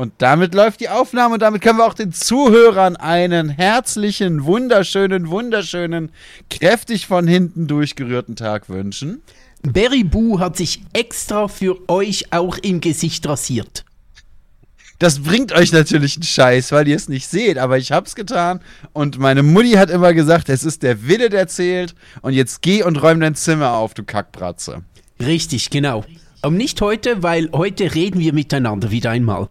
Und damit läuft die Aufnahme und damit können wir auch den Zuhörern einen herzlichen, wunderschönen, wunderschönen, kräftig von hinten durchgerührten Tag wünschen. Berry Boo hat sich extra für euch auch im Gesicht rasiert. Das bringt euch natürlich einen Scheiß, weil ihr es nicht seht, aber ich hab's getan und meine Mutti hat immer gesagt, es ist der Wille, der zählt und jetzt geh und räum dein Zimmer auf, du Kackbratze. Richtig, genau. Aber nicht heute, weil heute reden wir miteinander wieder einmal.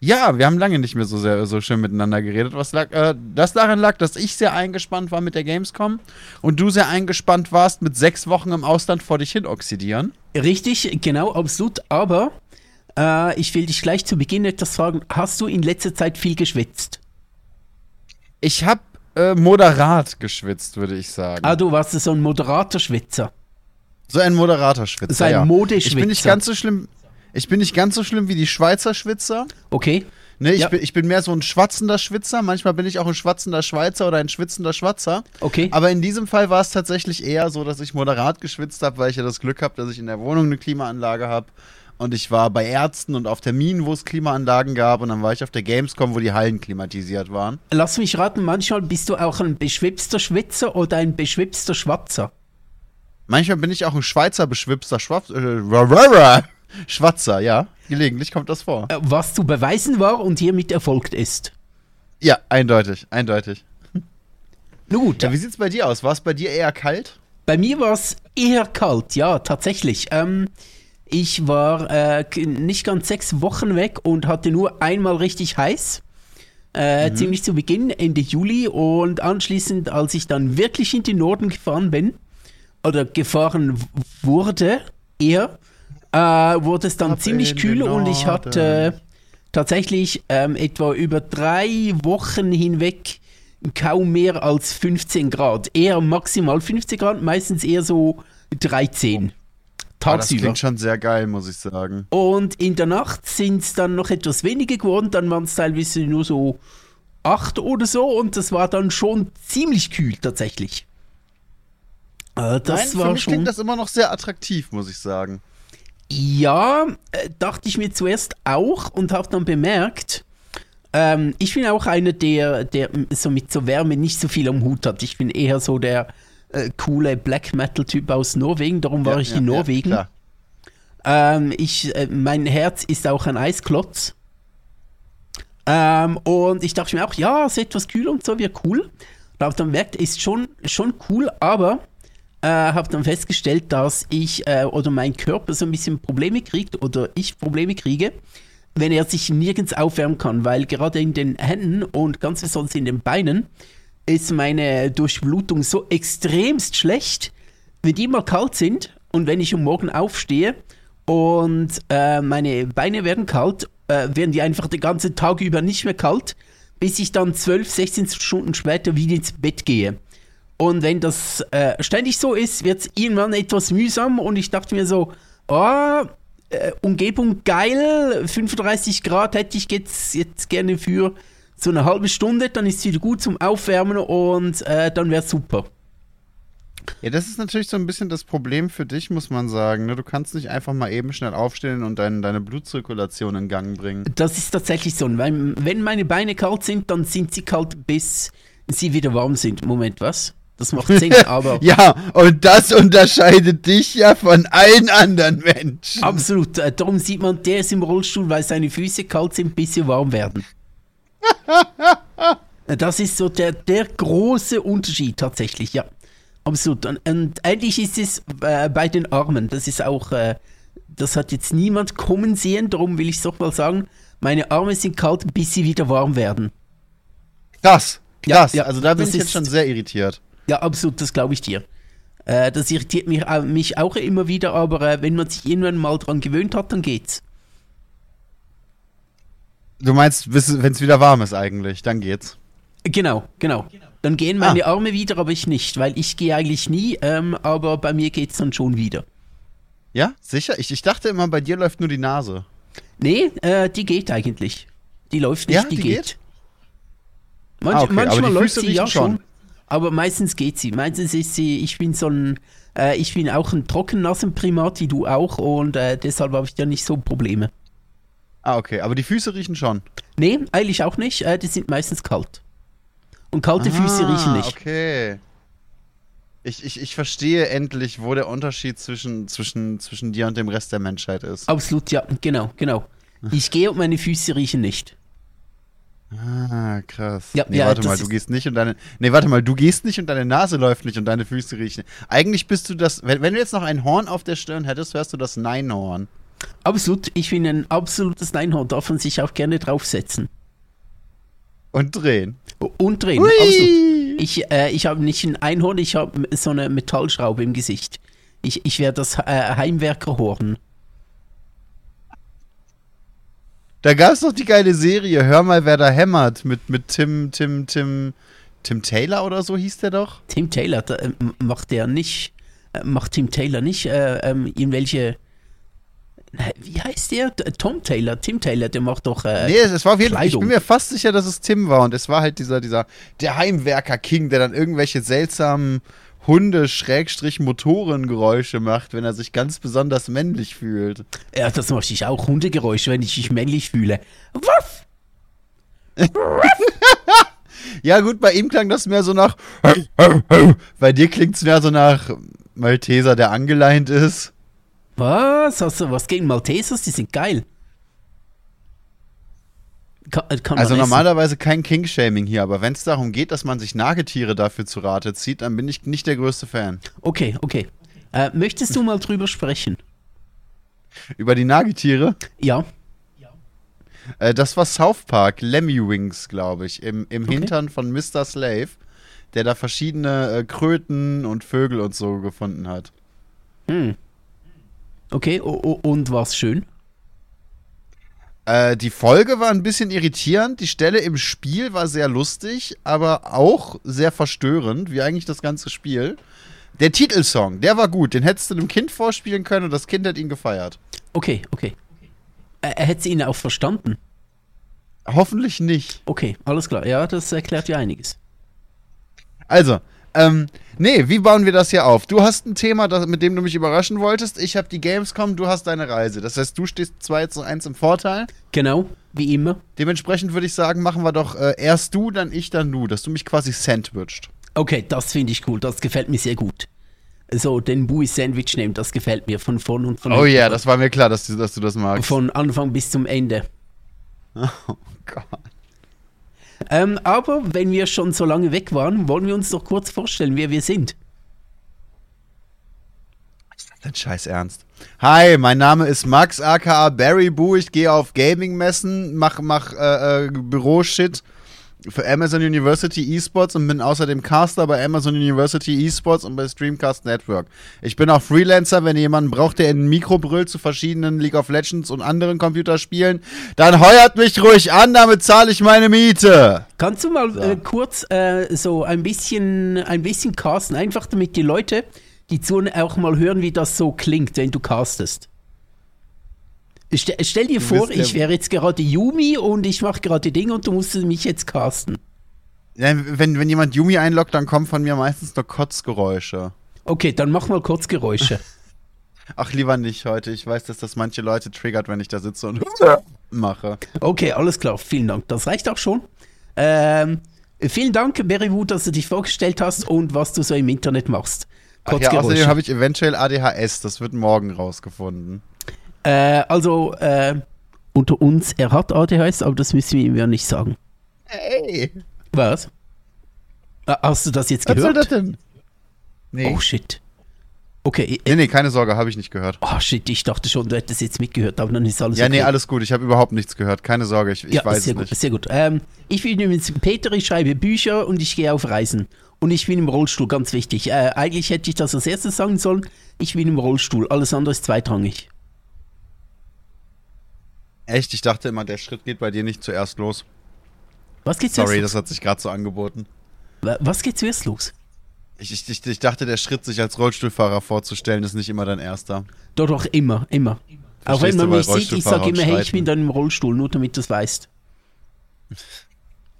Ja, wir haben lange nicht mehr so sehr so schön miteinander geredet. Was lag, äh, das daran lag, dass ich sehr eingespannt war mit der Gamescom und du sehr eingespannt warst mit sechs Wochen im Ausland vor dich hin oxidieren. Richtig, genau, absolut. Aber äh, ich will dich gleich zu Beginn etwas fragen. Hast du in letzter Zeit viel geschwitzt? Ich habe äh, moderat geschwitzt, würde ich sagen. Ah, du warst so ein moderater Schwitzer. So ein moderater Schwitzer. So ein ja. Modeschwitzer. Ich bin nicht ganz so schlimm. Ich bin nicht ganz so schlimm wie die Schweizer Schwitzer. Okay. Ne, ich, Ja. bin, ich bin mehr so ein schwatzender Schwitzer. Manchmal bin ich auch ein schwatzender Schweizer oder ein schwitzender Schwatzer. Okay. Aber in diesem Fall war es tatsächlich eher so, dass ich moderat geschwitzt habe, weil ich ja das Glück habe, dass ich in der Wohnung eine Klimaanlage habe. Und ich war bei Ärzten und auf Terminen, wo es Klimaanlagen gab. Und dann war ich auf der Gamescom, wo die Hallen klimatisiert waren. Lass mich raten, manchmal bist du auch ein beschwipster Schwitzer oder ein beschwipster Schwatzer. Manchmal bin ich auch ein Schweizer beschwipster äh, ra- Schwatzer, ja. Gelegentlich kommt das vor. Äh, Was zu beweisen war und hiermit erfolgt ist. Ja, eindeutig, eindeutig. Nun gut, Ja, wie sieht's bei dir aus? War es bei dir eher kalt? bei mir war es eher kalt, ja, tatsächlich. Ähm, ich war äh, nicht ganz sechs Wochen weg und hatte nur einmal richtig heiß. Äh, Ziemlich zu Beginn, Ende Juli. Und anschließend, als ich dann wirklich in den Norden gefahren bin, oder gefahren wurde, eher, äh, wurde es dann Ab ziemlich kühl und ich hatte Norden. tatsächlich ähm, etwa über drei Wochen hinweg kaum mehr als 15 Grad. Eher maximal 15 Grad, meistens eher so 13 Ah, das tagsüber. klingt schon sehr geil, muss ich sagen. und in der Nacht sind es dann noch etwas weniger geworden, dann waren es teilweise nur so 8 oder so und das war dann schon ziemlich kühl tatsächlich. Äh, das Nein, war für mich schon. klingt das immer noch sehr attraktiv, muss ich sagen. Ja, äh, dachte ich mir zuerst auch und habe dann bemerkt, ähm, ich bin auch einer, der, der so mit so Wärme nicht so viel am Hut hat. Ich bin eher so der äh, coole Black Metal-Typ aus Norwegen, darum war Ja, ich ja, in ja, Norwegen. klar. ähm, ich, äh, mein Herz ist auch ein Eisklotz. Ähm, und ich dachte mir auch, ja, ist etwas kühl und so, wäre cool. Und habe dann gemerkt, ist schon, schon cool, aber äh, habe dann festgestellt, dass ich äh, oder mein Körper so ein bisschen Probleme kriegt oder ich Probleme kriege, wenn er sich nirgends aufwärmen kann, weil gerade in den Händen und ganz besonders in den Beinen ist meine Durchblutung so extremst schlecht, wenn die mal kalt sind und wenn ich am Morgen aufstehe und äh, meine Beine werden kalt, äh, werden die einfach den ganzen Tag über nicht mehr kalt, bis ich dann 12, 16 Stunden später wieder ins Bett gehe. Und wenn das äh, ständig so ist, wird es irgendwann etwas mühsam und ich dachte mir so, oh, äh, Umgebung geil, 35 Grad hätte ich jetzt, jetzt gerne für so eine halbe Stunde, dann ist es wieder gut zum Aufwärmen und äh, dann wäre super. Ja, das ist natürlich so ein bisschen das Problem für dich, muss man sagen. Ne? Du kannst nicht einfach mal eben schnell aufstehen und dein, deine Blutzirkulation in Gang bringen. Das ist tatsächlich so. Weil, wenn meine Beine kalt sind, dann sind sie kalt, bis sie wieder warm sind. Moment, was? Das macht Sinn, aber Ja, und das unterscheidet dich ja von allen anderen Menschen. absolut. Äh, darum sieht man, der ist im Rollstuhl, weil seine Füße kalt sind, bis sie warm werden. Äh, das ist so der, der große Unterschied tatsächlich, ja. Absolut. Und, und ähnlich ist es äh, bei den Armen. Das ist auch, äh, das hat jetzt niemand kommen sehen, darum will ich es doch mal sagen, meine Arme sind kalt, bis sie wieder warm werden. Krass, Ja, krass. ja, also da bin das ich jetzt ist- schon sehr irritiert. Ja, absolut, das glaube ich dir. Äh, das irritiert mich, mich auch immer wieder, aber äh, wenn man sich irgendwann mal dran gewöhnt hat, dann geht's. Du meinst, wenn es wieder warm ist eigentlich, dann geht's. Genau, genau. Dann gehen meine Arme wieder, aber ich nicht, weil ich gehe eigentlich nie, ähm, aber bei mir geht's dann schon wieder. Ja, sicher? Ich, ich dachte immer, bei dir läuft nur die Nase. Nee, äh, die geht eigentlich. Die läuft nicht, Ja, die, die geht. geht? Manch, Ah, okay, manchmal läuft sie ja schon. schon. Aber meistens geht sie. Meistens ist sie, ich bin so ein, äh, ich bin auch ein Trockennassenprimat, wie du auch, und äh, deshalb habe ich da nicht so Probleme. Ah, okay. Aber die Füße riechen schon. Nee, eigentlich auch nicht. Äh, die sind meistens kalt. Und kalte Füße Ah, riechen nicht. Okay. Ich, ich, ich verstehe endlich, wo der Unterschied zwischen, zwischen, zwischen dir und dem Rest der Menschheit ist. Absolut, ja, genau, genau. Ich gehe und meine Füße riechen nicht. Ah, krass. Ja, nee, ja, warte mal, du gehst nicht und deine. Nee, warte mal, du gehst nicht und deine Nase läuft nicht und deine Füße riechen. Eigentlich bist du das. Wenn, wenn du jetzt noch ein Horn auf der Stirn hättest, wärst du das Neinhorn. Absolut, ich bin ein absolutes Neinhorn, darf man sich auch gerne draufsetzen. Und drehen. Und drehen, Hui! absolut. Ich, äh, ich habe nicht ein Einhorn, ich habe so eine Metallschraube im Gesicht. Ich, ich wäre das äh, Heimwerkerhorn. Da gab's doch die geile Serie, Hör mal, wer da hämmert, mit, mit Tim, Tim, Tim, Tim Taylor oder so hieß der doch. Tim Taylor, da, äh, macht der nicht, äh, macht Tim Taylor nicht äh, ähm, irgendwelche, wie heißt der? Tom Taylor, Tim Taylor, der macht doch, äh, Nee, es, es war auf jeden Fall, ich bin mir fast sicher, dass es Tim war und es war halt dieser, dieser, der Heimwerker-King, der dann irgendwelche seltsamen Hunde-Motorengeräusche macht, wenn er sich ganz besonders männlich fühlt. ja, das mache ich auch, Hundegeräusche, wenn ich mich männlich fühle. Wuff! Ja, gut, bei ihm klang das mehr so nach. Bei dir klingt es mehr so nach Malteser, der angeleint ist. Was? Hast du was gegen Maltesers? Die sind geil. Kann, äh, kann Also normalerweise kein King-Shaming hier, aber wenn es darum geht, dass man sich Nagetiere dafür zu Rate zieht, dann bin ich nicht der größte Fan. Okay, okay. Äh, möchtest du mal drüber sprechen? Über die Nagetiere, Ja. äh, das war South Park, Lemmy Wings, glaube ich, im, im Okay. Hintern von Mr. Slave, der da verschiedene äh, Kröten und Vögel und so gefunden hat. Hm. Okay, o- und war's schön? Äh, die Folge war ein bisschen irritierend. Die Stelle im Spiel war sehr lustig, aber auch sehr verstörend, wie eigentlich das ganze Spiel. Der Titelsong, der war gut. Den hättest du einem Kind vorspielen können und das Kind hätte ihn gefeiert. Okay, okay. Äh, Er hätte ihn auch verstanden. Hoffentlich nicht. Okay, alles klar. Ja, das erklärt ja einiges. Also, ähm, nee, wie bauen wir das hier auf? Du hast ein Thema, das, mit dem du mich überraschen wolltest. Ich habe die Gamescom, du hast deine Reise. Das heißt, du stehst 2 zu 1 im Vorteil. Genau, wie immer. Dementsprechend würde ich sagen, machen wir doch äh, erst du, dann ich, dann du, dass du mich quasi sandwiched. Okay, das finde ich cool. Das gefällt mir sehr gut. So, den Bui-Sandwich nehmen, das gefällt mir von vorn und von Oh ja, das war mir klar, dass du, dass du das magst. Von Anfang bis zum Ende. Oh Gott. Ähm, aber wenn wir schon so lange weg waren, wollen wir uns doch kurz vorstellen, wer wir sind. Dein Scheiß Ernst. Hi, mein Name ist Max aka Barry Boo. Ich gehe auf Gaming-Messen, mach, mach äh, äh, Büro-Shit für Amazon University Esports und bin außerdem Caster bei Amazon University Esports und bei Streamcast Network. Ich bin auch Freelancer, wenn ihr jemanden braucht, der in ein Mikro brüllt zu verschiedenen League of Legends und anderen Computerspielen, dann heuert mich ruhig an, damit zahle ich meine Miete. Kannst du mal äh, kurz äh, so ein bisschen, ein bisschen casten, einfach damit die Leute, die zuhören, auch mal hören, wie das so klingt, wenn du castest. Ste stell dir vor, ich wäre jetzt gerade Yumi und ich mache gerade Dinge und du musst mich jetzt casten. Ja, wenn, wenn jemand Yumi einloggt, dann kommen von mir meistens nur Kotzgeräusche. Okay, dann mach mal kurz Geräusche. Ach, lieber nicht heute. Ich weiß, dass das manche Leute triggert, wenn ich da sitze und mache. Okay, alles klar, vielen Dank. Das reicht auch schon. Ähm, vielen Dank, Berrywood, dass du dich vorgestellt hast und was du so im Internet machst. Ach ja, außerdem habe ich eventuell ADHS. Das wird morgen rausgefunden. Äh, also, äh, unter uns, er hat ADHS, aber das müssen wir ihm ja nicht sagen. Hey, Was? Ah, Hast du das jetzt was soll das gehört? denn? Nee. Oh shit. Okay, nee, nee, keine Sorge, habe ich nicht gehört. oh shit, ich dachte schon, du hättest jetzt mitgehört, aber dann ist alles Ja, okay. nee, alles gut. Ich habe überhaupt nichts gehört. Keine Sorge, ich, ich ja, weiß sehr es gut, nicht. sehr gut. Ähm, ich bin übrigens Peter, ich schreibe Bücher und ich gehe auf Reisen. Und ich bin im Rollstuhl, ganz wichtig. Äh, eigentlich hätte ich das als erstes sagen sollen. Ich bin im Rollstuhl, alles andere ist zweitrangig. Echt, ich dachte immer, der Schritt geht bei dir nicht zuerst los. Was geht Sorry, zuerst das hat sich gerade so angeboten. Was geht zuerst los? Ich, ich, ich, dachte, der Schritt, sich als Rollstuhlfahrer vorzustellen, ist nicht immer dein erster. Doch, doch, immer, immer. Auch wenn Verstehst man mich sieht, ich sage immer, hey, ich bin dann im Rollstuhl, nur damit du es weißt.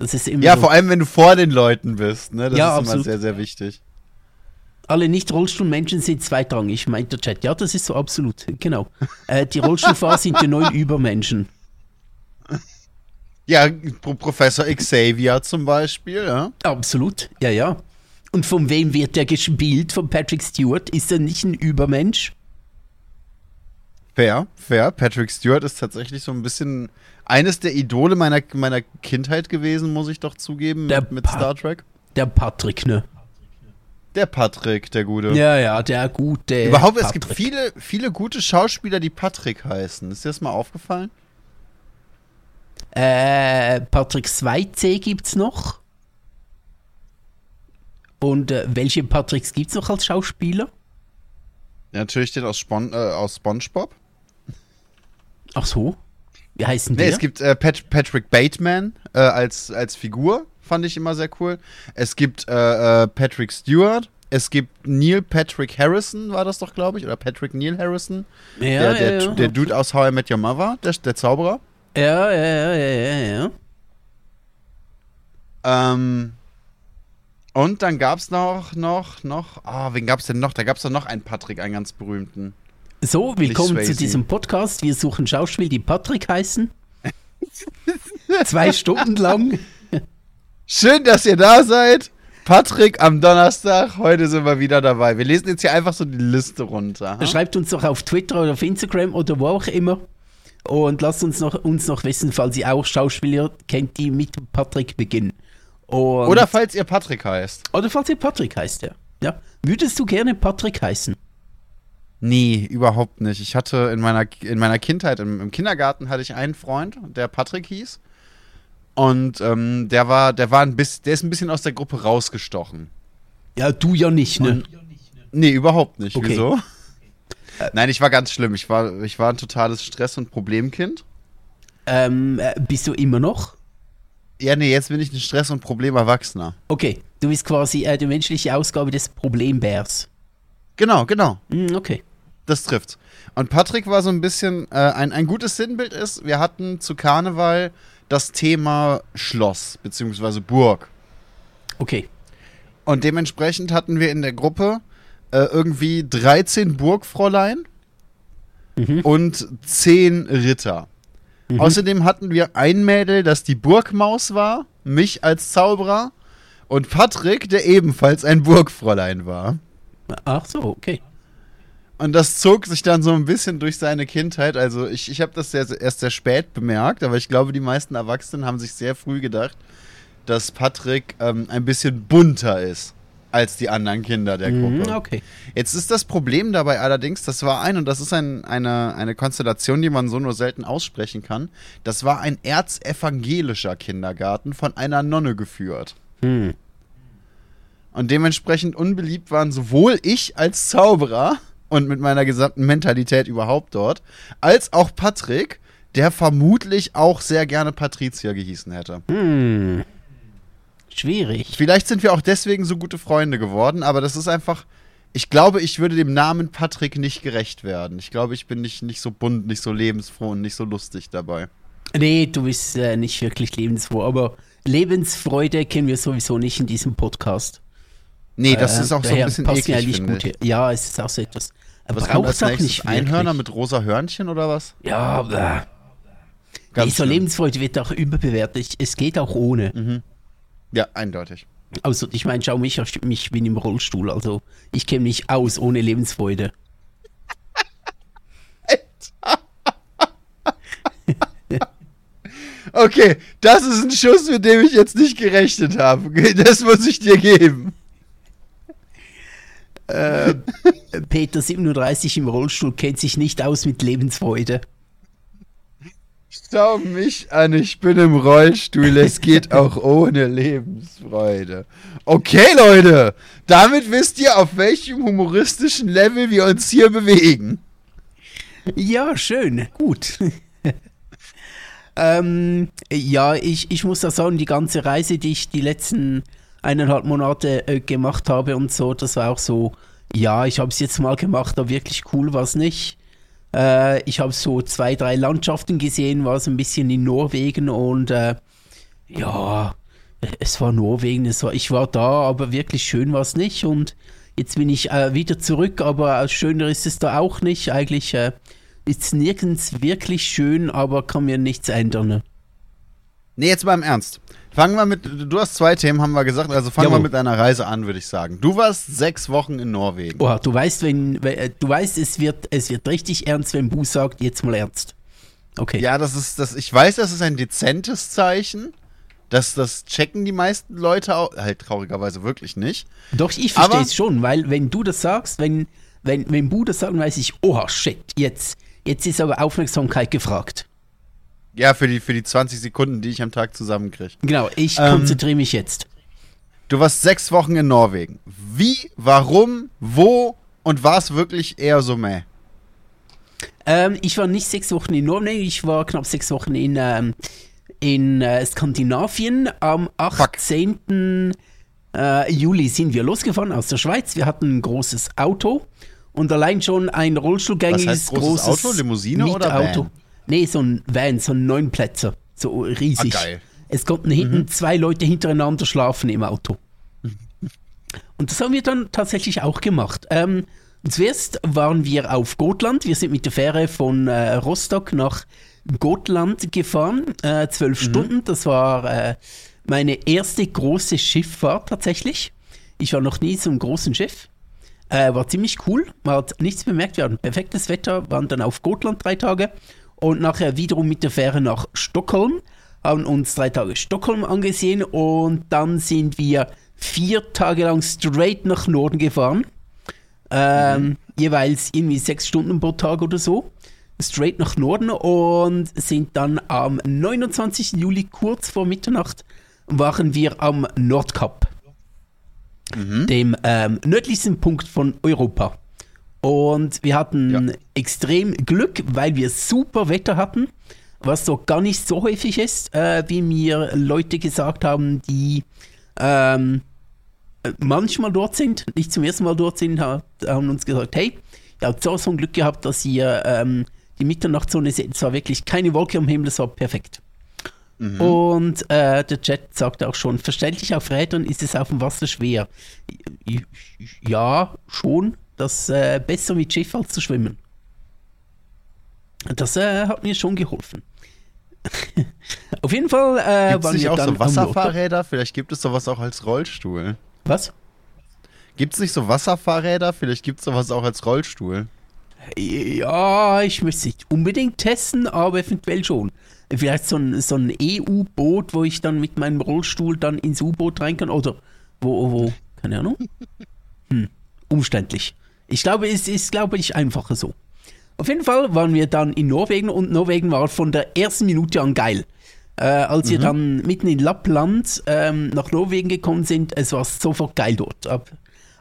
Das ist immer Ja, so. vor allem, wenn du vor den Leuten bist, ne? Das Ja, ist immer absolut. sehr, sehr wichtig. Alle Nicht-Rollstuhlmenschen sind zweitrangig, meint der Chat. Ja, das ist so absolut, genau. Äh, die Rollstuhlfahrer sind die neuen Übermenschen. Ja, Pro Professor Xavier zum Beispiel, ja. Absolut, ja, ja. Und von wem wird der gespielt? Von Patrick Stewart? Ist er nicht ein Übermensch? Fair, fair. Patrick Stewart ist tatsächlich so ein bisschen eines der Idole meiner, meiner Kindheit gewesen, muss ich doch zugeben, Der mit, mit Star Trek. Der Patrick, ne? Der Patrick, der Gute. Ja, ja, der gute. Überhaupt, es Patrick. gibt viele, viele gute Schauspieler, die Patrick heißen. Ist dir das mal aufgefallen? Äh, Patrick 2C gibt's noch. Und äh, welche Patricks gibt's noch als Schauspieler? Ja, natürlich den aus, Spon äh, aus SpongeBob. Ach so. Wie heißen Nee, die? es gibt äh, Pat Patrick Bateman äh, als, als Figur, fand ich immer sehr cool. Es gibt äh, äh, Patrick Stewart. Es gibt Neil Patrick Harrison, war das doch, glaube ich, oder Patrick Neil Harrison. ja, der, der, ja, ja. der Dude aus How I Met Your Mother, der, der Zauberer. ja, ja, ja, ja, ja, ja. Ähm, und dann gab's noch, noch, noch, ah, wen gab's denn noch? Da gab's doch noch einen Patrick, einen ganz berühmten. So, willkommen zu diesem Podcast. Wir suchen Schauspieler, die Patrick heißen. Zwei Stunden lang. Schön, dass ihr da seid. Patrick am Donnerstag. Heute sind wir wieder dabei. Wir lesen jetzt hier einfach so die Liste runter. ha? Schreibt uns doch auf Twitter oder auf Instagram oder wo auch immer. Und lasst uns noch, uns noch wissen, falls ihr auch Schauspieler kennt, die mit Patrick beginnen. Und, Oder falls ihr Patrick heißt. oder falls ihr Patrick heißt, ja. ja. Würdest du gerne Patrick heißen? Nee, überhaupt nicht. Ich hatte in meiner, in meiner Kindheit, im, im Kindergarten hatte ich einen Freund, der Patrick hieß. Und ähm, der war, der war ein bisschen, der ist ein bisschen aus der Gruppe rausgestochen. Ja, du ja nicht, ne? Nee, überhaupt nicht. Okay. Wieso? Nein, ich war ganz schlimm. Ich war, ich war ein totales Stress- und Problemkind. Ähm, äh, bist du immer noch? Ja, nee, jetzt bin ich ein Stress- und Problemerwachsener. Okay, du bist quasi äh, die menschliche Ausgabe des Problembärs. Genau, genau. Hm, okay. Das trifft's. Und Patrick war so ein bisschen, äh, ein, ein gutes Sinnbild ist, wir hatten zu Karneval das Thema Schloss, beziehungsweise Burg. Okay. Und dementsprechend hatten wir in der Gruppe äh, irgendwie 13 Burgfräulein Mhm. und 10 Ritter. Außerdem hatten wir ein Mädel, das die Burgmaus war, mich als Zauberer und Patrick, der ebenfalls ein Burgfräulein war. Ach so, okay. Und das zog sich dann so ein bisschen durch seine Kindheit. Also ich, ich habe das sehr, erst sehr spät bemerkt, aber ich glaube, die meisten Erwachsenen haben sich sehr früh gedacht, dass Patrick ähm, ein bisschen bunter ist als die anderen Kinder der Mhm, Gruppe. okay. Jetzt ist das Problem dabei allerdings, das war ein, und das ist ein, eine, eine Konstellation, die man so nur selten aussprechen kann, das war ein erzevangelischer Kindergarten von einer Nonne geführt. Hm. Und dementsprechend unbeliebt waren sowohl ich als Zauberer und mit meiner gesamten Mentalität überhaupt dort, als auch Patrick, der vermutlich auch sehr gerne Patricia gehießen hätte. Hm. Schwierig. Vielleicht sind wir auch deswegen so gute Freunde geworden, aber das ist einfach. Ich glaube, ich würde dem Namen Patrick nicht gerecht werden. Ich glaube, ich bin nicht, nicht so bunt, nicht so lebensfroh und nicht so lustig dabei. Nee, du bist äh, nicht wirklich lebensfroh, aber Lebensfreude kennen wir sowieso nicht in diesem Podcast. Nee, das Äh, ist auch so ein bisschen eklig, ja nicht gut. Ja, es ist auch so etwas. Aber Was als auch nicht Einhörner mit rosa Hörnchen oder was? Ja, bäh. Ganz Nee, so. Lebensfreude wird auch überbewertet. Es geht auch ohne. Ja, eindeutig. Also, ich meine, schau mich, ich bin im Rollstuhl, also ich kenne mich aus ohne Lebensfreude. Okay, das ist ein Schuss, mit dem ich jetzt nicht gerechnet habe. Das muss ich dir geben. Peter 37 im Rollstuhl kennt sich nicht aus mit Lebensfreude. Schau mich an, ich bin im Rollstuhl. Es geht auch ohne Lebensfreude. Okay, Leute, damit wisst ihr, auf welchem humoristischen Level wir uns hier bewegen. Ja, schön, gut. ähm, ja, ich, ich muss da sagen, die ganze Reise, die ich die letzten eineinhalb Monate äh, gemacht habe und so, das war auch so, ja, ich habe es jetzt mal gemacht, aber wirklich cool war es nicht. Äh, ich habe so zwei, drei Landschaften gesehen, war so ein bisschen in Norwegen und äh, ja, es war Norwegen, es war, ich war da, aber wirklich schön war es nicht und jetzt bin ich äh, wieder zurück, aber äh, schöner ist es da auch nicht. Eigentlich äh, ist es nirgends wirklich schön, aber kann mir nichts ändern. Ne? Nee, jetzt mal im Ernst. Fangen wir mit, du hast zwei Themen, haben wir gesagt, also fangen Jawohl. wir mit deiner Reise an, würde ich sagen. Du warst sechs Wochen in Norwegen. Oh, du weißt, wenn, äh, du weißt, es wird, es wird richtig ernst, wenn Bu sagt, jetzt mal ernst. Okay. Ja, das ist, das, ich weiß, das ist ein dezentes Zeichen. Das, das checken die meisten Leute auch, halt traurigerweise wirklich nicht. Doch, ich verstehe es schon, weil wenn du das sagst, wenn, wenn, wenn Bu das sagt, dann weiß ich, oh shit, jetzt, jetzt ist aber Aufmerksamkeit gefragt. Ja, für die, für die 20 Sekunden, die ich am Tag zusammenkriege. Genau, ich Ähm, konzentriere mich jetzt. Du warst sechs Wochen in Norwegen. Wie, warum, wo und war es wirklich eher so meh? Ähm, ich war nicht sechs Wochen in Norwegen, ich war knapp sechs Wochen in, ähm, in äh, Skandinavien. Am 18. Äh, Juli sind wir losgefahren aus der Schweiz. Wir hatten ein großes Auto und allein schon ein rollstuhlgängiges Was heißt großes großes Auto? Limousine oder Mietauto. Van? Nee, so ein Van, so ein Neunplätzer. So riesig. Ah, geil. Es konnten hinten zwei Leute hintereinander schlafen im Auto. Und das haben wir dann tatsächlich auch gemacht. Ähm, zuerst waren wir auf Gotland. Wir sind mit der Fähre von äh, Rostock nach Gotland gefahren. Äh, zwölf Stunden. Das war äh, meine erste große Schifffahrt tatsächlich. Ich war noch nie so einem großen Schiff. Äh, war ziemlich cool. Man hat nichts bemerkt. Wir hatten perfektes Wetter, waren dann auf Gotland drei Tage und nachher wiederum mit der Fähre nach Stockholm. Haben uns drei Tage Stockholm angesehen und dann sind wir vier Tage lang straight nach Norden gefahren. Ähm, Jeweils irgendwie sechs Stunden pro Tag oder so. Straight nach Norden und sind dann am 29. Juli kurz vor Mitternacht waren wir am Nordkap dem ähm, nördlichsten Punkt von Europa. Und wir hatten Ja. extrem Glück, weil wir super Wetter hatten, was so gar nicht so häufig ist, äh, wie mir Leute gesagt haben, die ähm, manchmal dort sind, nicht zum ersten Mal dort sind, ha- haben uns gesagt, hey, ihr habt so ein Glück gehabt, dass ihr ähm, die Mitternachtssonne seht. Es war wirklich keine Wolke am Himmel, es war perfekt. Und äh, der Chat sagt auch schon, verständlich auf Rädern ist es auf dem Wasser schwer. Ja, schon. Das äh, besser mit Schiff als zu schwimmen. Das äh, hat mir schon geholfen. auf jeden Fall äh, Gibt es nicht auch so. Wasserfahrräder? Vielleicht gibt es sowas auch als Rollstuhl. Was? Gibt es nicht so Wasserfahrräder? Vielleicht gibt es sowas auch als Rollstuhl. Ja, ich möchte es nicht unbedingt testen, aber eventuell schon. Vielleicht so ein, so ein EU-Boot, wo ich dann mit meinem Rollstuhl dann ins U-Boot rein kann. Oder wo, wo, keine Ahnung. Hm, umständlich. Ich glaube, es ist, glaube ich, einfacher so. Auf jeden Fall waren wir dann in Norwegen und Norwegen war von der ersten Minute an geil. Äh, als wir dann mitten in Lappland ähm, nach Norwegen gekommen sind, es war sofort geil dort. Ab,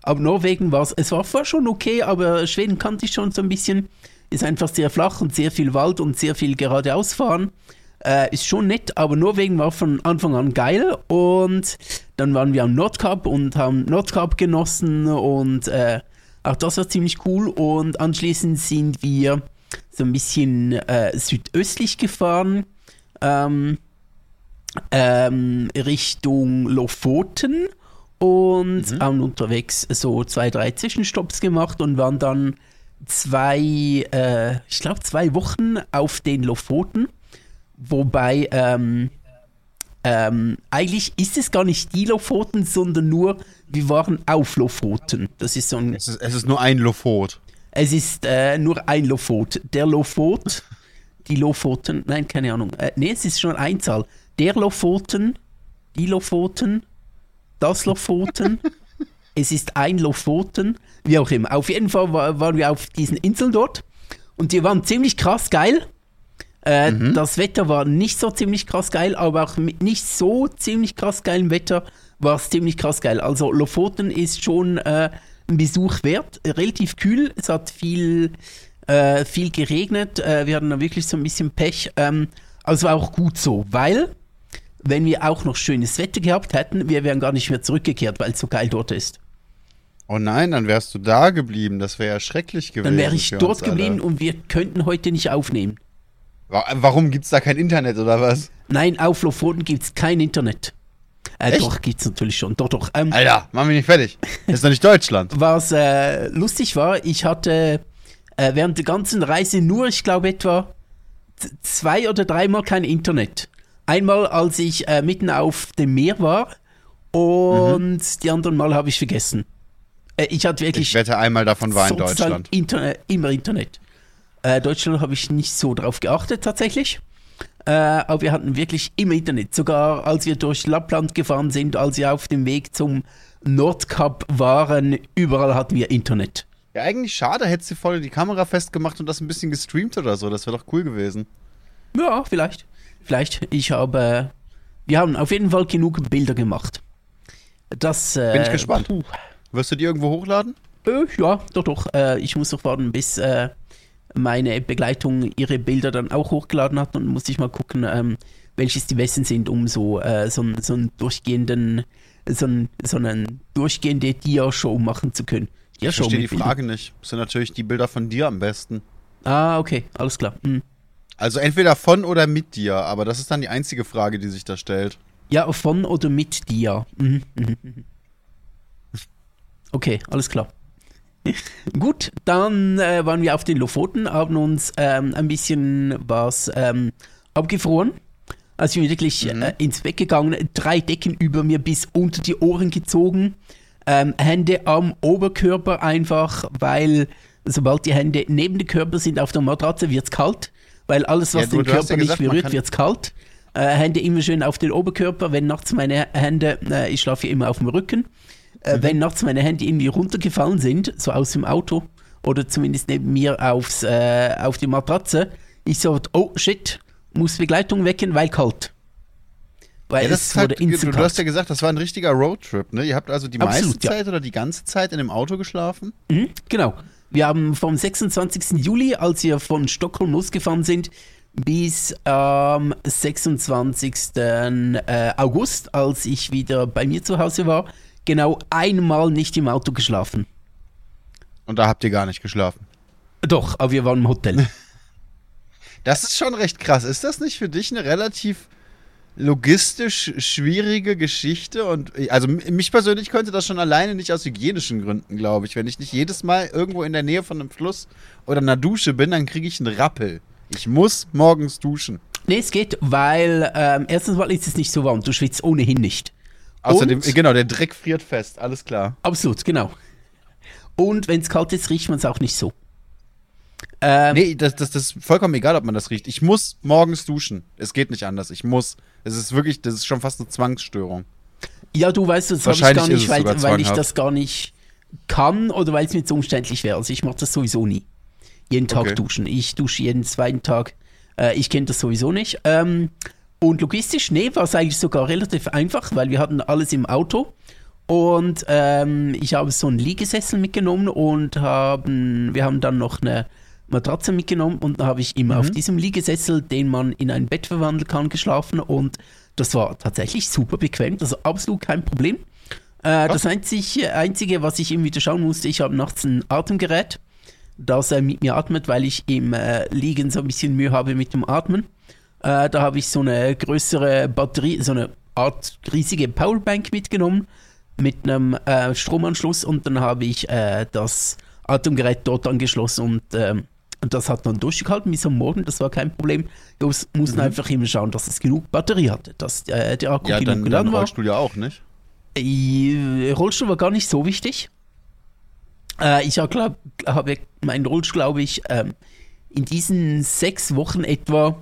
ab Norwegen war es, es war vorher schon okay, aber Schweden kannte ich schon so ein bisschen. Ist einfach sehr flach und sehr viel Wald und sehr viel geradeaus fahren. Äh, ist schon nett, aber Norwegen war von Anfang an geil und dann waren wir am Nordkap und haben Nordkap genossen und äh, auch das war ziemlich cool und anschließend sind wir so ein bisschen äh, südöstlich gefahren ähm, ähm, Richtung Lofoten und haben unterwegs so zwei, drei Zwischenstopps gemacht und waren dann zwei, äh, ich glaube zwei Wochen auf den Lofoten, wobei ähm, ähm, eigentlich ist es gar nicht die Lofoten, sondern nur, wir waren auf Lofoten. Das ist so ein Es ist, es ist nur ein Lofot. es ist äh, nur ein Lofot. Der Lofot, die Lofoten, nein, keine Ahnung. Äh, nee, es ist schon Einzahl. Der Lofoten, die Lofoten, das Lofoten. es ist ein Lofoten, wie auch immer. Auf jeden Fall war, waren wir auf diesen Inseln dort und die waren ziemlich krass geil. Äh, Das Wetter war nicht so ziemlich krass geil, aber auch mit nicht so ziemlich krass geilem Wetter war es ziemlich krass geil. Also Lofoten ist schon äh, ein Besuch wert, relativ kühl, es hat viel, äh, viel geregnet, äh, wir hatten da wirklich so ein bisschen Pech, ähm, es war auch gut so, weil wenn wir auch noch schönes Wetter gehabt hätten, wir wären gar nicht mehr zurückgekehrt, weil es so geil dort ist. Oh nein, dann wärst du da geblieben. Das wäre ja schrecklich gewesen. Dann wäre ich dort uns alle. geblieben und wir könnten heute nicht aufnehmen. Wa- Warum gibt's da kein Internet oder was? Nein, auf Lofoten gibt es kein Internet. Äh, Echt? doch, gibt es natürlich schon. Doch, doch. Ähm, Alter, mach mich nicht fertig. Das ist doch nicht Deutschland. was äh, lustig war, ich hatte äh, während der ganzen Reise nur, ich glaube, etwa zwei oder dreimal kein Internet. Einmal, als ich äh, mitten auf dem Meer war und mhm. die anderen Mal habe ich vergessen. Äh, ich hatte wirklich. Ich wette, einmal davon war in Deutschland. Internet, immer Internet. Äh, Deutschland habe ich nicht so drauf geachtet, tatsächlich. Äh, aber wir hatten wirklich immer Internet. Sogar als wir durch Lappland gefahren sind, als wir auf dem Weg zum Nordkap waren, überall hatten wir Internet. Ja, eigentlich schade, hättest du voll die Kamera festgemacht und das ein bisschen gestreamt oder so. Das wäre doch cool gewesen. Ja, vielleicht. Vielleicht. Ich habe. Wir haben auf jeden Fall genug Bilder gemacht. Das. Äh, Bin ich gespannt. Puh. Wirst du die irgendwo hochladen? Äh, ja, doch, doch. Äh, ich muss noch warten, bis äh, meine Begleitung ihre Bilder dann auch hochgeladen hat und muss ich mal gucken, ähm, welches die besten sind, um so, äh, so, so einen durchgehenden, so, ein, so einen durchgehende Dia-Show machen zu können. Ich verstehe die Frage nicht. Das sind natürlich die Bilder von dir am besten. Ah, okay, alles klar. Hm. Also entweder von oder mit dir, aber das ist dann die einzige Frage, die sich da stellt. Ja, von oder mit dir. Mhm. Okay, alles klar. Gut, dann äh, waren wir auf den Lofoten, haben uns ähm, ein bisschen was ähm, abgefroren. Also ich bin wirklich mhm. äh, ins Bett gegangen, drei Decken über mir bis unter die Ohren gezogen, ähm, Hände am Oberkörper einfach, weil sobald die Hände neben dem Körper sind auf der Matratze, wird es kalt, weil alles, was ja, du, den Körper ja gesagt, nicht berührt, wird es kalt. Äh, Hände immer schön auf den Oberkörper, wenn nachts meine Hände, äh, ich schlafe immer auf dem Rücken, äh, wenn nachts meine Hände irgendwie runtergefallen sind, so aus dem Auto oder zumindest neben mir aufs, äh, auf die Matratze, ich so, oh shit, muss Begleitung wecken, weil kalt. Weil ja, das wurde halt, du, du hast ja gesagt, das war ein richtiger Roadtrip, ne? Ihr habt also die Absolut, meiste Zeit oder die ganze Zeit in dem Auto geschlafen? Mhm, genau. Wir haben vom 26. Juli, als wir von Stockholm losgefahren sind, bis am ähm, 26. Äh, August, als ich wieder bei mir zu Hause war, genau einmal nicht im Auto geschlafen. Und da habt ihr gar nicht geschlafen? Doch, aber wir waren im Hotel. Das ist schon recht krass. Ist das nicht für dich eine relativ logistisch schwierige Geschichte? Und also mich persönlich könnte das schon alleine nicht aus hygienischen Gründen, glaube ich. Wenn ich nicht jedes Mal irgendwo in der Nähe von einem Fluss oder einer Dusche bin, dann kriege ich einen Rappel. Ich muss morgens duschen. Nee, es geht, weil ähm, erstens mal ist es nicht so warm. Du schwitzt ohnehin nicht. Außerdem, und, genau, der Dreck friert fest, alles klar. Absolut, genau. Und wenn es kalt ist, riecht man es auch nicht so. Ähm, nee, das, das, das ist vollkommen egal, ob man das riecht. Ich muss morgens duschen. Es geht nicht anders. Ich muss. Es ist wirklich, das ist schon fast eine Zwangsstörung. Ja, du weißt, das habe ich gar nicht, weil, weil ich das gar nicht kann oder weil es mir zu umständlich wäre. Also ich mache das sowieso nie. Jeden Tag okay. duschen. Ich dusche jeden zweiten Tag. Äh, ich kenne das sowieso nicht. Ähm, und logistisch, nee, war es eigentlich sogar relativ einfach, weil wir hatten alles im Auto. Und ähm, ich habe so einen Liegesessel mitgenommen und haben, wir haben dann noch eine Matratze mitgenommen und da habe ich immer mhm. auf diesem Liegesessel, den man in ein Bett verwandeln kann, geschlafen und das war tatsächlich super bequem, also absolut kein Problem. Äh, das einzige, einzige, was ich immer wieder schauen musste, ich habe nachts ein Atemgerät, das äh, mit mir atmet, weil ich im äh, Liegen so ein bisschen Mühe habe mit dem Atmen. Äh, da habe ich so eine größere Batterie, so eine Art riesige Powerbank mitgenommen mit einem äh, Stromanschluss und dann habe ich äh, das Atemgerät dort angeschlossen und ähm, das hat dann durchgehalten bis am Morgen, das war kein Problem. Wir mussten mhm. einfach immer schauen, dass es genug Batterie hatte, dass äh, der Akku ja, genug dann, geladen war. Rollstuhl ja auch, nicht? Äh, Rollstuhl war gar nicht so wichtig. Äh, ich habe hab meinen Rollstuhl, glaube ich, ähm, in diesen sechs Wochen etwa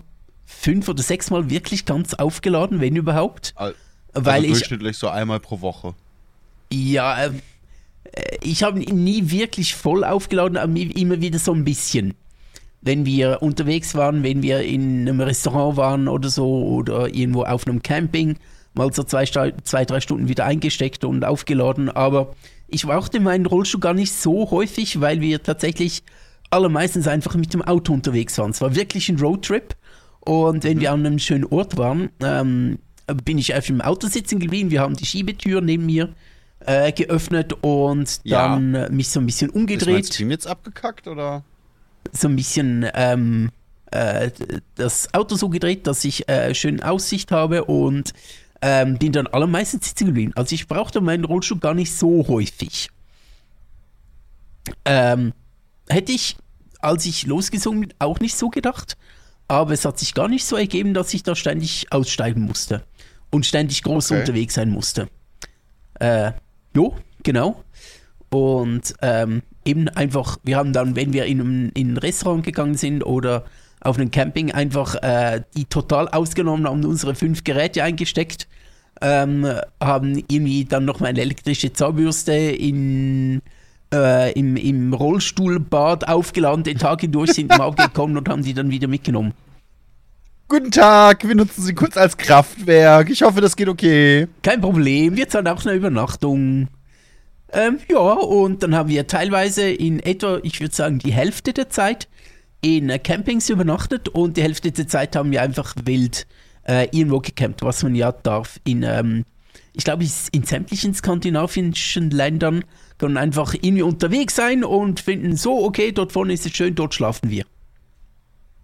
fünf oder sechs Mal wirklich ganz aufgeladen, wenn überhaupt. Also weil durchschnittlich ich, so einmal pro Woche. Ja, äh, ich habe ihn nie wirklich voll aufgeladen, aber immer wieder so ein bisschen. Wenn wir unterwegs waren, wenn wir in einem Restaurant waren oder so oder irgendwo auf einem Camping, mal so zwei, zwei drei Stunden wieder eingesteckt und aufgeladen. Aber ich brauchte meinen Rollstuhl gar nicht so häufig, weil wir tatsächlich allermeistens einfach mit dem Auto unterwegs waren. Es war wirklich ein Roadtrip. Und wenn mhm. wir an einem schönen Ort waren, ähm, bin ich auf dem Auto sitzen geblieben. Wir haben die Schiebetür neben mir äh, geöffnet und dann ja. mich so ein bisschen umgedreht. Ist mein Stream jetzt abgekackt oder? So ein bisschen ähm, äh, das Auto so gedreht, dass ich äh, schön Aussicht habe und ähm, bin dann allermeistens sitzen geblieben. Also ich brauchte meinen Rollstuhl gar nicht so häufig. Ähm, hätte ich, als ich losgesungen bin, auch nicht so gedacht. Aber es hat sich gar nicht so ergeben, dass ich da ständig aussteigen musste und ständig groß Okay. unterwegs sein musste. Äh, jo, genau. Und ähm, eben einfach, wir haben dann, wenn wir in, ein- in ein Restaurant gegangen sind oder auf einem Camping, einfach äh, die total ausgenommen, haben unsere fünf Geräte eingesteckt, ähm, haben irgendwie dann noch mal eine elektrische Zahnbürste in, äh, im, im Rollstuhlbad aufgeladen, den Tag hindurch sind mal abgekommen und haben die dann wieder mitgenommen. Guten Tag, wir nutzen Sie kurz als Kraftwerk. Ich hoffe, das geht okay. Kein Problem, wir zahlen auch eine Übernachtung. Ähm, ja, und dann haben wir teilweise in etwa, ich würde sagen, die Hälfte der Zeit in äh, Campings übernachtet und die Hälfte der Zeit haben wir einfach wild äh, irgendwo gecampt, was man ja darf. In, ähm, ich glaube, in sämtlichen skandinavischen Ländern kann man einfach irgendwie unterwegs sein und finden so, okay, dort vorne ist es schön, dort schlafen wir.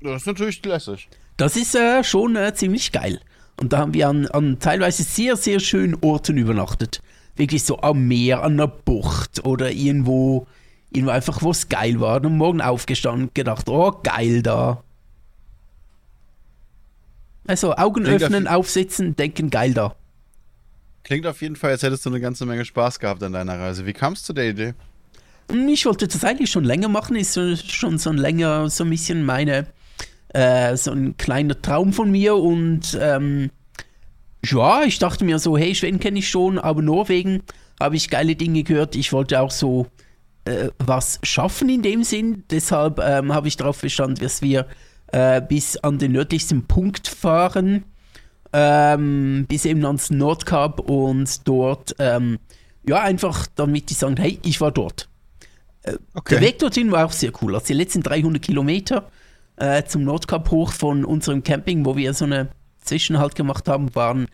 Das ist natürlich lässig. Das ist äh, schon äh, ziemlich geil. Und da haben wir an, an teilweise sehr, sehr schönen Orten übernachtet. Wirklich so am Meer, an einer Bucht oder irgendwo, irgendwo einfach, wo es geil war. Und am Morgen aufgestanden und gedacht, oh, geil da. Also Augen öffnen, auf- aufsitzen, denken, geil da. Klingt auf jeden Fall, als hättest du eine ganze Menge Spaß gehabt an deiner Reise. Wie kamst du der Idee? Hm, Ich wollte das eigentlich schon länger machen, ist so- schon so ein länger, so ein bisschen meine, äh, so ein kleiner Traum von mir und ähm, ja, ich dachte mir so, hey, Schweden kenne ich schon, aber Norwegen habe ich geile Dinge gehört. Ich wollte auch so äh, was schaffen in dem Sinn, deshalb ähm, habe ich darauf bestanden, dass wir äh, bis an den nördlichsten Punkt fahren, ähm, bis eben ans Nordkap und dort, ähm, ja, einfach damit die sagen, hey, ich war dort. Okay. Der Weg dorthin war auch sehr cool. Also die letzten 300 Kilometer äh, zum Nordkap hoch von unserem Camping, wo wir so eine Zwischenhalt gemacht haben, waren,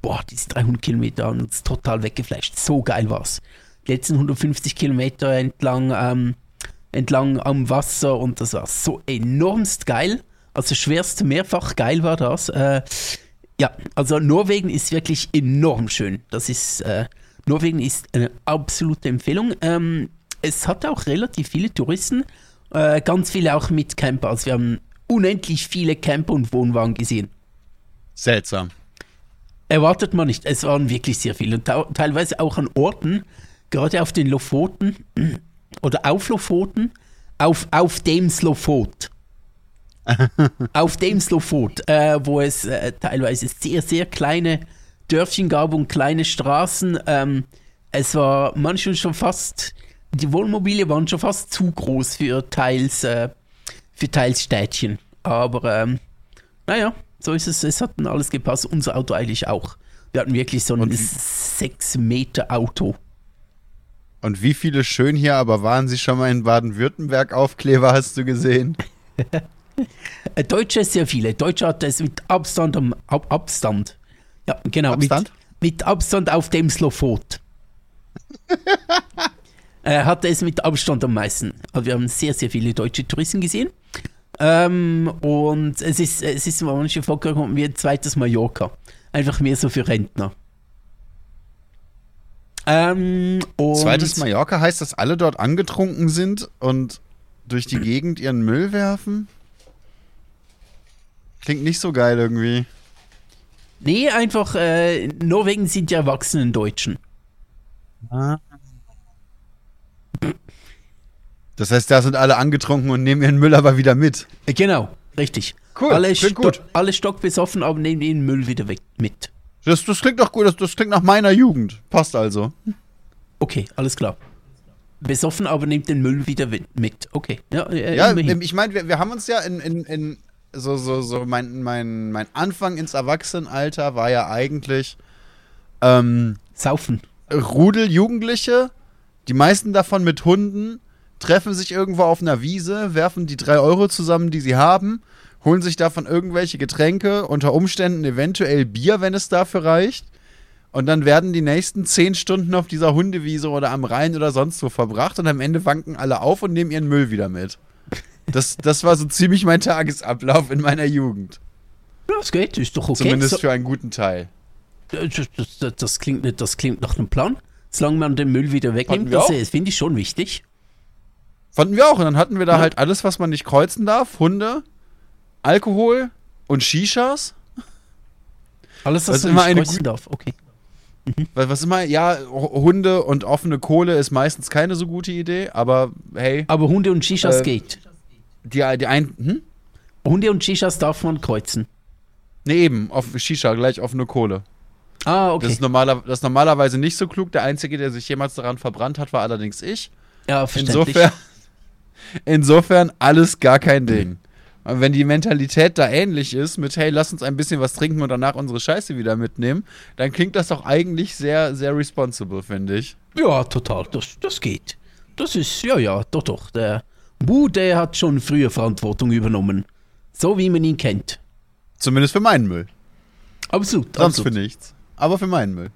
boah, diese 300 Kilometer haben uns total weggeflasht. So geil war's. Die letzten 150 Kilometer entlang, ähm, entlang am Wasser und das war so enormst geil. Also schwerst mehrfach geil war das. Äh, ja, also Norwegen ist wirklich enorm schön. Das ist, äh, Norwegen ist eine absolute Empfehlung. Ähm, es hat auch relativ viele Touristen, äh, ganz viele auch mit Camper. Also wir haben unendlich viele Camper und Wohnwagen gesehen. Seltsam. Erwartet man nicht. Es waren wirklich sehr viele. Und teilweise auch an Orten, gerade auf den Lofoten oder auf Lofoten, auf, auf dem Slofot. auf dem Slofot, äh, wo es äh, teilweise sehr, sehr kleine Dörfchen gab und kleine Straßen. Ähm, es war manchmal schon fast, die Wohnmobile waren schon fast zu groß für teils, äh, für teils Städtchen. Aber ähm, naja, so ist es. Es hat dann alles gepasst. Unser Auto eigentlich auch. Wir hatten wirklich so ein Und wie- 6 Meter Auto. Und wie viele schön hier, aber waren sie schon mal in Baden-Württemberg Aufkleber, hast du gesehen? Äh, Deutsche sehr viele. Deutsche hat es mit Abstand am Ab Abstand. Ja, genau. Abstand? Mit, mit Abstand auf dem Slofot. er hatte es mit Abstand am meisten. Also wir haben sehr, sehr viele deutsche Touristen gesehen. Ähm, und es ist, es ist manche vorgekommen wie ein zweites Mallorca. Einfach mehr so für Rentner. Ähm, und Zweites Mallorca heißt, dass alle dort angetrunken sind und durch die Gegend ihren Müll werfen? Klingt nicht so geil irgendwie. Nee, einfach, äh, Norwegen sind ja erwachsenen Deutschen. Das heißt, da sind alle angetrunken und nehmen ihren Müll aber wieder mit. Äh, Genau, richtig. Cool, alle, sto gut. alle stockbesoffen, aber nehmen den Müll wieder weg mit. Das, das klingt doch gut, das, das klingt nach meiner Jugend. Passt also. Okay, alles klar. Besoffen, aber nimmt den Müll wieder wi- mit. Okay, ja, äh, Ja, ich meine, wir, wir haben uns ja in, in, in so, so, so, mein, mein, mein Anfang ins Erwachsenenalter war ja eigentlich ähm, Saufen. Rudel Jugendliche, die meisten davon mit Hunden, treffen sich irgendwo auf einer Wiese, werfen die drei Euro zusammen, die sie haben, holen sich davon irgendwelche Getränke, unter Umständen eventuell Bier, wenn es dafür reicht. Und dann werden die nächsten zehn Stunden auf dieser Hundewiese oder am Rhein oder sonst wo verbracht und am Ende wanken alle auf und nehmen ihren Müll wieder mit. Das, das war so ziemlich mein Tagesablauf in meiner Jugend. Das geht, ist doch okay. Zumindest für einen guten Teil. das, das, das, klingt nicht, das klingt nach einem Plan. Solange man den Müll wieder wegnimmt, das finde ich schon wichtig. Fanden wir auch. Und dann hatten wir da Ja. halt alles, was man nicht kreuzen darf. Hunde, Alkohol und Shishas. Alles, was Was man immer nicht eine kreuzen darf. Okay. Was was immer, ja, Hunde und offene Kohle ist meistens keine so gute Idee, aber hey, Aber Hunde und Shishas Äh, geht. Die, die ein. Hm? Hunde und Shishas darf man kreuzen. Nee, eben, auf Shisha, gleich offene Kohle. Ah, Das, okay. ist normaler, das ist normalerweise nicht so klug. Der Einzige, der sich jemals daran verbrannt hat, war allerdings ich. Ja, verständlich. Insofern, insofern alles gar kein Ding. Und wenn die Mentalität da ähnlich ist, mit hey, lass uns ein bisschen was trinken und danach unsere Scheiße wieder mitnehmen, dann klingt das doch eigentlich sehr, sehr responsible, finde ich. Ja, total. Das, das geht. Das ist, ja, ja, doch, doch. Der Der hat schon früher Verantwortung übernommen. So wie man ihn kennt. Zumindest für meinen Müll. Absolut, Sonst absolut. für nichts. Aber für meinen Müll.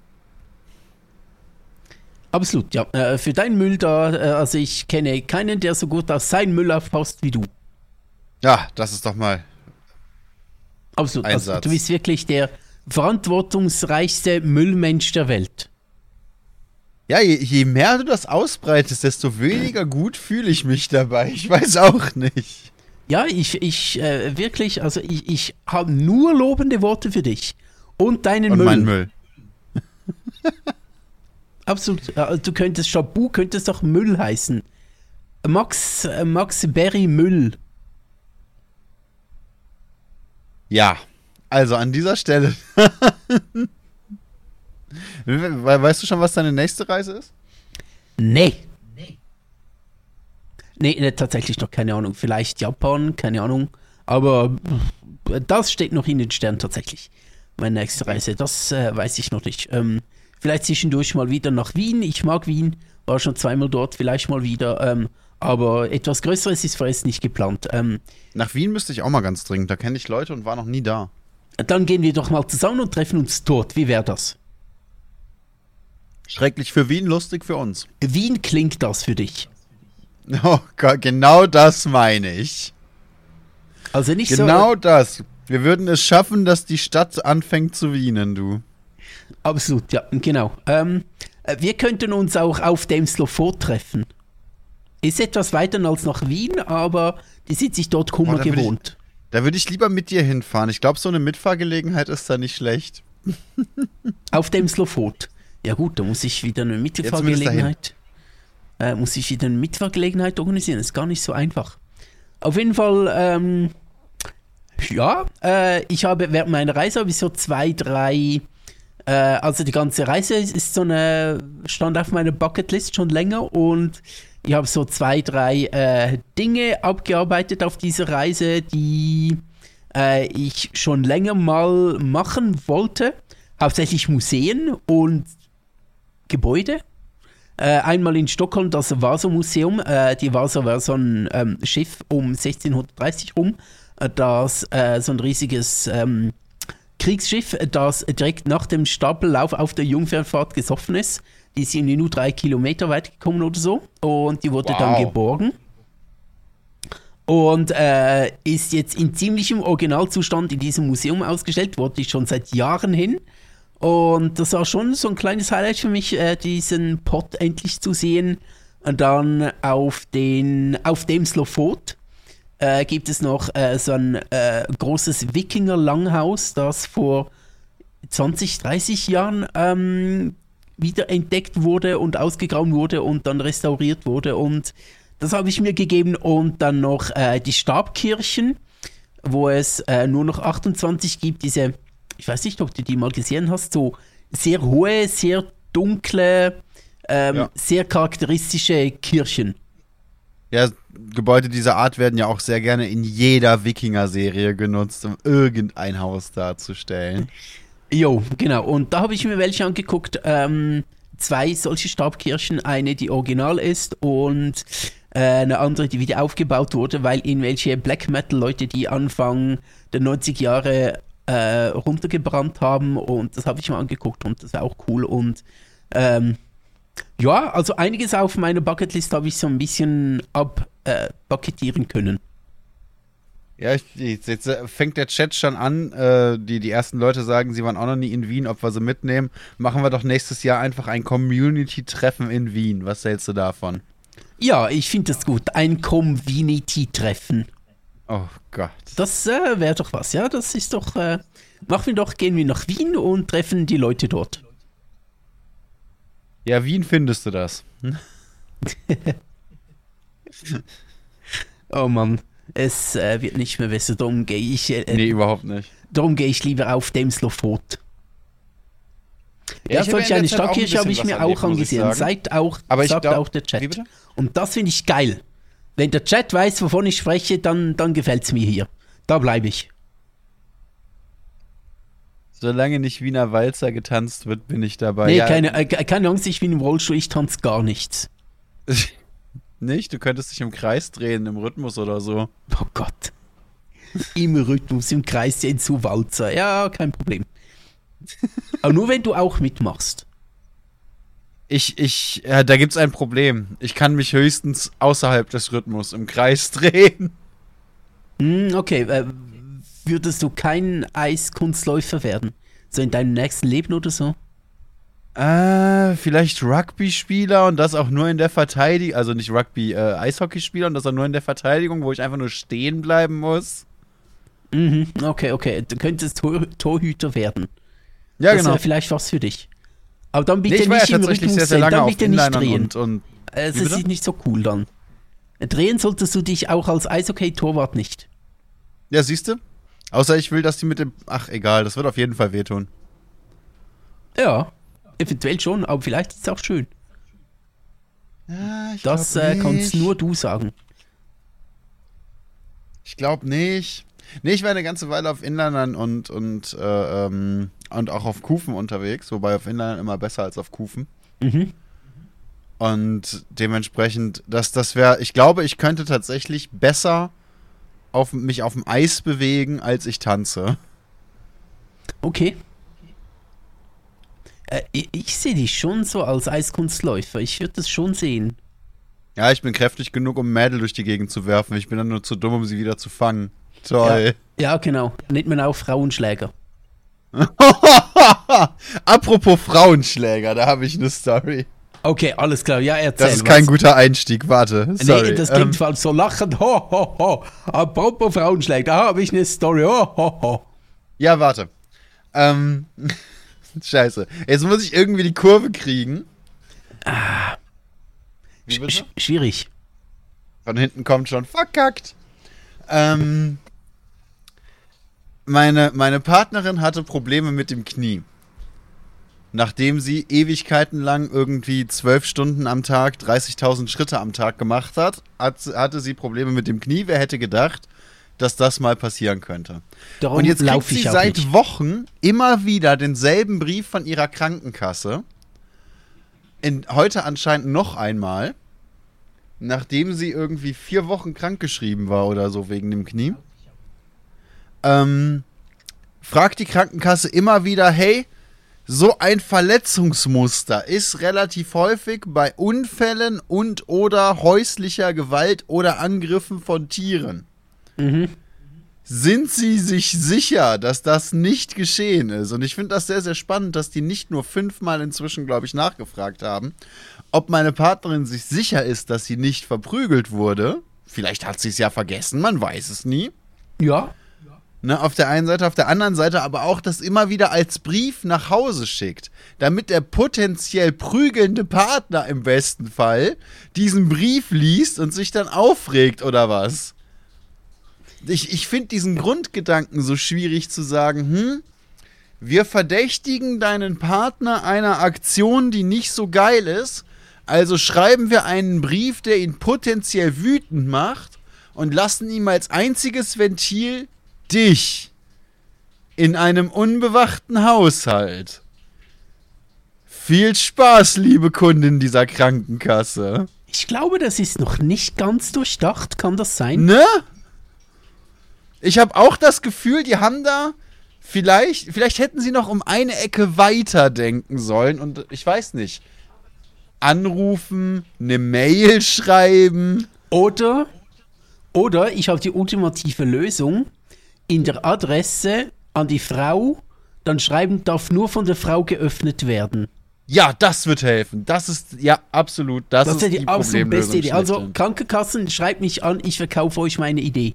Absolut, ja. Äh, für deinen Müll da, äh, also ich kenne keinen, der so gut auf seinen Müll aufpasst wie du. Ja, das ist doch mal. Absolut. Also, du bist wirklich der verantwortungsreichste Müllmensch der Welt. Ja, je, je mehr du das ausbreitest, desto weniger gut fühle ich mich dabei. Ich weiß auch nicht. Ja, ich, ich, äh, wirklich, also ich, ich habe nur lobende Worte für dich. Und deinen Und Müll. mein Müll. Absolut. Ja, Du könntest, Shabu könntest doch Müll heißen. Max, äh, Max Berry Müll. Ja, also an dieser Stelle. We- weißt du schon, was deine nächste Reise ist? Nee. Nee, nee, tatsächlich noch keine Ahnung. Vielleicht Japan, keine Ahnung. Aber das steht noch in den Sternen tatsächlich. Meine nächste Reise, das äh, weiß ich noch nicht. Ähm, vielleicht zwischendurch mal wieder nach Wien. Ich mag Wien, war schon zweimal dort, vielleicht mal wieder. Ähm, aber etwas Größeres ist vorerst nicht geplant. Ähm, Nach Wien müsste ich auch mal ganz dringend. Da kenne ich Leute und war noch nie da. dann gehen wir doch mal zusammen und treffen uns dort. Wie wäre das? Schrecklich für Wien, lustig für uns. Wien klingt das für dich. Oh Gott, genau das meine ich. Also nicht Genau so. das. Wir würden es schaffen, dass die Stadt anfängt zu wienen, du. Absolut, ja, genau. Ähm, äh, wir könnten uns auch auf dem Slowfort treffen. Ist etwas weiter als nach Wien, aber die sind sich dort Kummer Boah, da will ich- gewohnt. Da würde ich lieber mit dir hinfahren. Ich glaube, so eine Mitfahrgelegenheit ist da nicht schlecht. Auf dem Slowfort. Ja gut, da muss ich wieder eine Mitfahrgelegenheit. Äh, muss ich wieder eine Mitfahrgelegenheit organisieren. Das ist gar nicht so einfach. Auf jeden Fall, ähm, ja, äh, ich habe während meiner Reise habe ich so zwei, drei, äh, also die ganze Reise ist ist so eine, stand auf meiner Bucketlist schon länger und ich habe so zwei, drei äh, Dinge abgearbeitet auf dieser Reise, die äh, ich schon länger mal machen wollte. Hauptsächlich Museen und Gebäude. Äh, einmal in Stockholm das Vasa-Museum. Äh, die Vasa war so ein ähm, Schiff um 1630 rum, äh, das äh, so ein riesiges ähm, Kriegsschiff, das direkt nach dem Stapellauf auf der Jungfernfahrt gesoffen ist. Die irgendwie nur drei Kilometer weit gekommen oder so. Und die wurde dann Wow. geborgen. Und äh, ist jetzt in ziemlichem Originalzustand in diesem Museum ausgestellt, wollte ich schon seit Jahren hin. Und das war schon so ein kleines Highlight für mich, äh, diesen Pot endlich zu sehen. Und dann auf, den, auf dem Slowfort äh, gibt es noch äh, so ein äh, großes Wikinger-Langhaus, das vor 20, 30 Jahren ähm, wieder entdeckt wurde und ausgegraben wurde und dann restauriert wurde. Und das habe ich mir gegeben. Und dann noch äh, die Stabkirchen, wo es äh, nur noch 28 gibt. Diese, ich weiß nicht, ob du die mal gesehen hast, so sehr hohe, sehr dunkle, ähm, Ja. sehr charakteristische Kirchen. Ja, Gebäude dieser Art werden ja auch sehr gerne in jeder Wikinger-Serie genutzt, um irgendein Haus darzustellen. Jo, genau. Und da habe ich mir welche angeguckt. Ähm, zwei solche Stabkirchen. Eine, die original ist und äh, eine andere, die wieder aufgebaut wurde, weil irgendwelche Black Metal-Leute die Anfang der 90 Jahre äh, runtergebrannt haben. Und das habe ich mir angeguckt und das war auch cool. Und ähm, ja, also einiges auf meiner Bucketlist habe ich so ein bisschen abbucketieren können. Ja, ich, jetzt, jetzt äh, fängt der Chat schon an. Äh, die, die ersten Leute sagen, sie waren auch noch nie in Wien, ob wir sie mitnehmen. Machen wir doch nächstes Jahr einfach ein Community-Treffen in Wien. Was hältst du davon? Ja, ich finde das gut. Ein Community-Treffen. Oh Gott. Das äh, wäre doch was, ja? Das ist doch. Äh, machen wir doch, gehen wir nach Wien und treffen die Leute dort. Ja, Wien findest du das? Oh Mann, es äh, wird nicht mehr besser. Darum gehe ich, äh, Nee, überhaupt nicht. darum gehe ich lieber auf Demslov-Rot. Ja, ich habe solch ja in eine Stadtkirche habe ich mir auch angesehen. Sagt auch, Aber ich sagt glaub- auch der Chat. Und das finde ich geil. Wenn der Chat weiß, wovon ich spreche, dann, dann gefällt es mir hier. Da bleibe ich. Solange nicht Wiener Walzer getanzt wird, bin ich dabei. Nee, Ja, keine, äh, keine Angst, ich bin im Rollstuhl, ich tanze gar nichts. Nicht? Du könntest dich im Kreis drehen, im Rhythmus oder so. Oh Gott. Im Rhythmus, im Kreis, in zu Walzer. Ja, kein Problem. Aber nur wenn du auch mitmachst. Ich, ich, ja, da gibt's ein Problem. Ich kann mich höchstens außerhalb des Rhythmus im Kreis drehen. Hm, okay, äh, würdest du kein Eiskunstläufer werden? So in deinem nächsten Leben oder so? Äh, vielleicht Rugby-Spieler und das auch nur in der Verteidigung, also nicht Rugby, äh, Eishockeyspieler und das auch nur in der Verteidigung, wo ich einfach nur stehen bleiben muss. Mhm, okay, okay. Du könntest Tor Torhüter werden. Ja, das genau. wäre vielleicht was für dich. Aber dann Nee, bitte ich war ja nicht im tatsächlich sehr, sehr lange dann auf bitte nicht drehen. und, und Es Wie bitte? ist nicht so cool dann. Drehen solltest du dich auch als Eishockey-Torwart nicht. ja, siehst du? Außer ich will, dass die mit dem, ach egal, das wird auf jeden Fall wehtun. Ja, eventuell schon, aber vielleicht ist es auch schön. Ja, Das äh, kannst nur du sagen. Ich glaube nicht. Nee, ich war eine ganze Weile auf Inlinern und, und, äh, ähm, und auch auf Kufen unterwegs, wobei auf Inlinern immer besser als auf Kufen. Mhm. Und dementsprechend, das, das wäre, ich glaube, ich könnte tatsächlich besser auf, mich auf dem Eis bewegen, als ich tanze. Okay. Äh, ich ich sehe dich schon so als Eiskunstläufer. Ich würde das schon sehen. Ja, ich bin kräftig genug, um Mädel durch die Gegend zu werfen. Ich bin dann nur zu dumm, um sie wieder zu fangen. Toll. Ja, genau. Nennt man auch Frauenschläger. Apropos Frauenschläger, da habe ich eine Story. Okay, alles klar. Ja, erzähl. Das ist kein was. guter Einstieg, warte. Sorry. Nee, das klingt ähm. So lachend. Ho, ho, ho. Apropos Frauenschläger, da habe ich eine Story. Ho, ho, ho. Ja, warte. Ähm, scheiße. Jetzt muss ich irgendwie die Kurve kriegen. Bitte? sch schwierig. Von hinten kommt schon verkackt. Ähm, meine, meine Partnerin hatte Probleme mit dem Knie. Nachdem sie Ewigkeiten lang irgendwie zwölf Stunden am Tag, 30.000 Schritte am Tag gemacht hat, hat, hatte sie Probleme mit dem Knie. Wer hätte gedacht, dass das mal passieren könnte? Darum Und jetzt kriegt sie seit nicht. Wochen immer wieder denselben Brief von ihrer Krankenkasse. In, heute anscheinend noch einmal, nachdem sie irgendwie vier Wochen krankgeschrieben war oder so wegen dem Knie. Ähm, fragt die Krankenkasse immer wieder, hey, so ein Verletzungsmuster ist relativ häufig bei Unfällen und oder häuslicher Gewalt oder Angriffen von Tieren. Mhm. Sind Sie sich sicher, dass das nicht geschehen ist? Und ich finde das sehr, sehr spannend, dass die nicht nur fünfmal inzwischen, glaube ich, nachgefragt haben, ob meine Partnerin sich sicher ist, dass sie nicht verprügelt wurde. Vielleicht hat sie es ja vergessen, man weiß es nie. Ja. Ne, auf der einen Seite, auf der anderen Seite aber auch das immer wieder als Brief nach Hause schickt, damit der potenziell prügelnde Partner im besten Fall diesen Brief liest und sich dann aufregt oder was. Ich, ich finde diesen Grundgedanken so schwierig zu sagen, hm, wir verdächtigen deinen Partner einer Aktion, die nicht so geil ist, also schreiben wir einen Brief, der ihn potenziell wütend macht und lassen ihm als einziges Ventil dich in einem unbewachten Haushalt. Viel Spaß, liebe Kundin dieser Krankenkasse. Ich glaube, das ist noch nicht ganz durchdacht. Kann das sein? Ne? Ich habe auch das Gefühl, die haben da vielleicht, vielleicht hätten sie noch um eine Ecke weiter denken sollen und ich weiß nicht. Anrufen, eine Mail schreiben. Oder, oder ich habe die ultimative Lösung. In der Adresse an die Frau, dann schreiben darf nur von der Frau geöffnet werden. Ja, das wird helfen. Das ist, ja, absolut. Das, Das ist die die absolut beste Idee. Also. Krankenkassen, schreibt mich an, ich verkaufe euch meine Idee.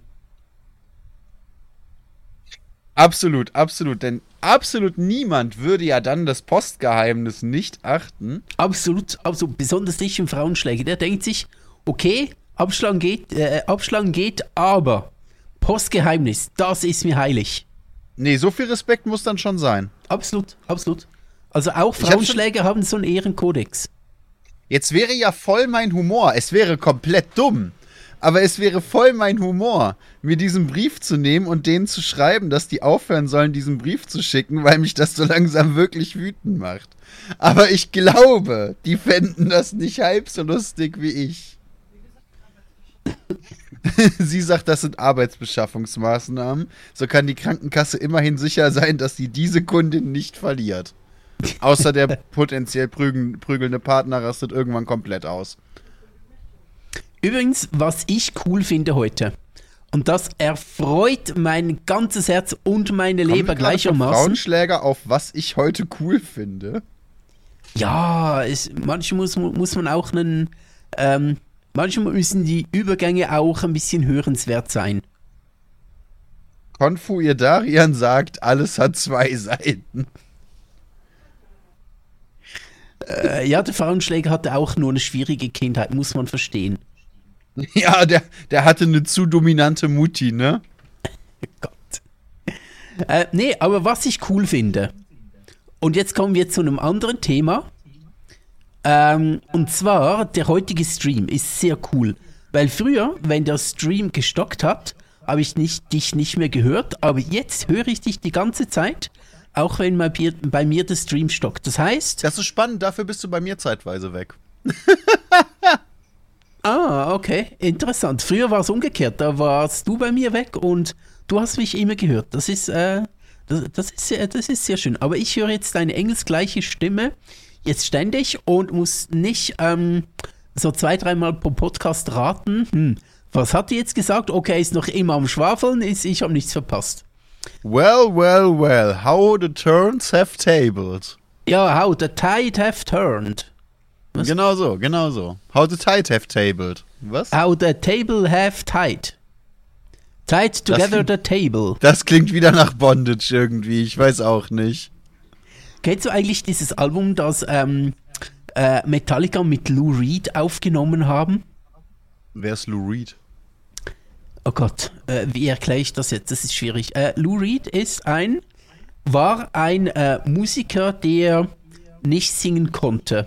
Absolut, absolut. Denn absolut niemand würde ja dann das Postgeheimnis nicht achten. Absolut, absolut. Besonders nicht im Frauenschläger. Der denkt sich, okay, Abschlagen geht, äh, Abschlagen geht, aber Postgeheimnis, das ist mir heilig. Nee, so viel Respekt muss dann schon sein. Absolut, absolut. Also auch Ich hab haben so einen Ehrenkodex. Jetzt wäre ja voll mein Humor. Es wäre komplett dumm. Aber es wäre voll mein Humor, mir diesen Brief zu nehmen und denen zu schreiben, dass die aufhören sollen, diesen Brief zu schicken, weil mich das so langsam wirklich wütend macht. Aber ich glaube, die fänden das nicht halb so lustig wie ich. Sie sagt, das sind Arbeitsbeschaffungsmaßnahmen. So kann die Krankenkasse immerhin sicher sein, dass sie diese Kundin nicht verliert. Außer der potenziell prügelnde Partner rastet irgendwann komplett aus. Übrigens, was ich cool finde heute, und das erfreut mein ganzes Herz und meine Kommen Leber gleichermaßen. Frauenschläger auf was ich heute cool finde. Ja, es, manchmal muss, muss man auch einen. Ähm, manchmal müssen die Übergänge auch ein bisschen hörenswert sein. Konfu ihr Darian sagt, alles hat zwei Seiten. Äh, ja, der Frauenschläger hatte auch nur eine schwierige Kindheit, muss man verstehen. Ja, der, der hatte eine zu dominante Mutti, ne? Gott. Äh, nee, aber was ich cool finde, und jetzt kommen wir zu einem anderen Thema. Ähm, und zwar, der heutige Stream ist sehr cool. Weil früher, wenn der Stream gestockt hat, habe ich nicht, dich nicht mehr gehört, aber jetzt höre ich dich die ganze Zeit, auch wenn bei mir, bei mir der Stream stockt. Das heißt, Das ist spannend, dafür bist du bei mir zeitweise weg. ah, okay, interessant. Früher war es umgekehrt, da warst du bei mir weg und du hast mich immer gehört. Das ist, äh, das, das, ist, sehr, das ist sehr schön. Aber ich höre jetzt deine engelsgleiche Stimme jetzt ständig und muss nicht ähm, so zwei, dreimal pro Podcast raten. Hm, was hat die jetzt gesagt? Okay, ist noch immer am Schwafeln, ist, ich habe nichts verpasst. Well, well, well, how the turns have tabled. Ja, how the tide have turned. Was? Genau so, genau so. How the tide have tabled. Was? How the table have tied. Tied together klingt- the table. Das klingt wieder nach Bondage irgendwie, ich weiß auch nicht. Kennst du eigentlich dieses Album, das ähm, äh, Metallica mit Lou Reed aufgenommen haben? Wer ist Lou Reed? Oh Gott, äh, wie erkläre ich das jetzt? Das ist schwierig. Äh, Lou Reed ist ein, war ein äh, Musiker, der nicht singen konnte.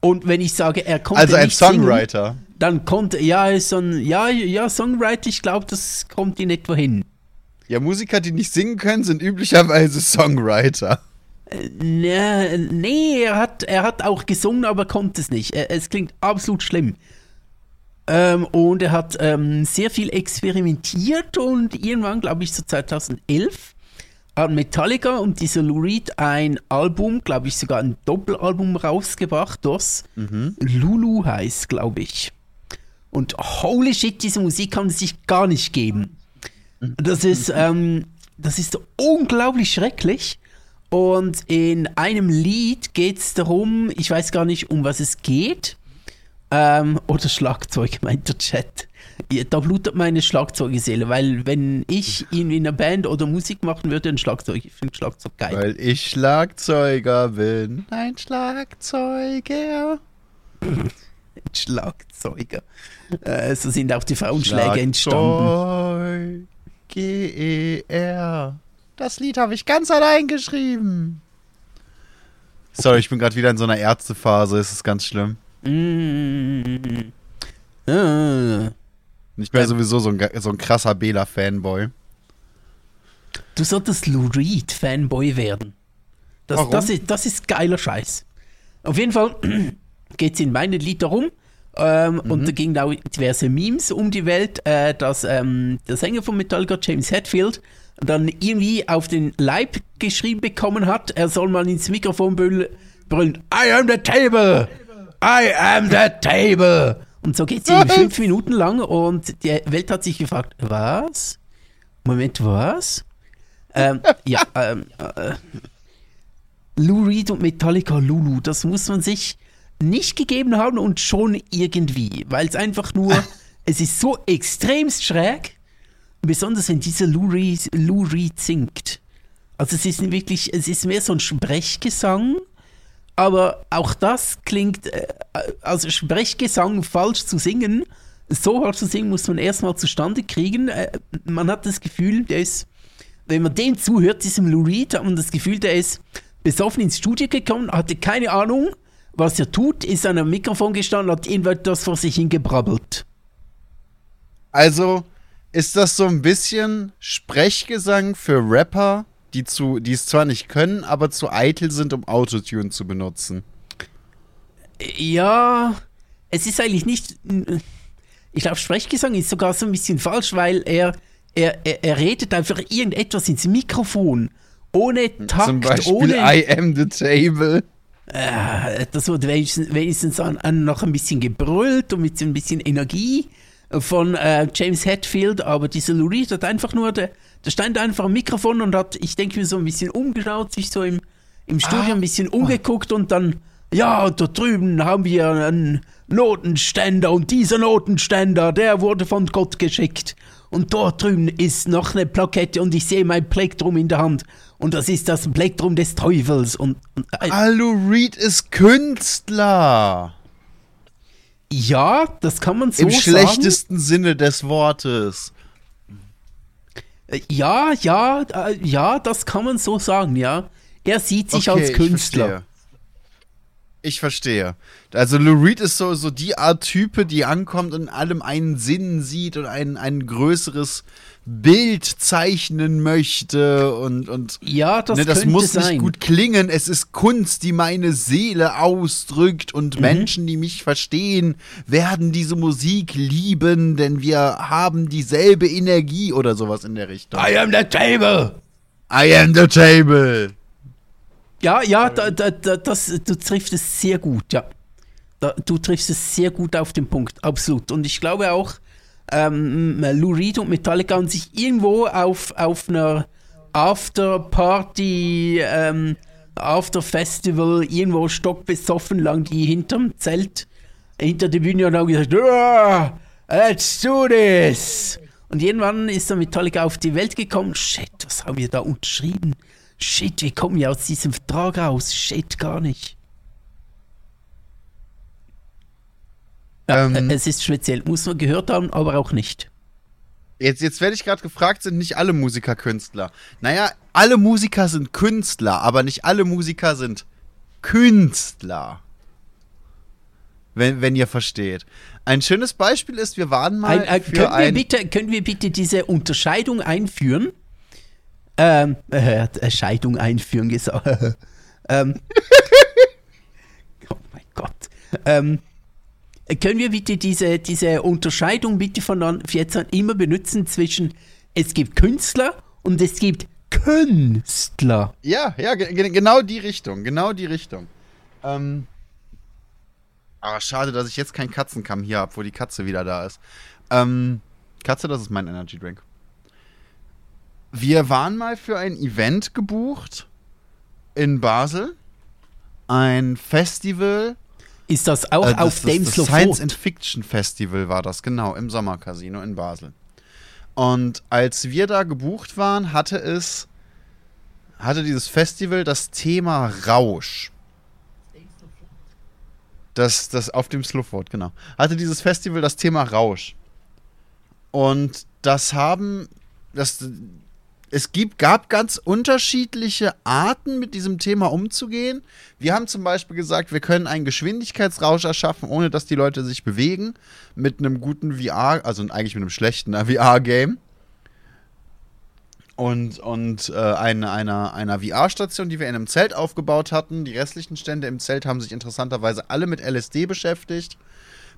Und wenn ich sage, er konnte Also ein nicht singen, Songwriter. dann konnte, ja, so ein, ja, ja, Songwriter, ich glaube, das kommt in etwa hin. Ja, Musiker, die nicht singen können, sind üblicherweise Songwriter. Nee, nee er, hat, er hat auch gesungen, aber konnte es nicht. Äh, Es klingt absolut schlimm. Ähm, und er hat ähm, sehr viel experimentiert und irgendwann, glaube ich, so 2011, hat Metallica und dieser Lou Reed ein Album, glaube ich, sogar ein Doppelalbum rausgebracht, das Lulu heißt, glaube ich. Und holy shit, diese Musik kann es sich gar nicht geben. Das ist, ähm, das ist so unglaublich schrecklich. Und in einem Lied geht es darum, ich weiß gar nicht, um was es geht. Ähm, oder Schlagzeug, meint der Chat. Da blutet meine Schlagzeugseele, weil wenn ich in einer Band oder Musik machen würde, ein Schlagzeug, ich finde Schlagzeug geil. Weil ich Schlagzeuger bin. Ein Schlagzeuger. Schlagzeuger. Äh, so sind auch die Frauenschläge entstanden. G-E-R. Das Lied habe ich ganz allein geschrieben. Sorry, ich bin gerade wieder in so einer Ärztephase. Es ist ganz schlimm. Mm. Ah. Ich bin Ähm. sowieso so ein, so ein krasser Bela-Fanboy. Du solltest Lou Reed Fanboy werden. Das, Warum? das, ist, das ist geiler Scheiß. Auf jeden Fall geht es in meinem Lied darum. Ähm, Und Mhm. da gingen auch diverse Memes um die Welt, äh, dass ähm, der Sänger von Metallica, James Hetfield, dann irgendwie auf den Leib geschrieben bekommen hat, er soll mal ins Mikrofon brüllen, I am the table! I am the table! Und so geht es Was? fünf Minuten lang und die Welt hat sich gefragt, was? Moment, was? ähm, ja, ähm, äh, Lou Reed und Metallica Lulu, das muss man sich nicht gegeben haben und schon irgendwie, weil es einfach nur, es ist so extremst schräg, besonders wenn dieser Lou Reed, Lou Reed singt. Also es ist wirklich, es ist mehr so ein Sprechgesang, aber auch das klingt, äh, also Sprechgesang falsch zu singen, so falsch zu singen muss man erstmal zustande kriegen. Äh, man hat das Gefühl, der ist, wenn man dem zuhört, diesem Lou Reed, hat man das Gefühl, der ist besoffen ins Studio gekommen, hatte keine Ahnung, was er tut, ist an einem Mikrofon gestanden, hat irgendwas vor sich hingebrabbelt. Also ist das so ein bisschen Sprechgesang für Rapper, die, zu, die es zwar nicht können, aber zu eitel sind, um Autotune zu benutzen. Ja, es ist eigentlich nicht. Ich glaube, Sprechgesang ist sogar so ein bisschen falsch, weil er, er, er, er redet einfach irgendetwas ins Mikrofon. Ohne Takt, Zum Beispiel ohne. I am the table. Äh, das wird wenigstens, wenigstens an, an noch ein bisschen gebrüllt und mit so ein bisschen Energie von äh, James Hetfield, aber dieser Lou Reed hat einfach nur, der, der stand einfach am Mikrofon und hat, ich denke mir so ein bisschen umgeschaut, sich so im, im Studio Ah. ein bisschen umgeguckt und dann, ja, da drüben haben wir einen Notenständer und dieser Notenständer, der wurde von Gott geschickt. Und dort drüben ist noch eine Plakette und ich sehe mein Plektrum in der Hand. Und das ist das Plektrum des Teufels. Und, und äh, Ah, Lou Reed ist Künstler. Ja, das kann man so Im sagen. schlechtesten Sinne des Wortes. Äh, Ja, ja, äh, ja, das kann man so sagen, ja. Er sieht sich Okay, als ich Künstler. verstehe. Ich verstehe. Also Lou Reed ist so, so die Art Type, die ankommt und in allem einen Sinn sieht und ein, ein größeres Bild zeichnen möchte und, und Ja, das, ne, das muss sein. nicht gut klingen. Es ist Kunst, die meine Seele ausdrückt Mhm. und Menschen, die mich verstehen, werden diese Musik lieben, denn wir haben dieselbe Energie oder sowas in der Richtung. I am the table. I am the table. Ja, ja, da, da, da, das, du triffst es sehr gut, ja. Du triffst es sehr gut auf den Punkt, absolut. Und ich glaube auch, ähm, Lou Reed und Metallica haben sich irgendwo auf, auf einer After-Party, ähm, After-Festival, irgendwo stockbesoffen lang die hinterm Zelt, hinter der Bühne und haben gesagt, "Ah, let's do this. Und irgendwann ist dann Metallica auf die Welt gekommen. Shit, was haben wir da unterschrieben? Shit, wie kommen wir aus diesem Vertrag raus? Shit, gar nicht. Ja, Ähm. äh, es ist speziell. Muss man gehört haben, aber auch nicht. Jetzt, jetzt werde ich gerade gefragt, sind nicht alle Musiker Künstler? Naja, alle Musiker sind Künstler, aber nicht alle Musiker sind Künstler. Wenn, wenn ihr versteht. Ein schönes Beispiel ist, wir waren mal Ein, äh, für können, wir bitte, können wir bitte diese Unterscheidung einführen? Ähm, äh, äh, Scheidung einführen gesagt. ähm, oh mein Gott. Ähm, können wir bitte diese, diese Unterscheidung bitte von jetzt an immer benutzen zwischen es gibt Künstler und es gibt Künstler. Ja, ja, ge ge- genau die Richtung, genau die Richtung. Ähm, aber schade, dass ich jetzt keinen Katzenkamm hier habe, wo die Katze wieder da ist. Ähm, Katze, das ist mein Energy Drink. Wir waren mal für ein Event gebucht in Basel. Ein Festival. Ist das auch äh, auf das, dem das, das Science and Fiction Festival war das, genau, im Sommercasino in Basel. Und als wir da gebucht waren, hatte es, hatte dieses Festival das Thema Rausch. Das, das auf dem Slowford, genau. Hatte dieses Festival das Thema Rausch. Und das haben, das, es gibt, gab ganz unterschiedliche Arten, mit diesem Thema umzugehen. Wir haben zum Beispiel gesagt, wir können einen Geschwindigkeitsrausch erschaffen, ohne dass die Leute sich bewegen, mit einem guten VR, also eigentlich mit einem schlechten äh, VR-Game. Und, und äh, eine, einer, einer VR-Station, die wir in einem Zelt aufgebaut hatten. Die restlichen Stände im Zelt haben sich interessanterweise alle mit LSD beschäftigt.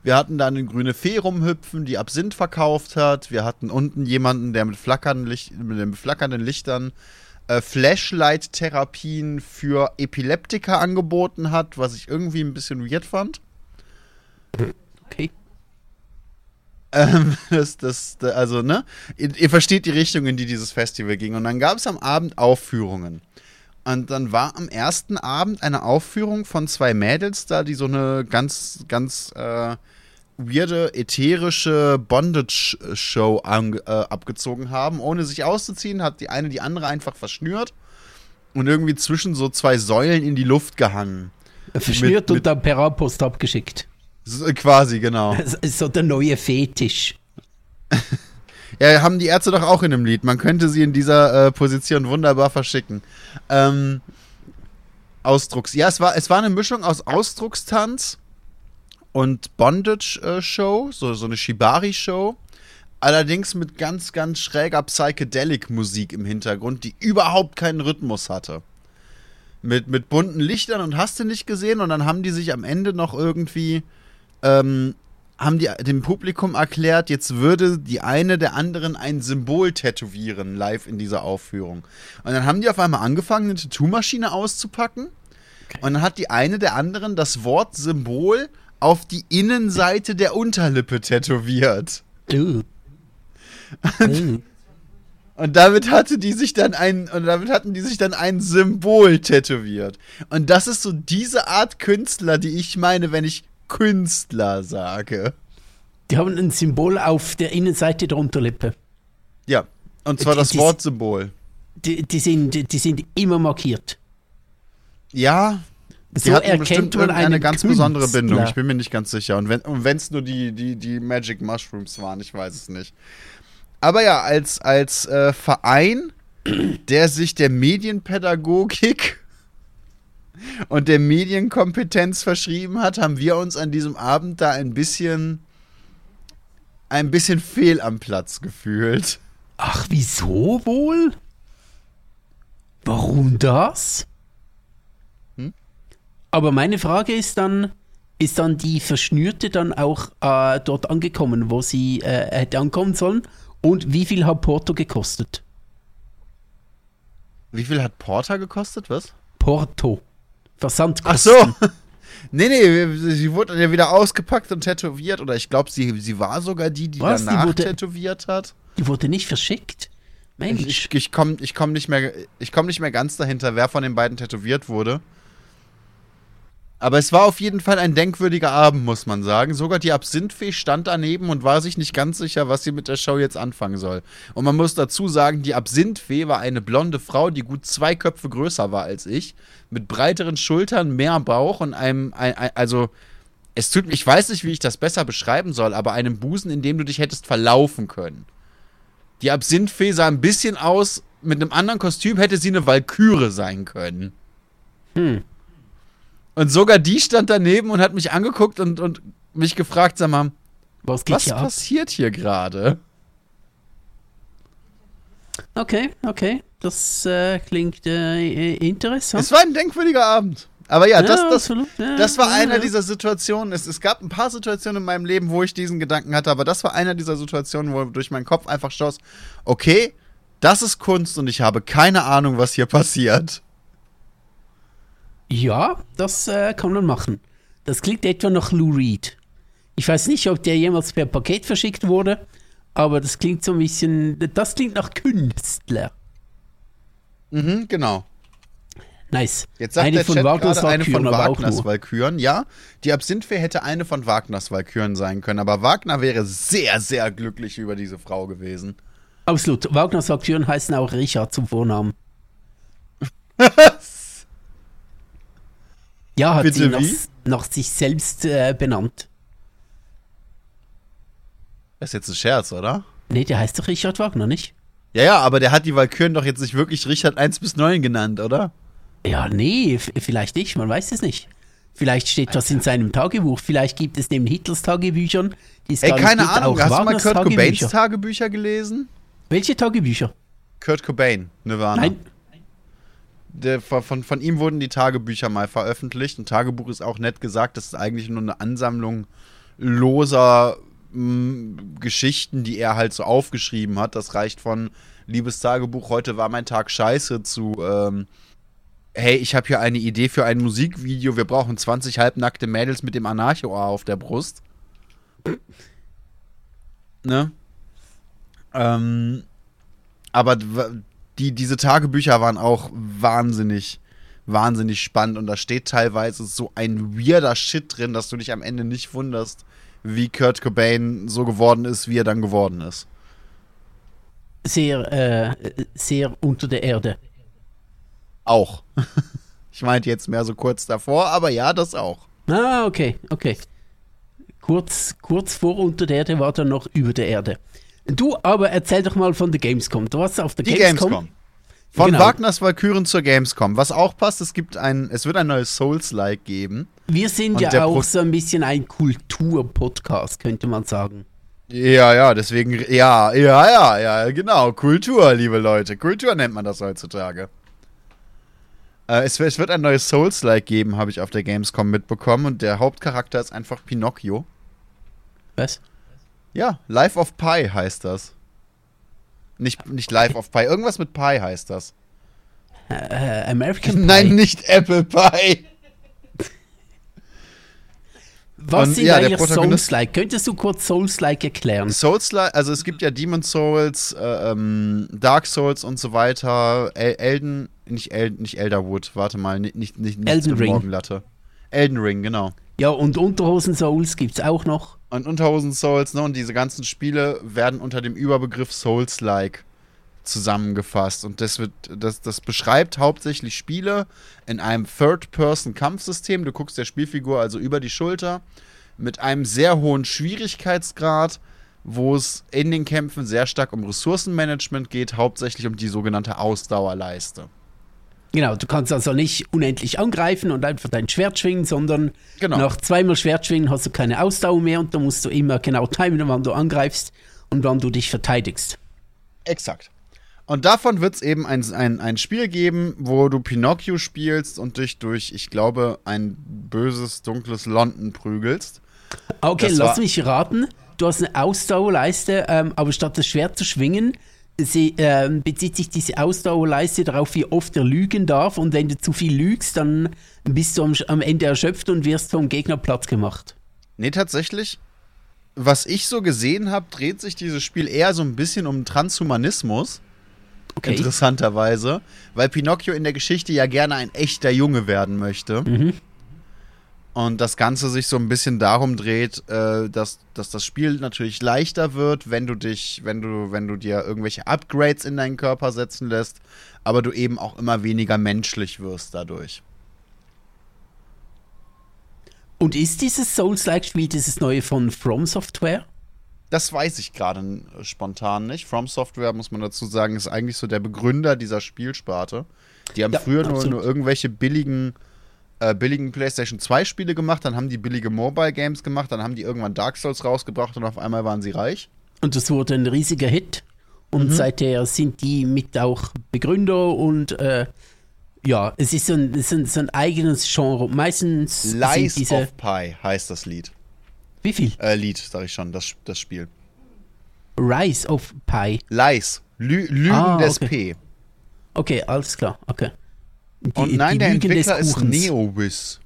Wir hatten da eine grüne Fee rumhüpfen, die Absinth verkauft hat. Wir hatten unten jemanden, der mit flackernden, Licht, mit den flackernden Lichtern äh, Flashlight-Therapien für Epileptiker angeboten hat, was ich irgendwie ein bisschen weird fand. Okay. Ähm, das, das, da- also, ne? Ihr, ihr versteht die Richtung, in die dieses Festival ging. Und dann gab es am Abend Aufführungen. Und dann war am ersten Abend eine Aufführung von zwei Mädels da, die so eine ganz, ganz äh, weirde, ätherische Bondage-Show äh, abgezogen haben. Ohne sich auszuziehen, hat die eine die andere einfach verschnürt und irgendwie zwischen so zwei Säulen in die Luft gehangen. Verschnürt mit, und dann per Post abgeschickt. So, quasi, genau. Das ist so der neue Fetisch. ja, haben die Ärzte doch auch in einem Lied. Man könnte sie in dieser äh, Position wunderbar verschicken. Ähm, Ausdrucks. Ja, es war, es war eine Mischung aus Ausdruckstanz und Bondage-Show, äh, so, so eine Shibari-Show. Allerdings mit ganz, ganz schräger Psychedelic-Musik im Hintergrund, die überhaupt keinen Rhythmus hatte. Mit, mit bunten Lichtern und hast du nicht gesehen und dann haben die sich am Ende noch irgendwie, ähm, haben die dem Publikum erklärt, jetzt würde die eine der anderen ein Symbol tätowieren, live in dieser Aufführung. Und dann haben die auf einmal angefangen, eine Tattoo-Maschine auszupacken. Okay. Und dann hat die eine der anderen das Wort Symbol auf die Innenseite der Unterlippe tätowiert. Uh. Und, und damit hatte die sich dann ein und damit hatten die sich dann ein Symbol tätowiert. Und das ist so diese Art Künstler, die ich meine, wenn ich Künstler sage. Die haben ein Symbol auf der Innenseite der Unterlippe. Ja, und zwar die, das Wortsymbol. Die, die, sind, die sind immer markiert. Ja, die so hatten bestimmt irgendeine ganz Künstler. besondere Bindung. Ich bin mir nicht ganz sicher. Und wenn es nur die, die, die Magic Mushrooms waren, ich weiß es nicht. Aber ja, als, als äh, Verein, der sich der Medienpädagogik und der Medienkompetenz verschrieben hat, haben wir uns an diesem Abend da ein bisschen ein bisschen fehl am Platz gefühlt. Ach, wieso wohl? Warum das? Aber meine Frage ist dann, ist dann die Verschnürte dann auch äh, dort angekommen, wo sie äh, hätte ankommen sollen? Und wie viel hat Porto gekostet? Wie viel hat Porter gekostet, was? Porto. Versandkosten. Ach so. nee, nee, sie wurde ja wieder ausgepackt und tätowiert. Oder ich glaube, sie, sie war sogar die, die was? danach die wurde, tätowiert hat. Die wurde nicht verschickt? Mensch. Ich, ich komme ich komm nicht, mehr, komm nicht mehr ganz dahinter, wer von den beiden tätowiert wurde. Aber es war auf jeden Fall ein denkwürdiger Abend, muss man sagen. Sogar die Absinthfee stand daneben und war sich nicht ganz sicher, was sie mit der Show jetzt anfangen soll. Und man muss dazu sagen, die Absinthfee war eine blonde Frau, die gut zwei Köpfe größer war als ich, mit breiteren Schultern, mehr Bauch und einem, ein, ein, also es tut, ich weiß nicht, wie ich das besser beschreiben soll, aber einem Busen, in dem du dich hättest verlaufen können. Die Absinthfee sah ein bisschen aus, mit einem anderen Kostüm hätte sie eine Walküre sein können. Hm. Und sogar die stand daneben und hat mich angeguckt und, und mich gefragt, sag mal, was, was hier passiert hier gerade? Okay, okay. Das äh, klingt äh, interessant. Es war ein denkwürdiger Abend. Aber ja, das, das, ja, das war einer dieser Situationen. Es, es gab ein paar Situationen in meinem Leben, wo ich diesen Gedanken hatte, aber das war einer dieser Situationen, wo durch meinen Kopf einfach schoss, okay, das ist Kunst und ich habe keine Ahnung, was hier passiert. Ja, das äh, kann man machen. Das klingt etwa nach Lou Reed. Ich weiß nicht, ob der jemals per Paket verschickt wurde, aber das klingt so ein bisschen. Das klingt nach Künstler. Mhm, genau. Nice. Jetzt sagt eine der von Chat Wagners eine von Wagners Walküren. Ja, die Absinthfee hätte eine von Wagners Walküren sein können, aber Wagner wäre sehr, sehr glücklich über diese Frau gewesen. Absolut. Wagners Walküren heißen auch Richard zum Vornamen. Ja, hat Bitte sie nach, nach, sich selbst äh, benannt. Das ist jetzt ein Scherz, oder? Nee, der heißt doch Richard Wagner, nicht? Ja, ja, aber der hat die Walküren doch jetzt nicht wirklich Richard 1 bis 9 genannt, oder? Ja, nee, vielleicht nicht, man weiß es nicht. Vielleicht steht Alter. das in seinem Tagebuch, vielleicht gibt es neben Hitlers Tagebüchern. Ey, keine Ahnung, hast Wagners du mal Kurt Cobains Tagebücher gelesen? Welche Tagebücher? Kurt Cobain, Nirvana. Nein, der, von, von ihm wurden die Tagebücher mal veröffentlicht. Ein Tagebuch ist auch nett gesagt, das ist eigentlich nur eine Ansammlung loser mh, mm, Geschichten, die er halt so aufgeschrieben hat. Das reicht von Liebes Tagebuch, heute war mein Tag scheiße zu ähm, Hey, ich habe hier eine Idee für ein Musikvideo. Wir brauchen 20 halbnackte Mädels mit dem Anarcho-A auf der Brust. ne? Ähm, aber die, diese Tagebücher waren auch wahnsinnig, wahnsinnig spannend und da steht teilweise so ein weirder Shit drin, dass du dich am Ende nicht wunderst, wie Kurt Cobain so geworden ist, wie er dann geworden ist. Sehr, äh, sehr unter der Erde. Auch. ich meinte jetzt mehr so kurz davor, aber ja, das auch. Ah, okay, okay. Kurz, kurz vor unter der Erde war dann noch über der Erde. Du, aber erzähl doch mal von der Gamescom. Du warst auf der Die Gamescom. Gamescom. Von Genau. Wagners Walküren zur Gamescom. Was auch passt, es gibt ein, es wird ein neues Souls-like geben. Wir sind Und ja auch Pro- so ein bisschen ein Kultur-Podcast, könnte man sagen. Ja, ja, deswegen, ja, ja, ja, ja, genau. Kultur, liebe Leute. Kultur nennt man das heutzutage. Äh, es, es wird ein neues Souls-like geben, habe ich auf der Gamescom mitbekommen. Und der Hauptcharakter ist einfach Pinocchio. Was? Ja, Life of Pi heißt das. Nicht, nicht Life of Pi, irgendwas mit Pi heißt das. Äh, American Pie. Nein, nicht Apple Pie. Was und sind ja, eigentlich Souls-like? Könntest du kurz Souls-like erklären? Souls-like, also es gibt ja Demon Souls, äh, ähm, Dark Souls und so weiter. El Elden, nicht, El nicht Elderwood, warte mal, nicht, nicht, nicht Elden Ring. Morgenlatte. Elden Ring, genau. Ja, und Unterhosen-Souls gibt's auch noch. Und Unterhosen Souls, ne, und diese ganzen Spiele werden unter dem Überbegriff Souls-like zusammengefasst. Und das wird, das, das beschreibt hauptsächlich Spiele in einem Third-Person-Kampfsystem. Du guckst der Spielfigur also über die Schulter mit einem sehr hohen Schwierigkeitsgrad, wo es in den Kämpfen sehr stark um Ressourcenmanagement geht, hauptsächlich um die sogenannte Ausdauerleiste. Genau, du kannst also nicht unendlich angreifen und einfach dein Schwert schwingen, sondern Genau. nach zweimal Schwert schwingen hast du keine Ausdauer mehr und da musst du immer genau timen, wann du angreifst und wann du dich verteidigst. Exakt. Und davon wird es eben ein, ein, ein Spiel geben, wo du Pinocchio spielst und dich durch, ich glaube, ein böses, dunkles London prügelst. Okay, Das lass mich raten. Du hast eine Ausdauerleiste, ähm, aber statt das Schwert zu schwingen, sie, ähm, bezieht sich diese Ausdauerleiste darauf, wie oft er lügen darf. Und wenn du zu viel lügst, dann bist du am, am Ende erschöpft und wirst vom Gegner platt gemacht. Nee, tatsächlich, was ich so gesehen habe, dreht sich dieses Spiel eher so ein bisschen um Transhumanismus. Okay. Interessanterweise. Weil Pinocchio in der Geschichte ja gerne ein echter Junge werden möchte. Mhm. Und das Ganze sich so ein bisschen darum dreht, äh, dass, dass das Spiel natürlich leichter wird, wenn du dich, wenn du, wenn du dir irgendwelche Upgrades in deinen Körper setzen lässt, aber du eben auch immer weniger menschlich wirst dadurch. Und ist dieses Souls-like-Spiel dieses neue von From Software? Das weiß ich gerade spontan nicht. From Software, muss man dazu sagen, ist eigentlich so der Begründer dieser Spielsparte. Die haben Ja, früher nur, nur irgendwelche billigen, äh, billigen PlayStation 2 Spiele gemacht, dann haben die billige Mobile Games gemacht, dann haben die irgendwann Dark Souls rausgebracht und auf einmal waren sie reich. Und das wurde ein riesiger Hit. Mhm. Und seither sind die mit auch Begründer und äh, ja, es ist so ein, ist ein, so ein eigenes Genre. Meistens Lies diese. of Pi heißt das Lied. Wie viel? Äh, Lied, sag ich schon, das, das Spiel. Rise of Pi. Lies. Lü Lügen Ah, des okay. P. Okay, alles klar, okay. Die, Und nein, der Lügen des Entwickler ist Kuchens. Neowiz.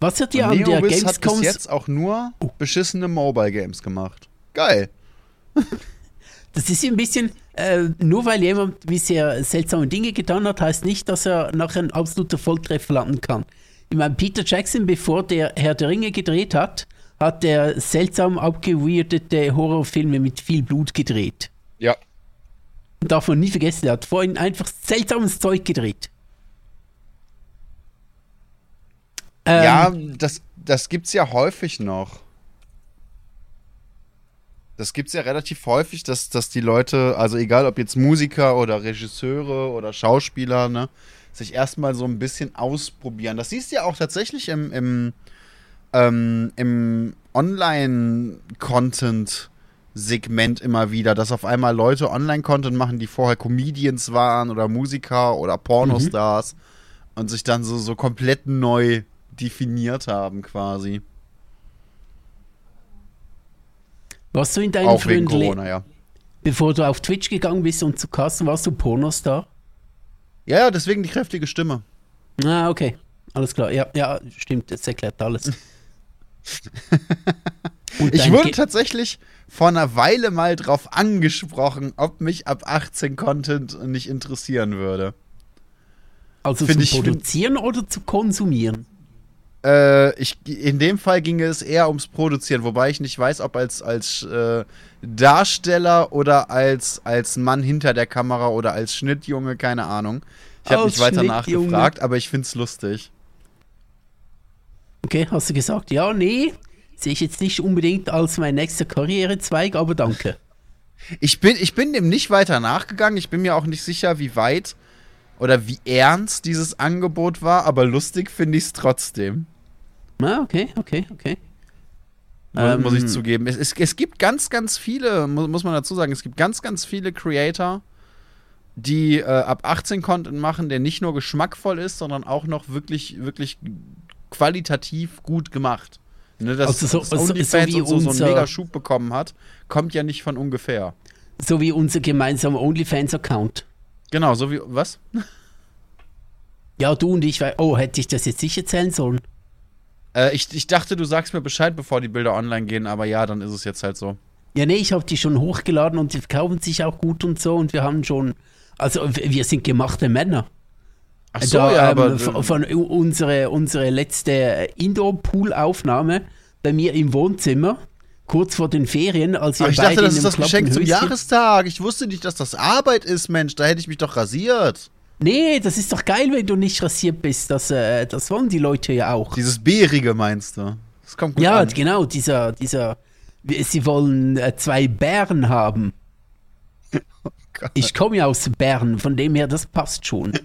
Was hat Und an der Neowiz hat bis Gamescom jetzt auch nur beschissene Mobile Games gemacht. Geil. Das ist ein bisschen, äh, nur weil jemand bisher seltsame Dinge getan hat, heißt nicht, dass er nachher ein absoluter Volltreffer landen kann. Ich meine, Peter Jackson, bevor der Herr der Ringe gedreht hat, hat der seltsam abgeweirdete Horrorfilme mit viel Blut gedreht. Ja. Und darf man nie vergessen, er hat vorhin einfach seltsames Zeug gedreht. Ähm, Ja, das, das gibt's ja häufig noch. Das gibt's ja relativ häufig, dass, dass die Leute, also egal ob jetzt Musiker oder Regisseure oder Schauspieler, ne, sich erstmal so ein bisschen ausprobieren. Das siehst du ja auch tatsächlich im, im, ähm, im Online-Content-Segment immer wieder, dass auf einmal Leute Online-Content machen, die vorher Comedians waren oder Musiker oder Pornostars und sich dann so, so komplett neu definiert haben quasi. warst du in deinem Auch wegen frühen Corona, ja. bevor du auf Twitch gegangen bist und zu Casten, warst du Pornostar? Ja, ja, deswegen die kräftige Stimme. Ah, okay. Alles klar. Ja, ja, stimmt. Das erklärt alles. Ich wurde tatsächlich vor einer Weile mal drauf angesprochen, ob mich ab 18 Content nicht interessieren würde. also find zu produzieren oder zu konsumieren? Äh, ich, in dem Fall ginge es eher ums Produzieren, wobei ich nicht weiß, ob als, als äh, Darsteller oder als, als Mann hinter der Kamera oder als Schnittjunge, keine Ahnung. Ich habe nicht weiter nachgefragt, aber ich find's lustig. Okay, hast du gesagt, ja, nee, sehe ich jetzt nicht unbedingt als mein nächster Karrierezweig, aber danke. Ich bin, ich bin dem nicht weiter nachgegangen. Ich bin mir auch nicht sicher, wie weit oder wie ernst dieses Angebot war, aber lustig finde ich es trotzdem. Ah, okay, okay, okay. Mu- Ähm, muss ich zugeben. Es, es, es gibt ganz, ganz viele, mu muss man dazu sagen, es gibt ganz, ganz viele Creator, die äh, ab 18 Content machen, der nicht nur geschmackvoll ist, sondern auch noch wirklich, wirklich qualitativ gut gemacht. Ne, dass Also so- so- so OnlyFans wie und so, so einen unser- mega Schub bekommen hat, kommt ja nicht von ungefähr. So wie unser gemeinsamer OnlyFans-Account. Genau, so wie, was? Ja, du und ich, weil, oh, hätte ich das jetzt nicht erzählen sollen? Äh, ich, ich dachte, du sagst mir Bescheid, bevor die Bilder online gehen, aber ja, dann ist es jetzt halt so. Ja, nee, ich habe die schon hochgeladen und die verkaufen sich auch gut und so und wir haben schon, also wir sind gemachte Männer. Ach so, da, ja, ähm, aber. von, von u- unsere, unsere letzte Indoor-Pool-Aufnahme bei mir im Wohnzimmer, kurz vor den Ferien, als wir Ach, ich beide dachte, das ist das Geschenk zum Jahrestag. Ich wusste nicht, dass das Arbeit ist, Mensch. Da hätte ich mich doch rasiert. Nee, das ist doch geil, wenn du nicht rasiert bist. Das, äh, das wollen die Leute ja auch. Dieses Bärige meinst du? Das kommt gut ja, an. genau, dieser, dieser, sie wollen äh, zwei Bären haben. Gott. Ich komme ja aus Bern, von dem her, das passt schon.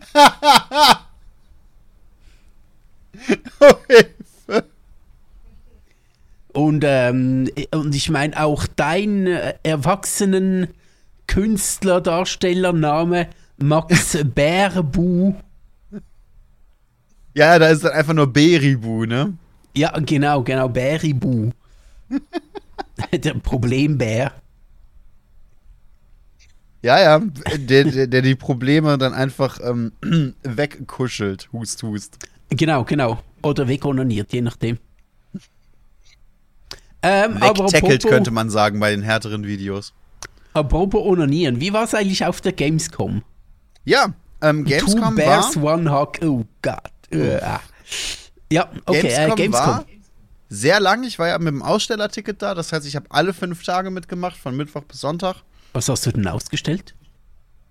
Und, ähm, und ich meine auch dein äh, erwachsenen Künstler, Darstellername Max Bärbu. ja, da ist dann einfach nur Beribu, ne? Ja, genau, genau, Bäribu. Der Problembär. Ja, ja. Der, der, der die Probleme dann einfach ähm, wegkuschelt. Hust, hust. Genau, genau. Oder wegonaniert, je nachdem. Ähm, Wegtackelt könnte man sagen bei den härteren Videos. apropos onanieren, wie war es eigentlich auf der Gamescom? Ja, ähm, Gamescom Two Bears, war, One Hawk. Oh Gott. Uah. Ja, okay, Gamescom, äh, Gamescom. war sehr lang. Ich war ja mit dem Ausstellerticket da. Das heißt, ich habe alle fünf Tage mitgemacht, von Mittwoch bis Sonntag. Was hast du denn ausgestellt?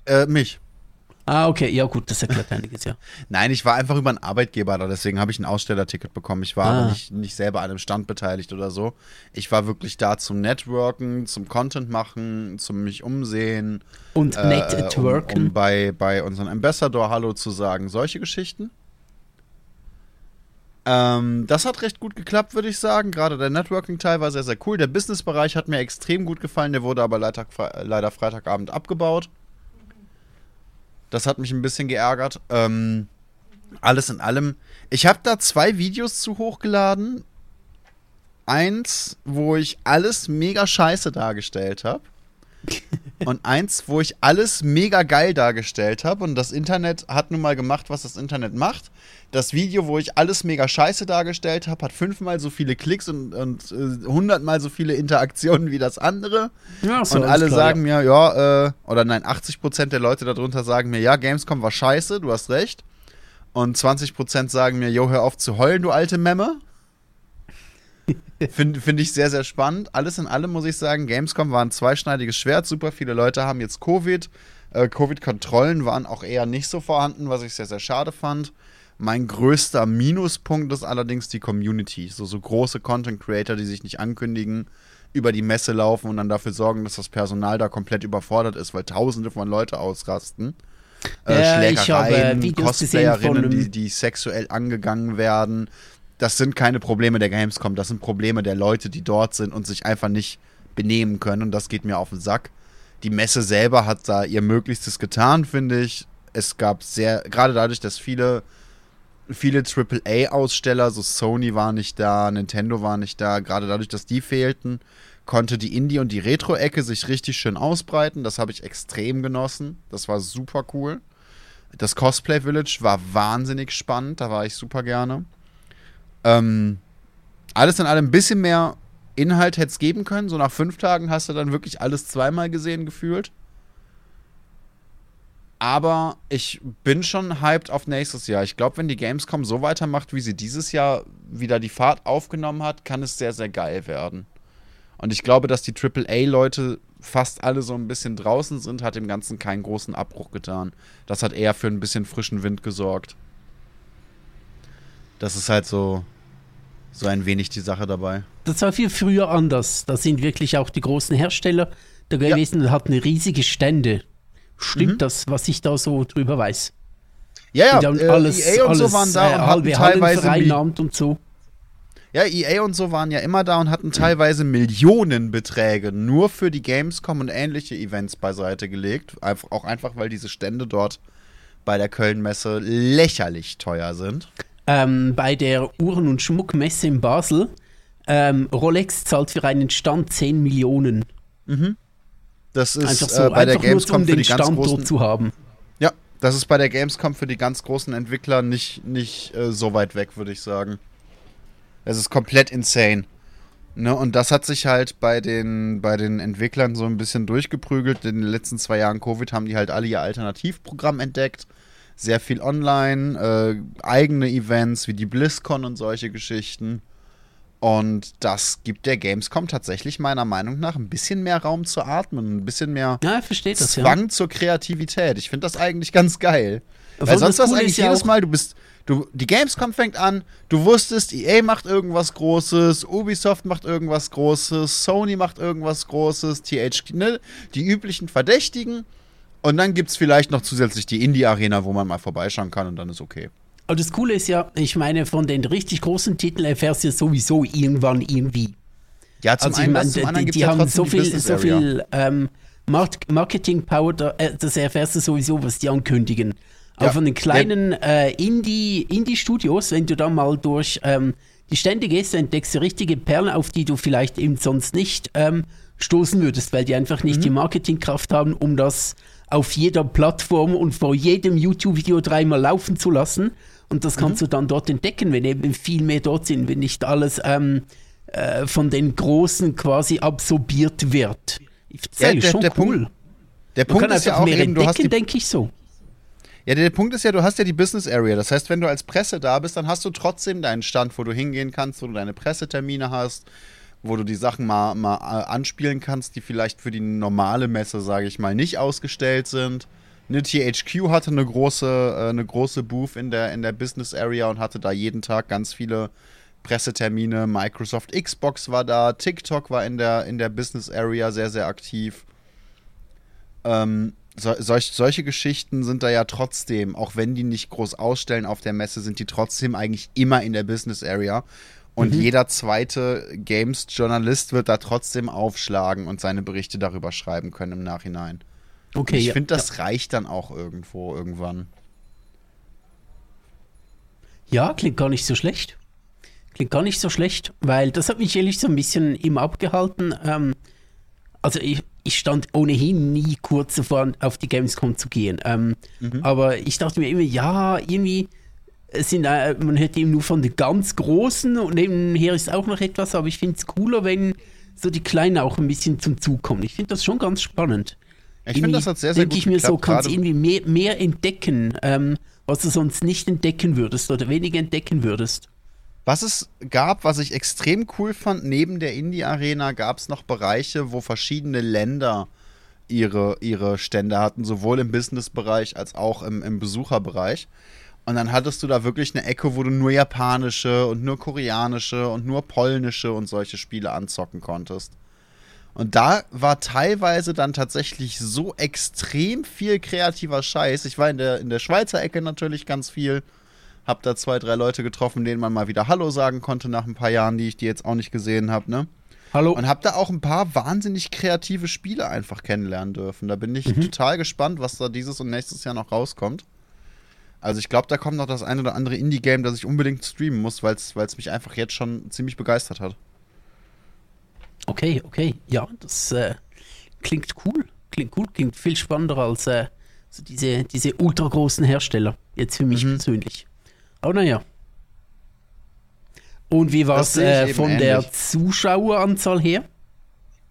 Äh, mich. Ah, okay, ja gut, das erklärt einiges, ja. Nein, ich war einfach über einen Arbeitgeber da, deswegen habe ich ein Ausstellerticket bekommen. Ich war Ah. aber nicht, nicht selber an einem Stand beteiligt oder so. Ich war wirklich da zum Networken, zum Content machen, zum mich umsehen. Und äh, Networken. Um, um bei, bei unserem Ambassador Hallo zu sagen, solche Geschichten. Ähm, das hat recht gut geklappt, würde ich sagen. Gerade der Networking-Teil war sehr, sehr cool. Der Business-Bereich hat mir extrem gut gefallen. Der wurde aber leider, leider Freitagabend abgebaut. Das hat mich ein bisschen geärgert. Ähm, alles in allem. Ich habe da zwei Videos zu hochgeladen. Eins, wo ich alles mega scheiße dargestellt habe. Und eins, wo ich alles mega geil dargestellt habe. Und das Internet hat nun mal gemacht, was das Internet macht. Das Video, wo ich alles mega scheiße dargestellt habe, hat fünfmal so viele Klicks und, und äh, hundertmal so viele Interaktionen wie das andere. Ja, so, und alle klar, sagen mir, ja, äh, oder nein, 80% der Leute darunter sagen mir, ja, Gamescom war scheiße, du hast recht. Und 20% sagen mir, jo, hör auf zu heulen, du alte Memme. Finde find ich sehr, sehr spannend. Alles in allem muss ich sagen, Gamescom war ein zweischneidiges Schwert. Super viele Leute haben jetzt Covid. Äh, Covid-Kontrollen waren auch eher nicht so vorhanden, was ich sehr, sehr schade fand. Mein größter Minuspunkt ist allerdings die Community. So, so große Content-Creator, die sich nicht ankündigen, über die Messe laufen und dann dafür sorgen, dass das Personal da komplett überfordert ist, weil tausende von Leute ausrasten. Äh, Ja, Schlägereien, Cosplayerinnen, die, die sexuell angegangen werden. Das sind keine Probleme der Gamescom, das sind Probleme der Leute, die dort sind und sich einfach nicht benehmen können. Und das geht mir auf den Sack. Die Messe selber hat da ihr Möglichstes getan, finde ich. Es gab sehr, gerade dadurch, dass viele, viele AAA-Aussteller, so Sony war nicht da, Nintendo war nicht da, gerade dadurch, dass die fehlten, konnte die Indie- und die Retro-Ecke sich richtig schön ausbreiten. Das habe ich extrem genossen. Das war super cool. Das Cosplay Village war wahnsinnig spannend, da war ich super gerne. Ähm, alles in allem ein bisschen mehr Inhalt hätte es geben können. So nach fünf Tagen hast du dann wirklich alles zweimal gesehen gefühlt. Aber ich bin schon hyped auf nächstes Jahr. Ich glaube, wenn die Gamescom so weitermacht, wie sie dieses Jahr wieder die Fahrt aufgenommen hat, kann es sehr, sehr geil werden. Und ich glaube, dass die AAA-Leute fast alle so ein bisschen draußen sind, hat dem Ganzen keinen großen Abbruch getan. Das hat eher für ein bisschen frischen Wind gesorgt. Das ist halt so, so ein wenig die Sache dabei. Das war viel früher anders. Da sind wirklich auch die großen Hersteller da gewesen ja. und hatten riesige Stände. Stimmt mhm. das, was ich da so drüber weiß? Ja, ja, äh, alles, EA und alles, so waren da äh, und hatten teilweise vereinnahmt und so. Ja, EA und so waren ja immer da und hatten teilweise Millionenbeträge nur für die Gamescom und ähnliche Events beiseite gelegt. Auch einfach, weil diese Stände dort bei der Köln-Messe lächerlich teuer sind. Ähm, bei der Uhren- und Schmuckmesse in Basel, ähm, Rolex zahlt für einen Stand 10 Millionen. Mhm. Das ist einfach so, äh, bei der Gamescom nur, um für die ganz großen zu haben. Ja, das ist bei der Gamescom für die ganz großen Entwickler nicht, nicht äh, so weit weg, würde ich sagen. Es ist komplett insane. Ne, und das hat sich halt bei den, bei den Entwicklern so ein bisschen durchgeprügelt. In den letzten zwei Jahren Covid haben die halt alle ihr Alternativprogramm entdeckt. Sehr viel online, äh, eigene Events wie die BlizzCon und solche Geschichten. Und das gibt der Gamescom tatsächlich meiner Meinung nach ein bisschen mehr Raum zu atmen, ein bisschen mehr ja, das, Zwang ja. zur Kreativität. Ich finde das eigentlich ganz geil. Weil sonst was eigentlich jedes Mal, du bist, Du, die Gamescom fängt an, du wusstest, EA macht irgendwas Großes, Ubisoft macht irgendwas Großes, Sony macht irgendwas Großes, THQ, ne? Die üblichen Verdächtigen. Und dann gibt es vielleicht noch zusätzlich die Indie-Arena, wo man mal vorbeischauen kann und dann ist okay. Aber das Coole ist ja, ich meine, von den richtig großen Titeln erfährst du ja sowieso irgendwann irgendwie. Ja, zum also einen, meine, zum die, die ja haben so viel, so viel ähm, Marketing-Power, äh, das erfährst du sowieso, was die ankündigen. Aber von den kleinen äh, Indie-Studios, wenn du da mal durch ähm, die Stände gehst, entdeckst du richtige Perlen, auf die du vielleicht eben sonst nicht ähm, stoßen würdest, weil die einfach nicht mhm. die Marketingkraft haben, um das auf jeder Plattform und vor jedem YouTube-Video dreimal laufen zu lassen. Und das kannst mhm. du dann dort entdecken, wenn eben viel mehr dort sind, wenn nicht alles ähm, äh, von den Großen quasi absorbiert wird. Ich ja, der, schon der cool. Punkt, der Man Punkt ist ja auch mehr eben, entdecken, denke ich so. Ja, der Punkt ist ja, du hast ja die Business Area. Das heißt, wenn du als Presse da bist, dann hast du trotzdem deinen Stand, wo du hingehen kannst, wo du deine Pressetermine hast, wo du die Sachen mal, mal äh, anspielen kannst, die vielleicht für die normale Messe, sage ich mal, nicht ausgestellt sind. Eine THQ hatte eine große, äh, eine große Booth in der, in der Business Area und hatte da jeden Tag ganz viele Pressetermine. Microsoft Xbox war da, TikTok war in der, in der Business Area sehr, sehr aktiv. Ähm, so, solch, solche Geschichten sind da ja trotzdem, auch wenn die nicht groß ausstellen auf der Messe, sind die trotzdem eigentlich immer in der Business Area. Und mhm. jeder zweite Games-Journalist wird da trotzdem aufschlagen und seine Berichte darüber schreiben können im Nachhinein. Okay. Und ich ja, finde, das ja. reicht dann auch irgendwo irgendwann. Ja, klingt gar nicht so schlecht. Klingt gar nicht so schlecht, weil das hat mich ehrlich so ein bisschen immer abgehalten. Ähm, also ich, ich stand ohnehin nie kurz davor, auf die Gamescom zu gehen. Ähm, mhm. Aber ich dachte mir immer, ja, irgendwie sind, äh, man hört eben nur von den ganz Großen und nebenher ist auch noch etwas, aber ich finde es cooler, wenn so die Kleinen auch ein bisschen zum Zug kommen. Ich finde das schon ganz spannend. Ich finde, das hat sehr, sehr denke ich mir so, kannst irgendwie mehr, mehr entdecken, ähm, was du sonst nicht entdecken würdest oder weniger entdecken würdest. Was es gab, was ich extrem cool fand, neben der Indie-Arena gab es noch Bereiche, wo verschiedene Länder ihre, ihre Stände hatten, sowohl im Business-Bereich als auch im, im Besucherbereich. Und dann hattest du da wirklich eine Ecke, wo du nur japanische und nur koreanische und nur polnische und solche Spiele anzocken konntest. Und da war teilweise dann tatsächlich so extrem viel kreativer Scheiß. Ich war in der, in der Schweizer Ecke natürlich ganz viel hab da zwei, drei Leute getroffen, denen man mal wieder Hallo sagen konnte nach ein paar Jahren, die ich die jetzt auch nicht gesehen habe, ne? Hallo. Und hab da auch ein paar wahnsinnig kreative Spiele einfach kennenlernen dürfen. Da bin ich mhm. total gespannt, was da dieses und nächstes Jahr noch rauskommt. Also ich glaube, da kommt noch das ein oder andere Indie-Game, das ich unbedingt streamen muss, weil es mich einfach jetzt schon ziemlich begeistert hat. Okay, okay. Ja, das äh, klingt cool. Klingt cool, klingt viel spannender als äh, so diese, diese ultra großen Hersteller. Jetzt für mich mhm. persönlich. Oh, naja. Und wie war es äh, von ähnlich. der Zuschaueranzahl her?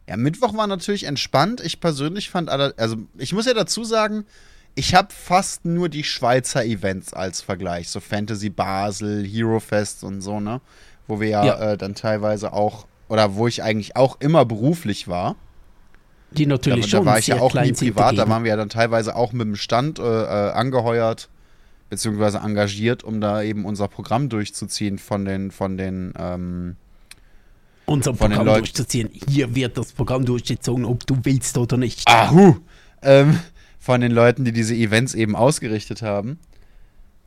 Ja, Mittwoch war natürlich entspannt. Ich persönlich fand, alle, also ich muss ja dazu sagen, ich habe fast nur die Schweizer Events als Vergleich, so Fantasy Basel, Hero Fest und so, ne? Wo wir ja, Ja. Äh, dann teilweise auch, oder wo ich eigentlich auch immer beruflich war. Die Da, natürlich da schon war ich ja auch nie privat, da waren wir ja dann teilweise auch mit dem Stand äh, äh, angeheuert, beziehungsweise engagiert, um da eben unser Programm durchzuziehen von den, von den, ähm, unser von den Programm Leuten- durchzuziehen. Hier wird das Programm durchgezogen, ob du willst oder nicht. Ahu, ähm, von den Leuten, die diese Events eben ausgerichtet haben.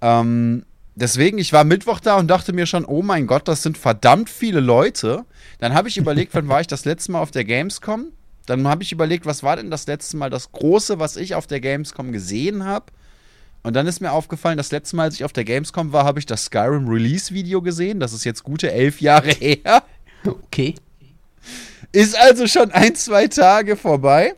Ähm, deswegen, ich war Mittwoch da und dachte mir schon, oh mein Gott, das sind verdammt viele Leute. Dann habe ich überlegt, wann war ich das letzte Mal auf der Gamescom? Dann habe ich überlegt, was war denn das letzte Mal das Große, was ich auf der Gamescom gesehen habe? Und dann ist mir aufgefallen, das letzte Mal, als ich auf der Gamescom war, habe ich das Skyrim Release-Video gesehen. Das ist jetzt gute elf Jahre her. Okay. Ist also schon ein, zwei Tage vorbei.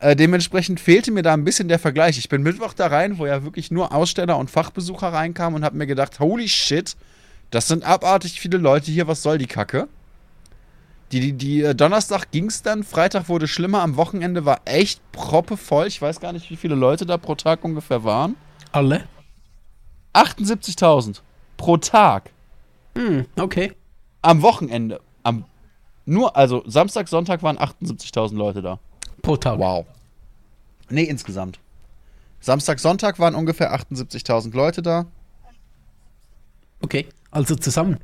Äh, dementsprechend fehlte mir da ein bisschen der Vergleich. Ich bin Mittwoch da rein, wo ja wirklich nur Aussteller und Fachbesucher reinkamen und habe mir gedacht, holy shit, das sind abartig viele Leute hier, was soll die Kacke? Die, die, die äh, Donnerstag ging es dann, Freitag wurde schlimmer, am Wochenende war echt proppevoll. Ich weiß gar nicht, wie viele Leute da pro Tag ungefähr waren. Alle? 78.000 pro Tag. Hm, okay. Am Wochenende. Am, nur, also Samstag, Sonntag waren 78.000 Leute da. Pro Tag. Wow. Nee, insgesamt. Samstag, Sonntag waren ungefähr 78.000 Leute da. Okay. Also zusammen.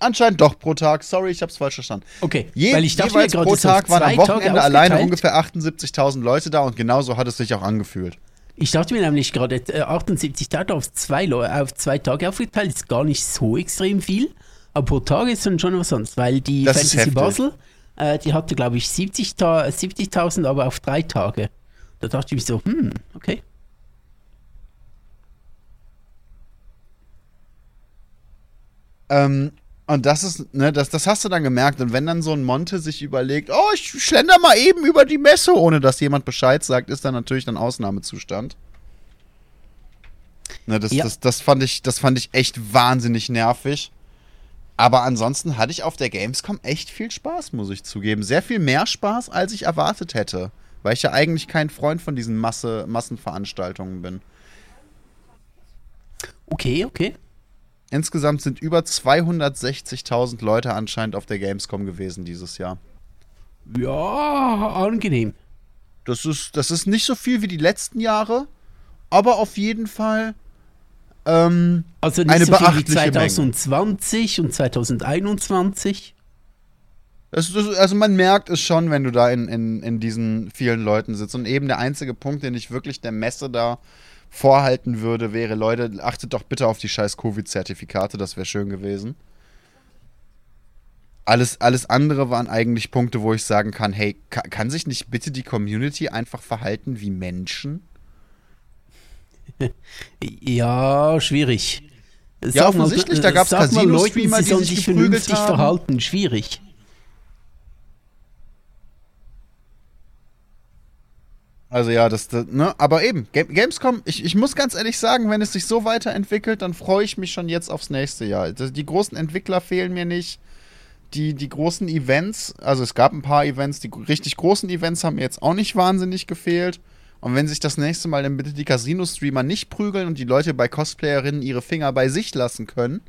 Anscheinend doch pro Tag. Sorry, ich hab's falsch verstanden. Okay. Je, Weil ich dachte mir jeweils gerade, pro Tag waren am Wochenende alleine ungefähr 78.000 Leute da und genauso hat es sich auch angefühlt. Ich dachte mir nämlich gerade, äh, 78 Tage auf zwei, auf zwei Tage aufgeteilt ist gar nicht so extrem viel. Aber pro Tag ist dann schon was anderes, weil die Das ist Fantasy heftig. Basel, äh, die hatte, glaube ich, 70 Ta- 70.000, aber auf drei Tage. Da dachte ich mir so, hm, okay. Ähm, und das ist, ne, das, das hast du dann gemerkt. Und wenn dann so ein Monte sich überlegt, oh, ich schlender mal eben über die Messe, ohne dass jemand Bescheid sagt, ist dann natürlich dann Ausnahmezustand. Ne, das, Ja. das, das, fand ich, das fand ich echt wahnsinnig nervig. Aber ansonsten hatte ich auf der Gamescom echt viel Spaß, muss ich zugeben. Sehr viel mehr Spaß, als ich erwartet hätte. Weil ich ja eigentlich kein Freund von diesen Masse, Massenveranstaltungen bin. Okay, okay. Insgesamt sind über 260.000 Leute anscheinend auf der Gamescom gewesen dieses Jahr. Ja, angenehm. Das ist, das ist nicht so viel wie die letzten Jahre, aber auf jeden Fall ähm, Also nicht Eine so viel wie beachtliche Menge. 2020 und 2021. es ist, also man merkt es schon, wenn du da in, in, in diesen vielen Leuten sitzt. Und eben der einzige Punkt, den ich wirklich der Messe da vorhalten würde, wäre, Leute, achtet doch bitte auf die scheiß Covid-Zertifikate, das wäre schön gewesen. Alles, alles andere waren eigentlich Punkte, wo ich sagen kann, hey, ka kann sich nicht bitte die Community einfach verhalten wie Menschen? Ja, schwierig. Ja, offensichtlich, da gab's sag mal Leuten, Casino-Streamer, die sich sich vernünftig haben. verhalten. Schwierig. Also ja, das, das ne, aber eben, Ga- Gamescom, ich, ich muss ganz ehrlich sagen, wenn es sich so weiterentwickelt, dann freue ich mich schon jetzt aufs nächste Jahr. Die großen Entwickler fehlen mir nicht. Die, die großen Events, also es gab ein paar Events, die richtig großen Events haben mir jetzt auch nicht wahnsinnig gefehlt. Und wenn sich das nächste Mal dann bitte die Casino-Streamer nicht prügeln und die Leute bei Cosplayerinnen ihre Finger bei sich lassen können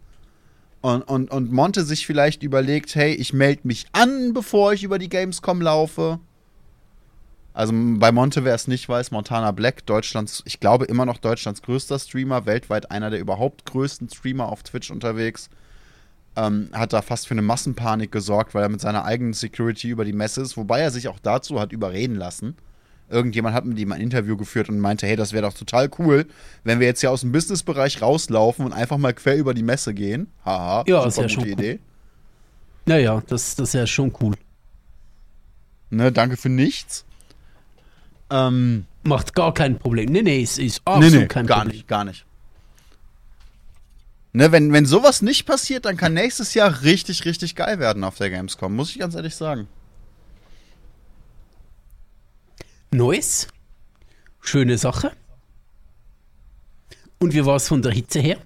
und, und, und Monte sich vielleicht überlegt, hey, ich melde mich an, bevor ich über die Gamescom laufe. Also bei Monte, wer es nicht weiß, Montana Black, Deutschlands, ich glaube immer noch Deutschlands größter Streamer, weltweit einer der überhaupt größten Streamer auf Twitch unterwegs, ähm, hat da fast für eine Massenpanik gesorgt, weil er mit seiner eigenen Security über die Messe ist, wobei er sich auch dazu hat überreden lassen. Irgendjemand hat mit ihm ein Interview geführt und meinte, hey, das wäre doch total cool, wenn wir jetzt hier aus dem Businessbereich rauslaufen und einfach mal quer über die Messe gehen. Haha, Ja, super ist ja gute schon cool. Idee. Naja, das, das ist ja schon cool. Ne, danke für nichts. Ähm, Macht gar kein Problem. Nee, nee, es ist nee, absolut nee, kein gar Problem. nicht, gar nicht. Ne, wenn, wenn sowas nicht passiert, dann kann nächstes Jahr richtig, richtig geil werden auf der Gamescom, muss ich ganz ehrlich sagen. Neues. Schöne Sache. Und wie war es von der Hitze her?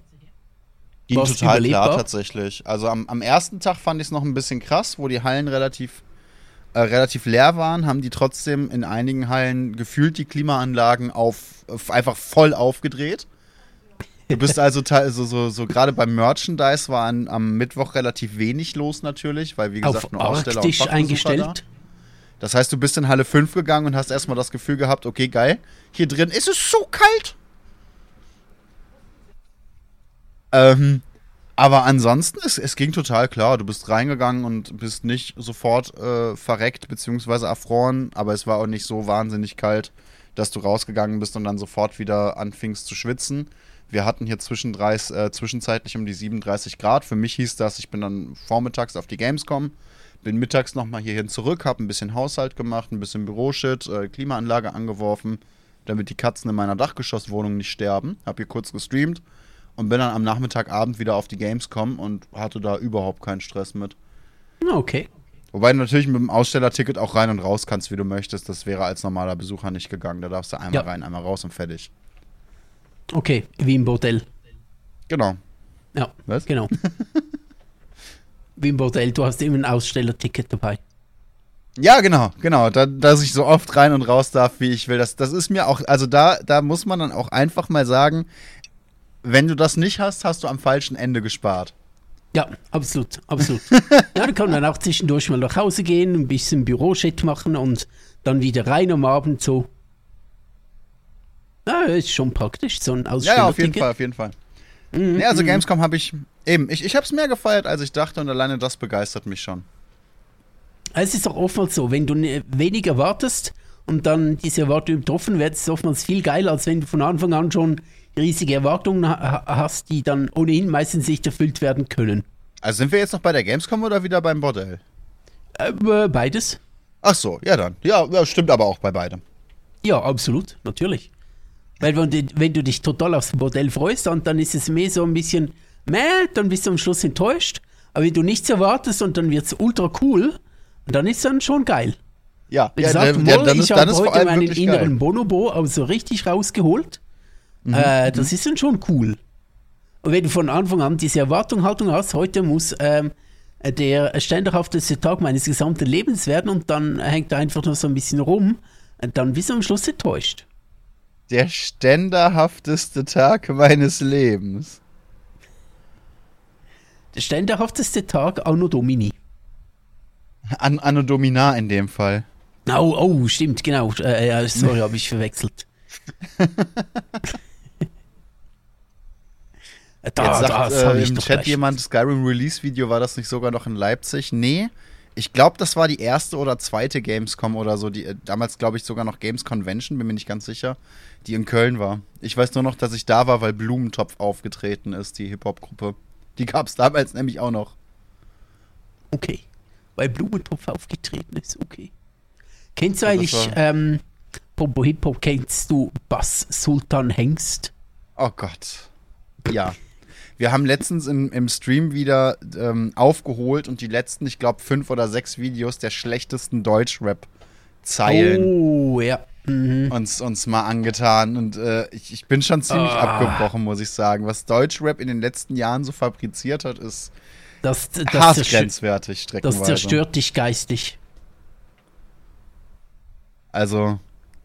Ging War's total klar überlebbar? tatsächlich. Also am, am ersten Tag fand ich es noch ein bisschen krass, wo die Hallen relativ äh, relativ leer waren, haben die trotzdem in einigen Hallen gefühlt die Klimaanlagen auf, auf einfach voll aufgedreht. Du bist also so, so, so gerade beim Merchandise war an, am Mittwoch relativ wenig los natürlich, weil wie gesagt Auf nur Aussteller und eingestellt. Da. Das heißt, du bist in Halle 5 gegangen und hast erstmal das Gefühl gehabt, okay, geil, hier drin ist es so kalt. Ähm, aber ansonsten, es, es ging total klar. Du bist reingegangen und bist nicht sofort äh, verreckt bzw. erfroren, aber es war auch nicht so wahnsinnig kalt, dass du rausgegangen bist und dann sofort wieder anfingst zu schwitzen. Wir hatten hier zwischen 30, äh, zwischenzeitlich um die 37 Grad. Für mich hieß das, ich bin dann vormittags auf die Gamescom, bin mittags nochmal hierhin zurück, habe ein bisschen Haushalt gemacht, ein bisschen Büroshit, äh, Klimaanlage angeworfen, damit die Katzen in meiner Dachgeschosswohnung nicht sterben. Hab hier kurz gestreamt und bin dann am Nachmittagabend wieder auf die Gamescom und hatte da überhaupt keinen Stress mit. Na, Okay. Wobei du natürlich mit dem Ausstellerticket auch rein und raus kannst, wie du möchtest. Das wäre als normaler Besucher nicht gegangen. Da darfst du einmal Ja. rein, einmal raus und fertig. Okay, wie im Bordell. Genau. Ja, Was? genau. wie im Bordell, du hast immer ein Ausstellerticket dabei. Ja, genau, genau. Da, dass ich so oft rein und raus darf, wie ich will. Das, das ist mir auch, also da, da muss man dann auch einfach mal sagen, wenn du das nicht hast, hast du am falschen Ende gespart. Ja, absolut, absolut. ja, da kann man auch zwischendurch mal nach Hause gehen, ein bisschen Büroshit machen und dann wieder rein am Abend so. Ja, ist schon praktisch, so ein Ja, ja, auf jeden Ausstellerticket. Fall, auf jeden Fall. Mhm, Nee, also mhm. Gamescom habe ich, eben, ich, ich habe es mehr gefeiert, als ich dachte und alleine das begeistert mich schon. Es ist doch oftmals so, wenn du ne- wenig erwartest und dann diese Erwartungen übertroffen werden, ist es oftmals viel geiler, als wenn du von Anfang an schon riesige Erwartungen ha hast, die dann ohnehin meistens nicht erfüllt werden können. Also sind wir jetzt noch bei der Gamescom oder wieder beim Bordell? Äh, beides? Ach so, ja dann. Ja, ja stimmt aber auch bei beidem. Ja, absolut, natürlich. Weil wenn du, wenn du dich total aufs Bordell freust, und dann ist es mehr so ein bisschen, meh, dann bist du am Schluss enttäuscht. Aber wenn du nichts erwartest und dann wird es ultra cool, dann ist es dann schon geil. Ja, ja, der- Moll, der- dann ich ist, dann habe ist vor heute allem meinen inneren geil. Mhm, Bonobo aber so richtig rausgeholt. äh, das ist dann schon cool. Und wenn du von Anfang an diese Erwartungshaltung hast, heute muss ähm, der ständerhafteste Tag meines gesamten Lebens werden und dann hängt er einfach nur so ein bisschen rum, dann bist du am Schluss enttäuscht. Der ständerhafteste Tag meines Lebens. Der ständerhafteste Tag Anno Domini. An Anno Domina in dem Fall. Oh, oh, stimmt, genau. Äh, ja, sorry, habe ich verwechselt. da, Jetzt sagt das äh, ich im Chat recht. jemand, Skyrim Release Video, war das nicht sogar noch in Leipzig? Nee. Ich glaube, das war die erste oder zweite Gamescom oder so. Die, äh, damals glaube ich sogar noch Games Convention, bin mir nicht ganz sicher, die in Köln war. Ich weiß nur noch, dass ich da war, weil Blumentopf aufgetreten ist, die Hip-Hop-Gruppe. Die gab es damals nämlich auch noch. Okay. Weil Blumentopf aufgetreten ist, okay. Kennst du Ja, eigentlich, war- ähm, Popo Hip-Hop, kennst du Bass Sultan Hengst? Oh Gott. Ja. Wir haben letztens im, im Stream wieder ähm, aufgeholt und die letzten, ich glaube, fünf oder sechs Videos der schlechtesten Deutschrap-Zeilen Oh, ja. Mhm. uns, uns mal angetan. Und äh, ich, ich bin schon ziemlich Ah. abgebrochen, muss ich sagen. Was Deutschrap in den letzten Jahren so fabriziert hat, ist Das, das, grenzwertig, das zerstört dich geistig. Also,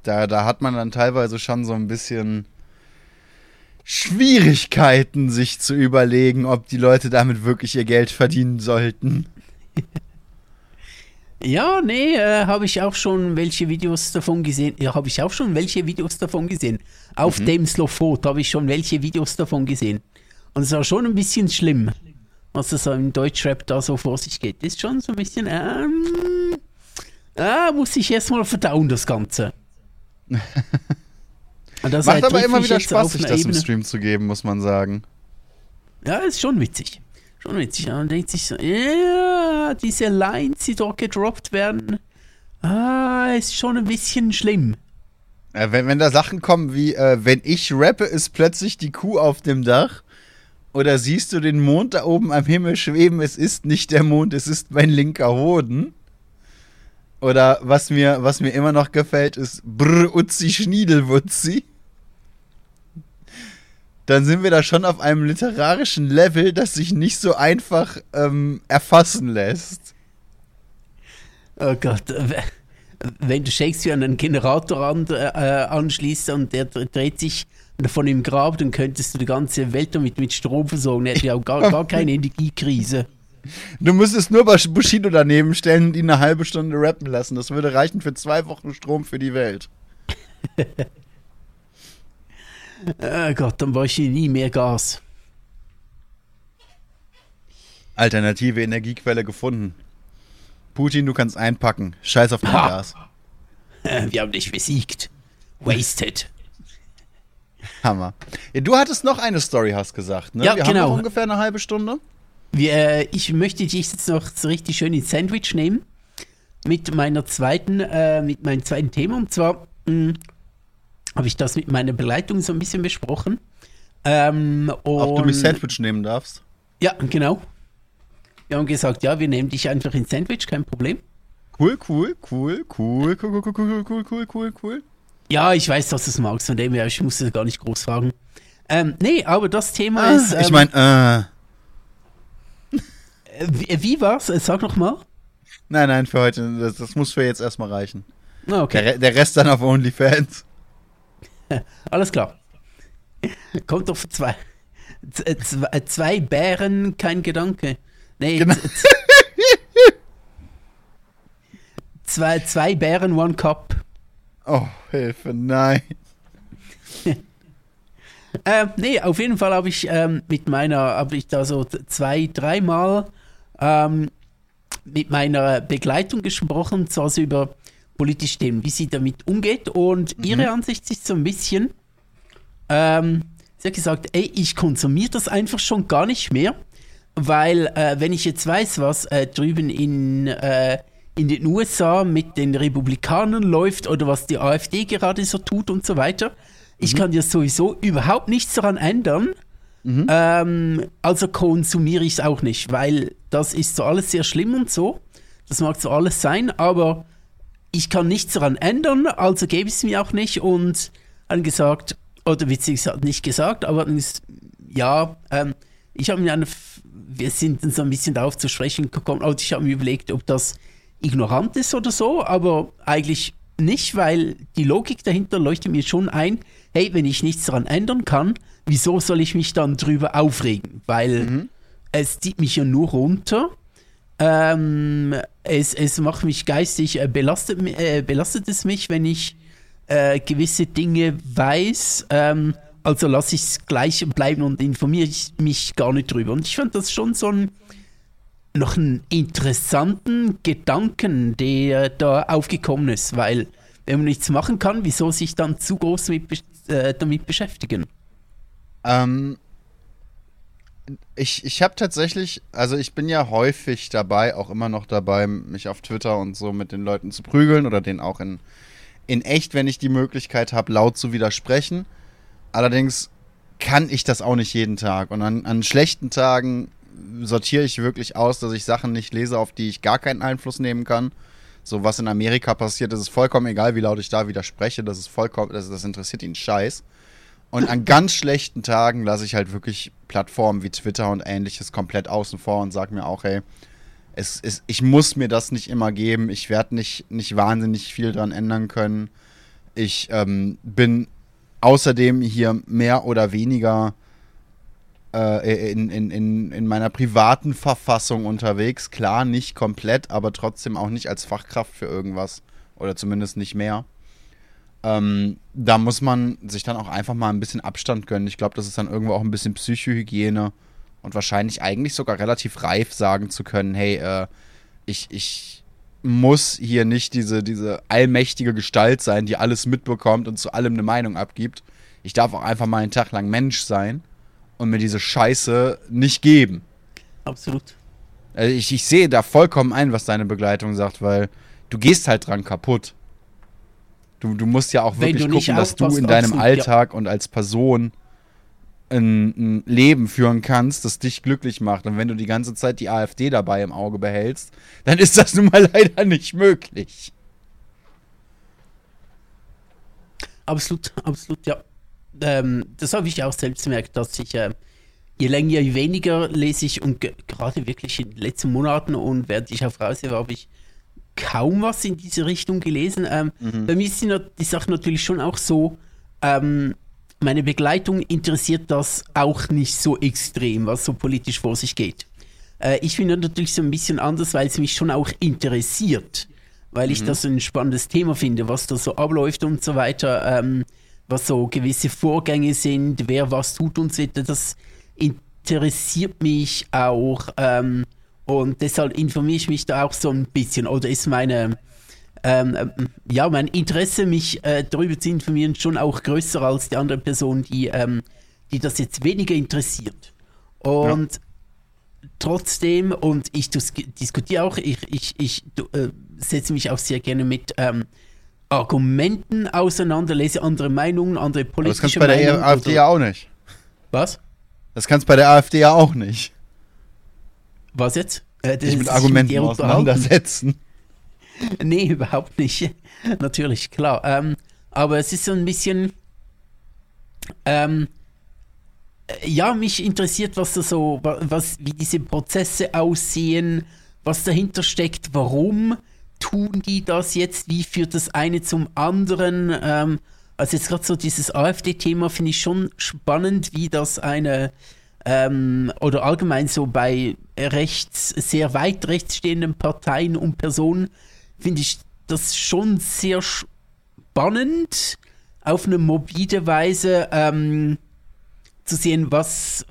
da, da hat man dann teilweise schon so ein bisschen Schwierigkeiten, sich zu überlegen, ob die Leute damit wirklich ihr Geld verdienen sollten. Ja, nee, äh, habe ich auch schon welche Videos davon gesehen. Ja, habe ich auch schon welche Videos davon gesehen. Auf Mhm. dem Slowfoot habe ich schon welche Videos davon gesehen. Und es war schon ein bisschen schlimm, was das so im Deutschrap da so vor sich geht. Ist schon so ein bisschen, ähm, ah, muss ich erstmal verdauen, das Ganze. Das Macht aber immer wieder Spaß, sich das im Ebene- Stream zu geben, muss man sagen. Ja, ist schon witzig. Schon witzig. Man denkt sich so, ja, diese Lines, die dort gedroppt werden, ah, ist schon ein bisschen schlimm. Äh, wenn, wenn da Sachen kommen wie, äh, wenn ich rappe, ist plötzlich die Kuh auf dem Dach. Oder siehst du den Mond da oben am Himmel schweben, es ist nicht der Mond, es ist mein linker Hoden. Oder was mir, was mir immer noch gefällt, ist Brr Utzi Schniedelwutzi. Dann sind wir da schon auf einem literarischen Level, das sich nicht so einfach ähm, erfassen lässt. Oh Gott. äh, Wenn du Shakespeare an einen Generator an, äh, anschließt und der dreht sich davon im Grab, dann könntest du die ganze Welt damit mit Strom versorgen. Er hätte ja auch gar, gar keine Energiekrise. Du müsstest nur bei Bushido daneben stellen und ihn eine halbe Stunde rappen lassen. Das würde reichen für zwei Wochen Strom für die Welt. Oh Gott, dann bräuchte ich nie mehr Gas. Alternative Energiequelle gefunden. Putin, du kannst einpacken. Scheiß auf dein Ha. Gas. Wir haben dich besiegt. Wasted. Hammer. Du hattest noch eine Story, hast gesagt, ne? Ja, Wir genau. haben noch ungefähr eine halbe Stunde. Wir, äh, ich möchte dich jetzt noch so richtig schön ins Sandwich nehmen. Mit meiner zweiten, äh, mit meinem zweiten Thema. Und zwar mh, habe ich das mit meiner Begleitung so ein bisschen besprochen. Ähm, Ob du mich Sandwich nehmen darfst. Ja, genau. Wir haben gesagt, ja, wir nehmen dich einfach ins Sandwich, kein Problem. Cool, cool, cool, cool, cool, cool, cool, cool, cool, cool, cool, cool. Ja, ich weiß, dass du es magst, von dem her, ich musste gar nicht groß fragen. Ähm, nee, aber das Thema ist. Ähm, ich meine, äh, äh, wie, wie war's? Äh, Sag noch mal. nein, nein, für heute, das, das muss für jetzt erstmal reichen. Ah, okay. Der, der Rest dann auf OnlyFans. Alles klar. Kommt für zwei. Zwei, zwei Bären, kein Gedanke. Nee, Genau. zwei, zwei Bären, one cup. Oh, Hilfe, nein. Äh, nee, auf jeden Fall habe ich ähm, mit meiner, habe ich da so zwei, dreimal ähm, mit meiner Begleitung gesprochen, zwar so über politische Themen, wie sie damit umgeht. Und ihre Ansicht ist so ein bisschen, ähm, sie hat gesagt, ey, ich konsumiere das einfach schon gar nicht mehr, weil äh, wenn ich jetzt weiß, was äh, drüben in, äh, in den USA mit den Republikanern läuft oder was die AfD gerade so tut und so weiter, ich kann ja sowieso überhaupt nichts daran ändern. Ähm, also konsumiere ich es auch nicht, weil das ist so alles sehr schlimm und so. Das mag so alles sein, aber ich kann nichts daran ändern, also gebe ich es mir auch nicht und dann gesagt, oder beziehungsweise nicht gesagt, aber ist, ja, ähm, ich habe mir eine, wir sind dann so ein bisschen darauf zu sprechen gekommen, also ich habe mir überlegt, ob das ignorant ist oder so, aber eigentlich nicht, weil die Logik dahinter leuchtet mir schon ein, hey, wenn ich nichts daran ändern kann, wieso soll ich mich dann drüber aufregen? Weil es zieht mich ja nur runter. Ähm, es, es macht mich geistig, äh, belastet, äh, belastet es mich, wenn ich äh, gewisse Dinge weiß. Ähm, also lasse ich es gleich bleiben und informiere ich mich gar nicht drüber. Und ich fand das schon so ein noch einen interessanten Gedanken, der da aufgekommen ist, weil wenn man nichts machen kann, wieso sich dann zu groß mit, äh, damit beschäftigen? Ähm, ich ich habe tatsächlich, also ich bin ja häufig dabei, auch immer noch dabei, mich auf Twitter und so mit den Leuten zu prügeln oder denen auch in, in echt, wenn ich die Möglichkeit habe, laut zu widersprechen. Allerdings kann ich das auch nicht jeden Tag. Und an, an schlechten Tagen sortiere ich wirklich aus, dass ich Sachen nicht lese, auf die ich gar keinen Einfluss nehmen kann. So was in Amerika passiert, das ist vollkommen egal, wie laut ich da widerspreche. Das ist vollkommen, das, das interessiert ihn scheiß. Und an ganz schlechten Tagen lasse ich halt wirklich Plattformen wie Twitter und ähnliches komplett außen vor und sage mir auch, hey, es ist, ich muss mir das nicht immer geben. Ich werde nicht, nicht wahnsinnig viel dran ändern können. Ich ähm, bin außerdem hier mehr oder weniger äh, in, in, in, in meiner privaten Verfassung unterwegs. Klar, nicht komplett, aber trotzdem auch nicht als Fachkraft für irgendwas. Oder zumindest nicht mehr. Ähm, da muss man sich dann auch einfach mal ein bisschen Abstand gönnen. Ich glaube, das ist dann irgendwo auch ein bisschen Psychohygiene und wahrscheinlich eigentlich sogar relativ reif sagen zu können, hey, äh, ich, ich muss hier nicht diese, diese allmächtige Gestalt sein, die alles mitbekommt und zu allem eine Meinung abgibt. Ich darf auch einfach mal einen Tag lang Mensch sein und mir diese Scheiße nicht geben. Absolut. Also ich, ich sehe da vollkommen ein, was deine Begleitung sagt, weil du gehst halt dran kaputt. Du, du musst ja auch wirklich gucken, dass du in deinem absolut, ja. Alltag und als Person ein, ein Leben führen kannst, das dich glücklich macht. Und wenn du die ganze Zeit die AfD dabei im Auge behältst, dann ist das nun mal leider nicht möglich. Absolut, absolut, ja. Ähm, das habe ich auch selbst gemerkt, dass ich äh, je länger, je weniger lese ich und ge- gerade wirklich in den letzten Monaten und während ich auf Reise war, habe ich kaum was in diese Richtung gelesen. Ähm, mhm. Bei mir ist die Sache natürlich schon auch so, ähm, meine Begleitung interessiert das auch nicht so extrem, was so politisch vor sich geht. Äh, ich finde natürlich so ein bisschen anders, weil es mich schon auch interessiert, weil ich mhm. das ein spannendes Thema finde, was da so abläuft und so weiter, ähm, was so gewisse Vorgänge sind, wer was tut und so weiter. Das interessiert mich auch ähm, und deshalb informiere ich mich da auch so ein bisschen oder ist meine ähm, ja, mein Interesse, mich äh, darüber zu informieren, schon auch größer als die andere Person, die, ähm, die das jetzt weniger interessiert. Und ja. trotzdem, und ich diskutiere auch, ich, ich, ich äh, setze mich auch sehr gerne mit ähm, Argumenten auseinander, lese andere Meinungen, andere politische Meinungen. Das kannst du bei der AfD ja auch nicht. Was? Das kannst du bei der AfD ja auch nicht. Was jetzt? Äh, Dich mit Argumenten auseinandersetzen. nee, überhaupt nicht. Natürlich, klar. Ähm, aber es ist so ein bisschen. Ähm, ja, mich interessiert, was da so, was, wie diese Prozesse aussehen, was dahinter steckt, warum tun die das jetzt, wie führt das eine zum anderen. Ähm, also jetzt gerade so dieses AfD-Thema finde ich schon spannend, wie das eine ähm, oder allgemein so bei rechts, sehr weit rechts stehenden Parteien und Personen finde ich das schon sehr spannend, auf eine mobile Weise ähm, zu sehen, was,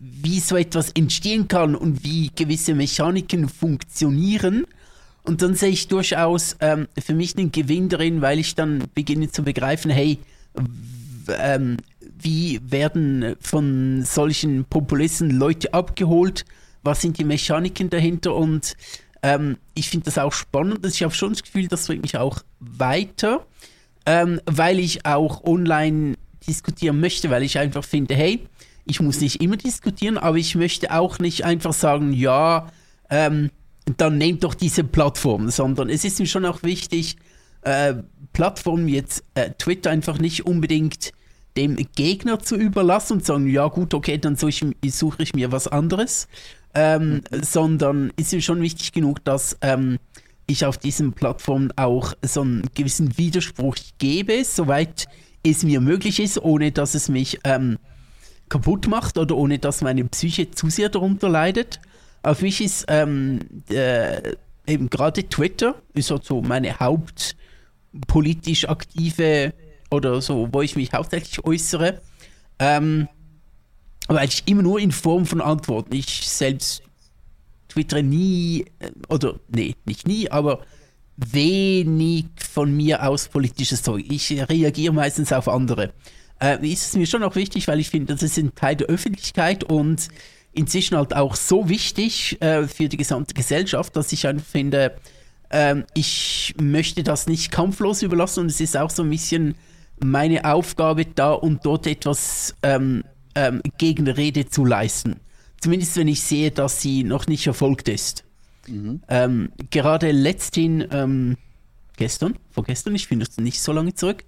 wie so etwas entstehen kann und wie gewisse Mechaniken funktionieren. Und dann sehe ich durchaus ähm, für mich einen Gewinn drin, weil ich dann beginne zu begreifen, hey, ähm, wie werden von solchen Populisten Leute abgeholt? Was sind die Mechaniken dahinter? Und ähm, ich finde das auch spannend. Ich habe schon das Gefühl, das bringt mich auch weiter, ähm, weil ich auch online diskutieren möchte, weil ich einfach finde, hey, ich muss nicht immer diskutieren, aber ich möchte auch nicht einfach sagen, ja, ähm, dann nehmt doch diese Plattform, sondern es ist mir schon auch wichtig, äh, Plattformen jetzt äh, Twitter einfach nicht unbedingt dem Gegner zu überlassen und sagen, ja gut, okay, dann suche ich, suche ich mir was anderes, ähm, sondern ist mir schon wichtig genug, dass ähm, ich auf diesen Plattformen auch so einen gewissen Widerspruch gebe, soweit es mir möglich ist, ohne dass es mich ähm, kaputt macht oder ohne dass meine Psyche zu sehr darunter leidet. Auf mich ist ähm, äh, eben gerade Twitter ist so meine hauptpolitisch aktive oder so, wo ich mich hauptsächlich äußere. Ähm, aber eigentlich immer nur in Form von Antworten. Ich selbst twittere nie, äh, oder nee, nicht nie, aber wenig von mir aus politisches Zeug. Ich reagiere meistens auf andere. Äh, ist es mir schon auch wichtig, weil ich finde, das ist ein Teil der Öffentlichkeit und inzwischen halt auch so wichtig äh, für die gesamte Gesellschaft, dass ich einfach finde, äh, ich möchte das nicht kampflos überlassen und es ist auch so ein bisschen meine Aufgabe, da und dort etwas ähm, ähm, Gegenrede zu leisten. Zumindest wenn ich sehe, dass sie noch nicht erfolgt ist. Mhm. Ähm, gerade letzthin, ähm, gestern, vorgestern, ich finde es nicht so lange zurück,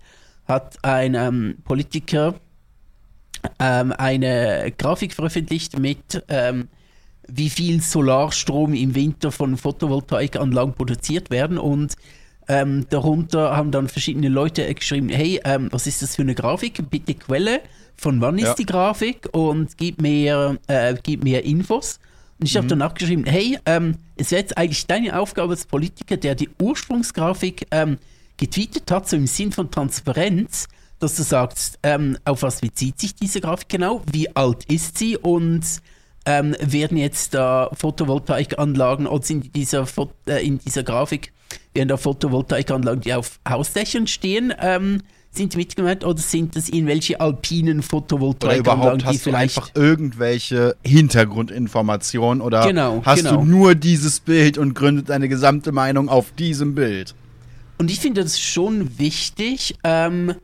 hat ein ähm, Politiker ähm, eine Grafik veröffentlicht mit wie viel Solarstrom im Winter von Photovoltaikanlagen produziert werden und ähm, darunter haben dann verschiedene Leute geschrieben, hey, ähm, was ist das für eine Grafik? Bitte Quelle, von wann ist ja. die Grafik und gib mir, äh, gib mir Infos. Und ich habe mhm. dann auch geschrieben, hey, ähm, es wäre jetzt eigentlich deine Aufgabe als Politiker, der die Ursprungsgrafik ähm, getweetet hat, so im Sinn von Transparenz, dass du sagst, ähm, auf was bezieht sich diese Grafik genau, wie alt ist sie und ähm, werden jetzt da Photovoltaikanlagen oder sind in dieser, äh, in dieser Grafik werden da Photovoltaikanlagen, die auf Hausdächern stehen, ähm, sind mitgemeint oder sind das irgendwelche alpinen Photovoltaikanlagen, die hast vielleicht du einfach irgendwelche Hintergrundinformationen oder genau, hast genau. du nur dieses Bild und gründet deine gesamte Meinung auf diesem Bild? Und ich finde das schon wichtig, ähm,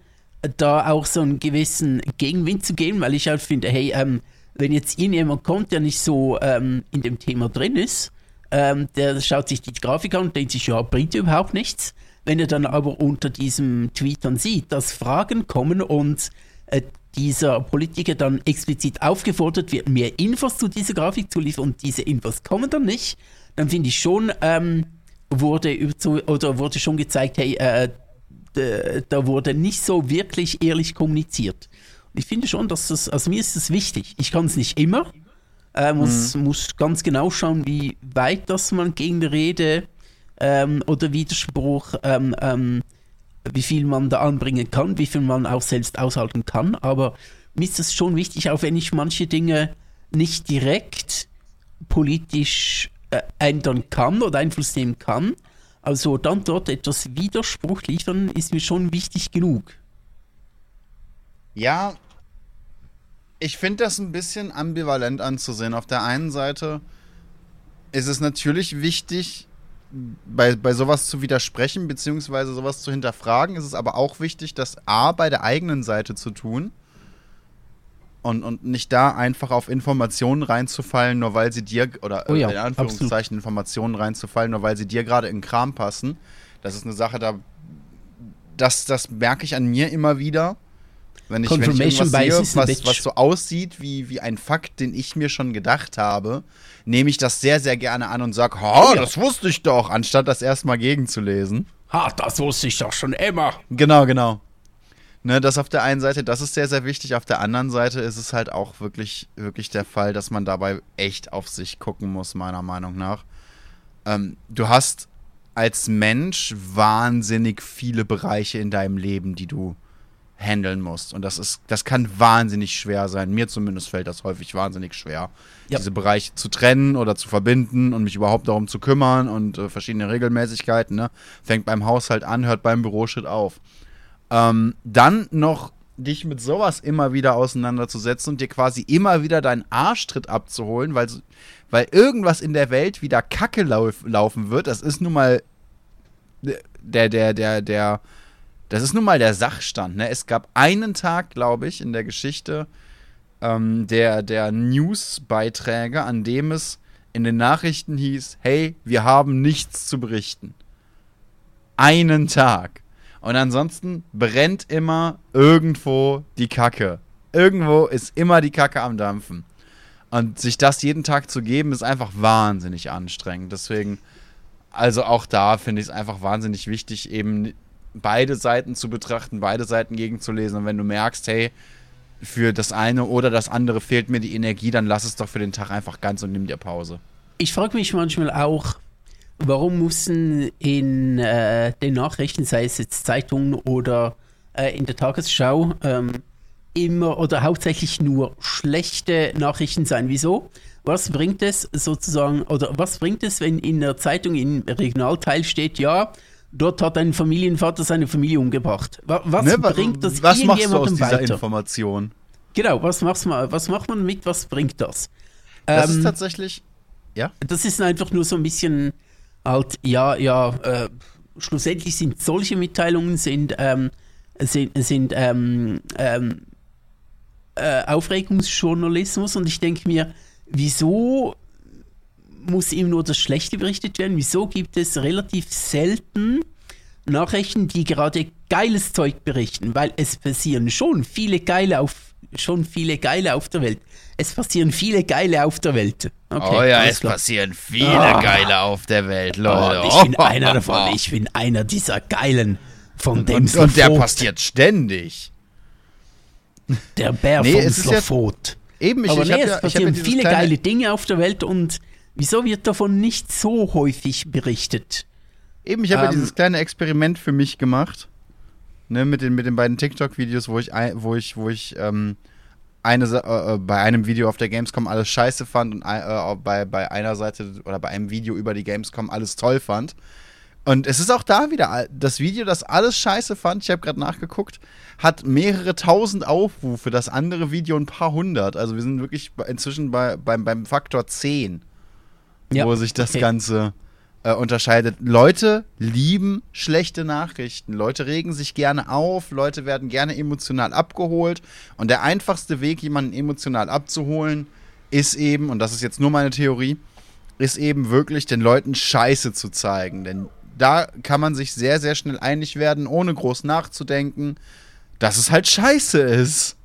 da auch so einen gewissen Gegenwind zu geben, weil ich halt finde, hey, ähm, wenn jetzt irgendjemand kommt, der nicht so ähm, in dem Thema drin ist, ähm, der schaut sich die Grafik an und denkt sich, ja, bringt überhaupt nichts. Wenn er dann aber unter diesem Tweet dann sieht, dass Fragen kommen und äh, dieser Politiker dann explizit aufgefordert wird, mehr Infos zu dieser Grafik zu liefern und diese Infos kommen dann nicht, dann finde ich schon, ähm, wurde oder wurde schon gezeigt, hey, äh, da wurde nicht so wirklich ehrlich kommuniziert. Und ich finde schon, dass das, also mir ist es wichtig. Ich kann es nicht immer, äh, muss, mhm. muss ganz genau schauen, wie weit das man gegen die Rede ähm, oder Widerspruch, ähm, ähm, wie viel man da anbringen kann, wie viel man auch selbst aushalten kann. Aber mir ist es schon wichtig, auch wenn ich manche Dinge nicht direkt politisch äh, ändern kann oder Einfluss nehmen kann. Also dann dort etwas Widerspruch liefern, ist mir schon wichtig genug. Ja, ich finde das ein bisschen ambivalent anzusehen. Auf der einen Seite ist es natürlich wichtig, bei, bei sowas zu widersprechen, beziehungsweise sowas zu hinterfragen. Ist es aber auch wichtig, das A bei der eigenen Seite zu tun und, und nicht da einfach auf Informationen reinzufallen, nur weil sie dir, oder oh ja, in Anführungszeichen absolut. Informationen reinzufallen, nur weil sie dir gerade in Kram passen. Das ist eine Sache, da das, das merke ich an mir immer wieder. Wenn ich, wenn ich irgendwas sehe, was, was so aussieht wie, wie ein Fakt, den ich mir schon gedacht habe, nehme ich das sehr, sehr gerne an und sage, ha, ja. das wusste ich doch, anstatt das erstmal gegenzulesen. Ha, das wusste ich doch schon immer. Genau, genau. Ne, das auf der einen Seite, das ist sehr, sehr wichtig. Auf der anderen Seite ist es halt auch wirklich, wirklich der Fall, dass man dabei echt auf sich gucken muss, meiner Meinung nach. Ähm, du hast als Mensch wahnsinnig viele Bereiche in deinem Leben, die du handeln musst. Und das ist, das kann wahnsinnig schwer sein. Mir zumindest fällt das häufig wahnsinnig schwer, ja. diese Bereiche zu trennen oder zu verbinden und mich überhaupt darum zu kümmern und äh, verschiedene Regelmäßigkeiten. Ne? Fängt beim Haushalt an, hört beim Büroschritt auf. Ähm, dann noch dich mit sowas immer wieder auseinanderzusetzen und dir quasi immer wieder deinen Arschtritt abzuholen, weil, weil irgendwas in der Welt wieder Kacke lauf, laufen wird. Das ist nun mal der, der, der, der, das ist nun mal der Sachstand. Ne? Es gab einen Tag, glaube ich, in der Geschichte ähm, der, der Newsbeiträge, an dem es in den Nachrichten hieß, hey, wir haben nichts zu berichten. Einen Tag. Und ansonsten brennt immer irgendwo die Kacke. Irgendwo ist immer die Kacke am Dampfen. Und sich das jeden Tag zu geben, ist einfach wahnsinnig anstrengend. Deswegen, also auch da finde ich es einfach wahnsinnig wichtig, eben beide Seiten zu betrachten, beide Seiten gegenzulesen. Und wenn du merkst, hey, für das eine oder das andere fehlt mir die Energie, dann lass es doch für den Tag einfach ganz und nimm dir Pause. Ich frage mich manchmal auch, warum müssen in äh, den Nachrichten, sei es jetzt Zeitungen oder äh, in der Tagesschau, ähm, immer oder hauptsächlich nur schlechte Nachrichten sein? Wieso? Was bringt es sozusagen, oder was bringt es, wenn in der Zeitung im Regionalteil steht, ja, dort hat ein Familienvater seine Familie umgebracht. Was ne, bringt das was machst du aus dieser weiter? Information? Genau, was, machst man, was macht man mit, was bringt das? Das ähm, ist tatsächlich, ja? Das ist einfach nur so ein bisschen halt, ja, ja, äh, schlussendlich sind solche Mitteilungen sind, ähm, sind, sind ähm, ähm, äh, Aufregungsjournalismus und ich denke mir, wieso muss ihm nur das Schlechte berichtet werden? Wieso gibt es relativ selten Nachrichten, die gerade geiles Zeug berichten? Weil es passieren schon viele geile auf schon viele geile auf der Welt. Es passieren viele geile auf der Welt. Okay, oh ja, es klar. passieren viele oh. geile auf der Welt, Leute. Oh, ich bin einer davon. Ich bin einer dieser geilen von dem Und, und der passiert ständig. Der Bär nee, von Slofot. Ja, eben, ich, Aber ich nee, es ja, passieren viele geile Dinge auf der Welt und Wieso wird davon nicht so häufig berichtet? Eben, ich habe ähm, ja dieses kleine Experiment für mich gemacht. Ne, mit den, mit den beiden TikTok-Videos, wo ich, wo ich, wo ich ähm, eine, äh, äh, bei einem Video auf der Gamescom alles scheiße fand und äh, bei, bei einer Seite oder bei einem Video über die Gamescom alles toll fand. Und es ist auch da wieder, das Video, das alles scheiße fand, ich habe gerade nachgeguckt, hat mehrere tausend Aufrufe, das andere Video ein paar hundert. Also wir sind wirklich inzwischen bei, beim, beim Faktor 10 ja. wo sich das okay. Ganze äh, unterscheidet. Leute lieben schlechte Nachrichten. Leute regen sich gerne auf. Leute werden gerne emotional abgeholt. Und der einfachste Weg, jemanden emotional abzuholen, ist eben, und das ist jetzt nur meine Theorie, ist eben wirklich den Leuten Scheiße zu zeigen. Denn da kann man sich sehr, sehr schnell einig werden, ohne groß nachzudenken, dass es halt Scheiße ist.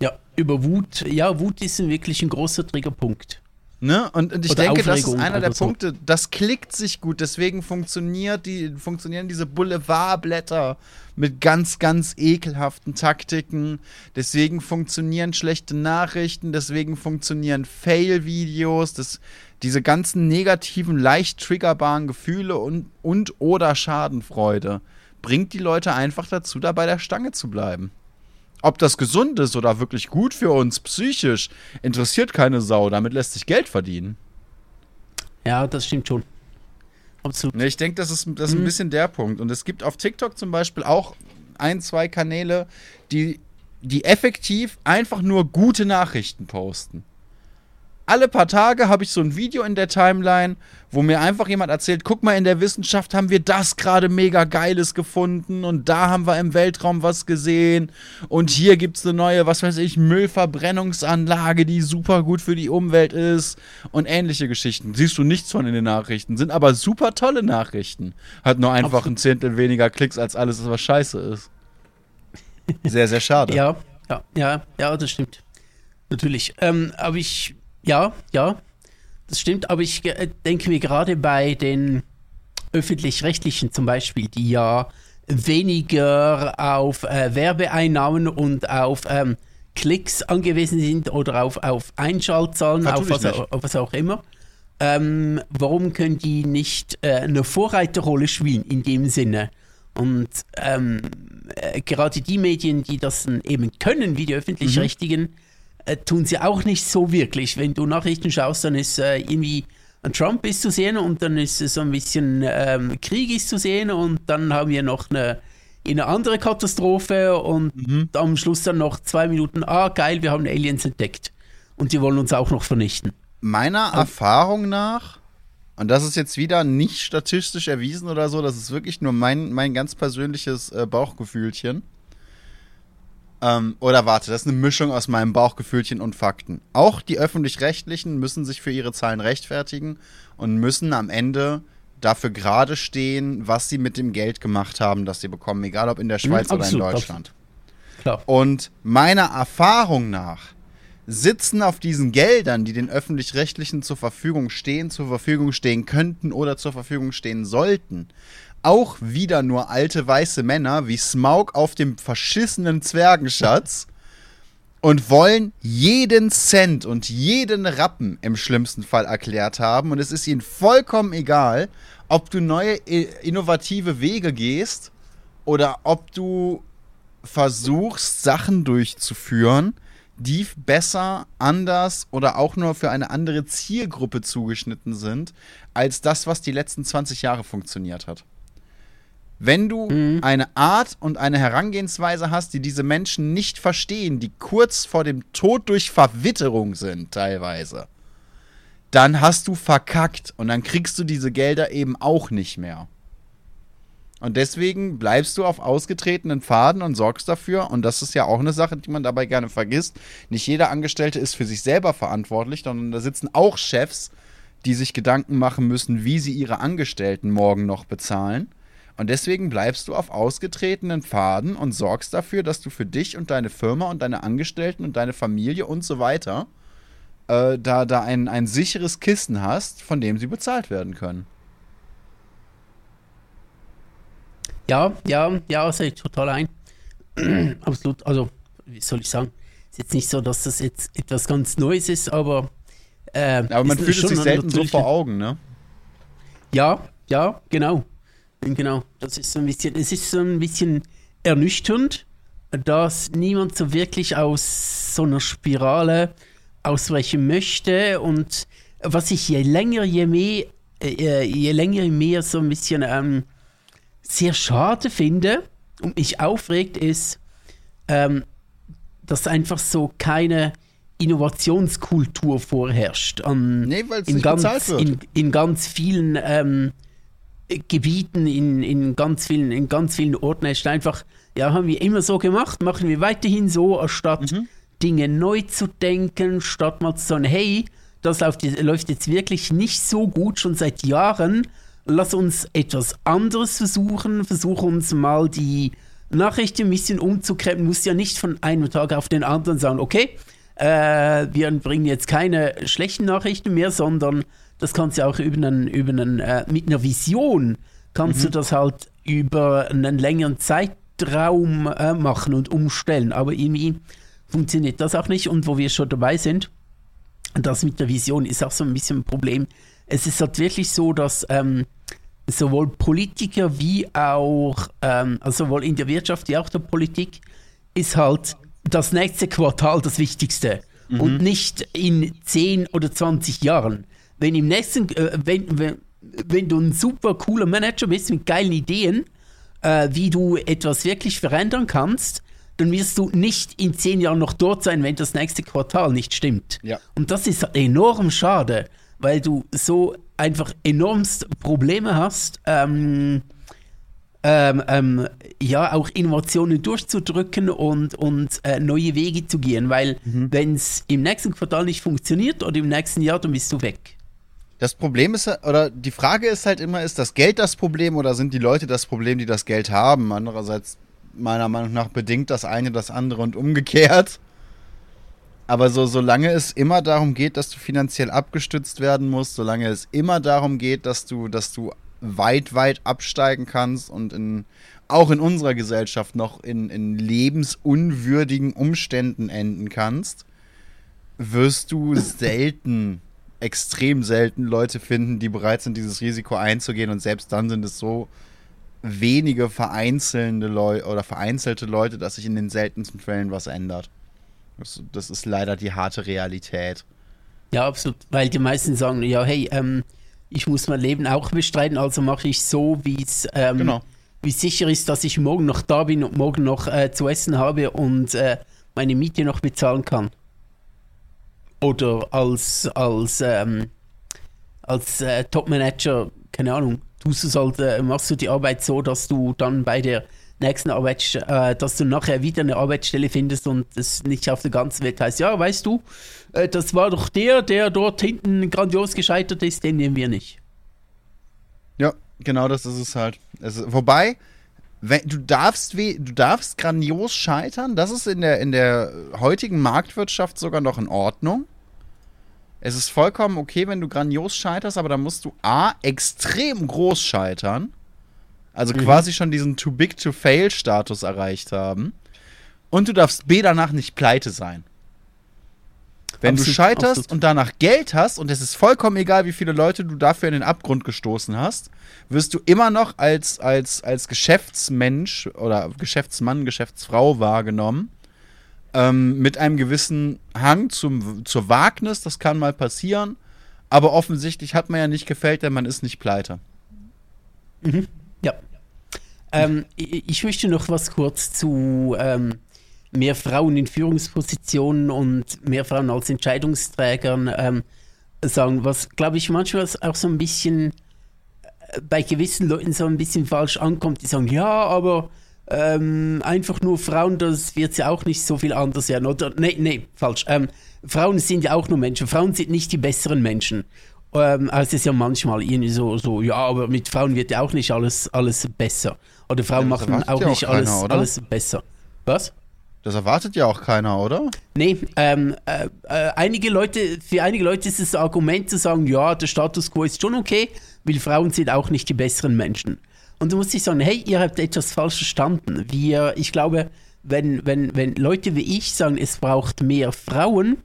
Ja, über Wut. Ja, Wut ist wirklich ein großer Triggerpunkt. Ne? Und, und ich Oder denke, das ist Aufregung einer der so. Punkte, das klickt sich gut, deswegen funktioniert die, funktionieren diese Boulevardblätter mit ganz, ganz ekelhaften Taktiken, deswegen funktionieren schlechte Nachrichten, deswegen funktionieren Fail-Videos, das, diese ganzen negativen, leicht triggerbaren Gefühle und, und oder Schadenfreude bringt die Leute einfach dazu, da bei der Stange zu bleiben. Ob das gesund ist oder wirklich gut für uns psychisch, interessiert keine Sau. Damit lässt sich Geld verdienen. Ja, das stimmt schon. Absolut. Ne, ich denke, das ist, das ist ein Mhm. bisschen der Punkt. Und es gibt auf TikTok zum Beispiel auch ein, zwei Kanäle, die, die effektiv einfach nur gute Nachrichten posten. Alle paar Tage habe ich so ein Video in der Timeline, wo mir einfach jemand erzählt, guck mal, in der Wissenschaft haben wir das gerade mega geiles gefunden und da haben wir im Weltraum was gesehen und hier gibt es eine neue, was weiß ich, Müllverbrennungsanlage, die super gut für die Umwelt ist und ähnliche Geschichten. Siehst du nichts von in den Nachrichten, sind aber super tolle Nachrichten. Hat nur einfach Absolut. ein Zehntel weniger Klicks als alles, was scheiße ist. Sehr, sehr schade. Ja, ja, ja, ja, das stimmt. Natürlich. Ähm, aber ich, ja, ja, das stimmt. Aber ich äh, denke mir gerade bei den öffentlich-rechtlichen zum Beispiel, die ja weniger auf äh, Werbeeinnahmen und auf ähm, Klicks angewiesen sind oder auf, auf Einschaltzahlen, auf was, auf was auch immer. Ähm, warum können die nicht äh, eine Vorreiterrolle spielen in dem Sinne? Und ähm, äh, gerade die Medien, die das eben können, wie die öffentlich-rechtlichen, äh, tun sie auch nicht so wirklich. Wenn du Nachrichten schaust, dann ist äh, irgendwie ein Trump ist zu sehen und dann ist so ein bisschen ähm, Krieg ist zu sehen und dann haben wir noch eine, eine andere Katastrophe und am Schluss dann noch zwei Minuten, ah geil, wir haben Aliens entdeckt und die wollen uns auch noch vernichten. Meiner Erfahrung nach, und das ist jetzt wieder nicht statistisch erwiesen oder so, das ist wirklich nur mein, mein ganz persönliches äh, Bauchgefühlchen. Ähm, oder warte, das ist eine Mischung aus meinem Bauchgefühlchen und Fakten. Auch die öffentlich-rechtlichen müssen sich für ihre Zahlen rechtfertigen und müssen am Ende dafür gerade stehen, was sie mit dem Geld gemacht haben, das sie bekommen, egal ob in der Schweiz oder in absolut, Deutschland. Klar. Und meiner Erfahrung nach sitzen auf diesen Geldern, die den öffentlich-rechtlichen zur Verfügung stehen, zur Verfügung stehen könnten oder zur Verfügung stehen sollten, auch wieder nur alte weiße Männer wie Smaug auf dem verschissenen Zwergenschatz und wollen jeden Cent und jeden Rappen im schlimmsten Fall erklärt haben. Und es ist ihnen vollkommen egal, ob du neue innovative Wege gehst oder ob du versuchst, Sachen durchzuführen, die besser, anders oder auch nur für eine andere Zielgruppe zugeschnitten sind, als das, was die letzten 20 Jahre funktioniert hat. Wenn du eine Art und eine Herangehensweise hast, die diese Menschen nicht verstehen, die kurz vor dem Tod durch Verwitterung sind, teilweise, dann hast du verkackt und dann kriegst du diese Gelder eben auch nicht mehr. Und deswegen bleibst du auf ausgetretenen Pfaden und sorgst dafür, und das ist ja auch eine Sache, die man dabei gerne vergisst, nicht jeder Angestellte ist für sich selber verantwortlich, sondern da sitzen auch Chefs, die sich Gedanken machen müssen, wie sie ihre Angestellten morgen noch bezahlen. Und deswegen bleibst du auf ausgetretenen Pfaden und sorgst dafür, dass du für dich und deine Firma und deine Angestellten und deine Familie und so weiter äh, da, da ein, ein sicheres Kissen hast, von dem sie bezahlt werden können. Ja, ja, ja, sehe ich total ein. Absolut. Also, wie soll ich sagen? Ist jetzt nicht so, dass das jetzt etwas ganz Neues ist, aber. Äh, Aber man fühlt es sich selten so vor Augen, ne? Ja, ja, genau. Genau. Das ist so ein bisschen, es ist so ein bisschen ernüchternd, dass niemand so wirklich aus so einer Spirale ausbrechen möchte. Und was ich je länger, je mehr, äh, je länger, je mehr so ein bisschen ähm, sehr schade finde und mich aufregt, ist, ähm, dass einfach so keine Innovationskultur vorherrscht. An, Nee, weil es in nicht ganz, bezahlt wird. in, in ganz vielen ähm, Gebieten, in, in, ganz vielen, in ganz vielen Orten. Ist einfach, ja, haben wir immer so gemacht, machen wir weiterhin so, anstatt Mhm. Dinge neu zu denken, statt mal zu sagen, hey, das läuft, jetzt- läuft jetzt wirklich nicht so gut, schon seit Jahren, lass uns etwas anderes versuchen, versuch uns mal die Nachrichten ein bisschen umzukrempeln, musst ja nicht von einem Tag auf den anderen sagen, okay, äh, wir bringen jetzt keine schlechten Nachrichten mehr, sondern das kannst du auch über einen, über einen, äh, mit einer Vision kannst mhm. du das halt über einen längeren Zeitraum äh, machen und umstellen. Aber irgendwie funktioniert das auch nicht. Und wo wir schon dabei sind, das mit der Vision ist auch so ein bisschen ein Problem. Es ist halt wirklich so, dass ähm, sowohl Politiker wie auch, ähm, also sowohl in der Wirtschaft wie auch der Politik, ist halt das nächste Quartal das Wichtigste mhm. und nicht in 10 oder 20 Jahren. Wenn im nächsten, äh, wenn, wenn, wenn du ein super cooler Manager bist mit geilen Ideen, äh, wie du etwas wirklich verändern kannst, dann wirst du nicht in 10 Jahren noch dort sein, wenn das nächste Quartal nicht stimmt. Ja. Und das ist enorm schade, weil du so einfach enormst Probleme hast, ähm, ähm, ähm, ja, auch Innovationen durchzudrücken und, und äh, neue Wege zu gehen, weil mhm. wenn es im nächsten Quartal nicht funktioniert oder im nächsten Jahr, dann bist du weg. Das Problem ist, oder die Frage ist halt immer, ist das Geld das Problem oder sind die Leute das Problem, die das Geld haben? Andererseits, meiner Meinung nach, bedingt das eine das andere und umgekehrt. Aber so, solange es immer darum geht, dass du finanziell abgestützt werden musst, solange es immer darum geht, dass du, dass du weit, weit absteigen kannst und in, auch in unserer Gesellschaft noch in, in lebensunwürdigen Umständen enden kannst, wirst du selten extrem selten Leute finden, die bereit sind, dieses Risiko einzugehen und selbst dann sind es so wenige vereinzelte Leute oder vereinzelte Leute, dass sich in den seltensten Fällen was ändert. Das, das, ist leider die harte Realität. Ja, absolut, weil die meisten sagen, ja, hey, ähm, ich muss mein Leben auch bestreiten, also mache ich so, wie es ähm, genau. wie sicher ist, dass ich morgen noch da bin und morgen noch äh, zu essen habe und äh, meine Miete noch bezahlen kann oder als, als, ähm, als äh, Top-Manager, keine Ahnung, tust du halt, äh, machst du die Arbeit so, dass du dann bei der nächsten Arbeit, äh, dass du nachher wieder eine Arbeitsstelle findest und es nicht auf der ganzen Welt heißt, ja, weißt du, äh, das war doch der, der dort hinten grandios gescheitert ist, den nehmen wir nicht. Ja, genau das ist es halt. Es, wobei, wenn, du darfst du darfst grandios scheitern. Das ist in der, in der heutigen Marktwirtschaft sogar noch in Ordnung. Es ist vollkommen okay, wenn du grandios scheiterst, aber dann musst du A, extrem groß scheitern. Also mhm. quasi schon diesen Too Big to Fail Status erreicht haben. Und du darfst B danach nicht pleite sein. Wenn absolut, du scheiterst absolut. und danach Geld hast und es ist vollkommen egal, wie viele Leute du dafür in den Abgrund gestoßen hast, wirst du immer noch als, als, als Geschäftsmensch oder Geschäftsmann, Geschäftsfrau wahrgenommen. Ähm, mit einem gewissen Hang zum, zur Wagnis, das kann mal passieren. Aber offensichtlich hat man ja nicht gefällt, denn man ist nicht pleite. Mhm. Ja. Ähm, ich möchte noch was kurz zu ähm, mehr Frauen in Führungspositionen und mehr Frauen als Entscheidungsträgern ähm, sagen, was, glaube ich, manchmal auch so ein bisschen äh, bei gewissen Leuten so ein bisschen falsch ankommt. Die sagen, ja, aber ähm, einfach nur Frauen, das wird ja auch nicht so viel anders werden. Oder, nee, nee, falsch. Ähm, Frauen sind ja auch nur Menschen. Frauen sind nicht die besseren Menschen. Ähm, also es ist ja manchmal irgendwie so, so, ja, aber mit Frauen wird ja auch nicht alles, alles besser. Oder Frauen ja, machen auch nicht auch alles, keiner, alles besser. Was? Das erwartet ja auch keiner, oder? Nee, ähm, äh, äh, einige Leute, für einige Leute ist das Argument zu sagen, ja, der Status quo ist schon okay, weil Frauen sind auch nicht die besseren Menschen. Und du musst dich sagen, hey, ihr habt etwas falsch verstanden. Wir, ich glaube, wenn, wenn, wenn Leute wie ich sagen, es braucht mehr Frauen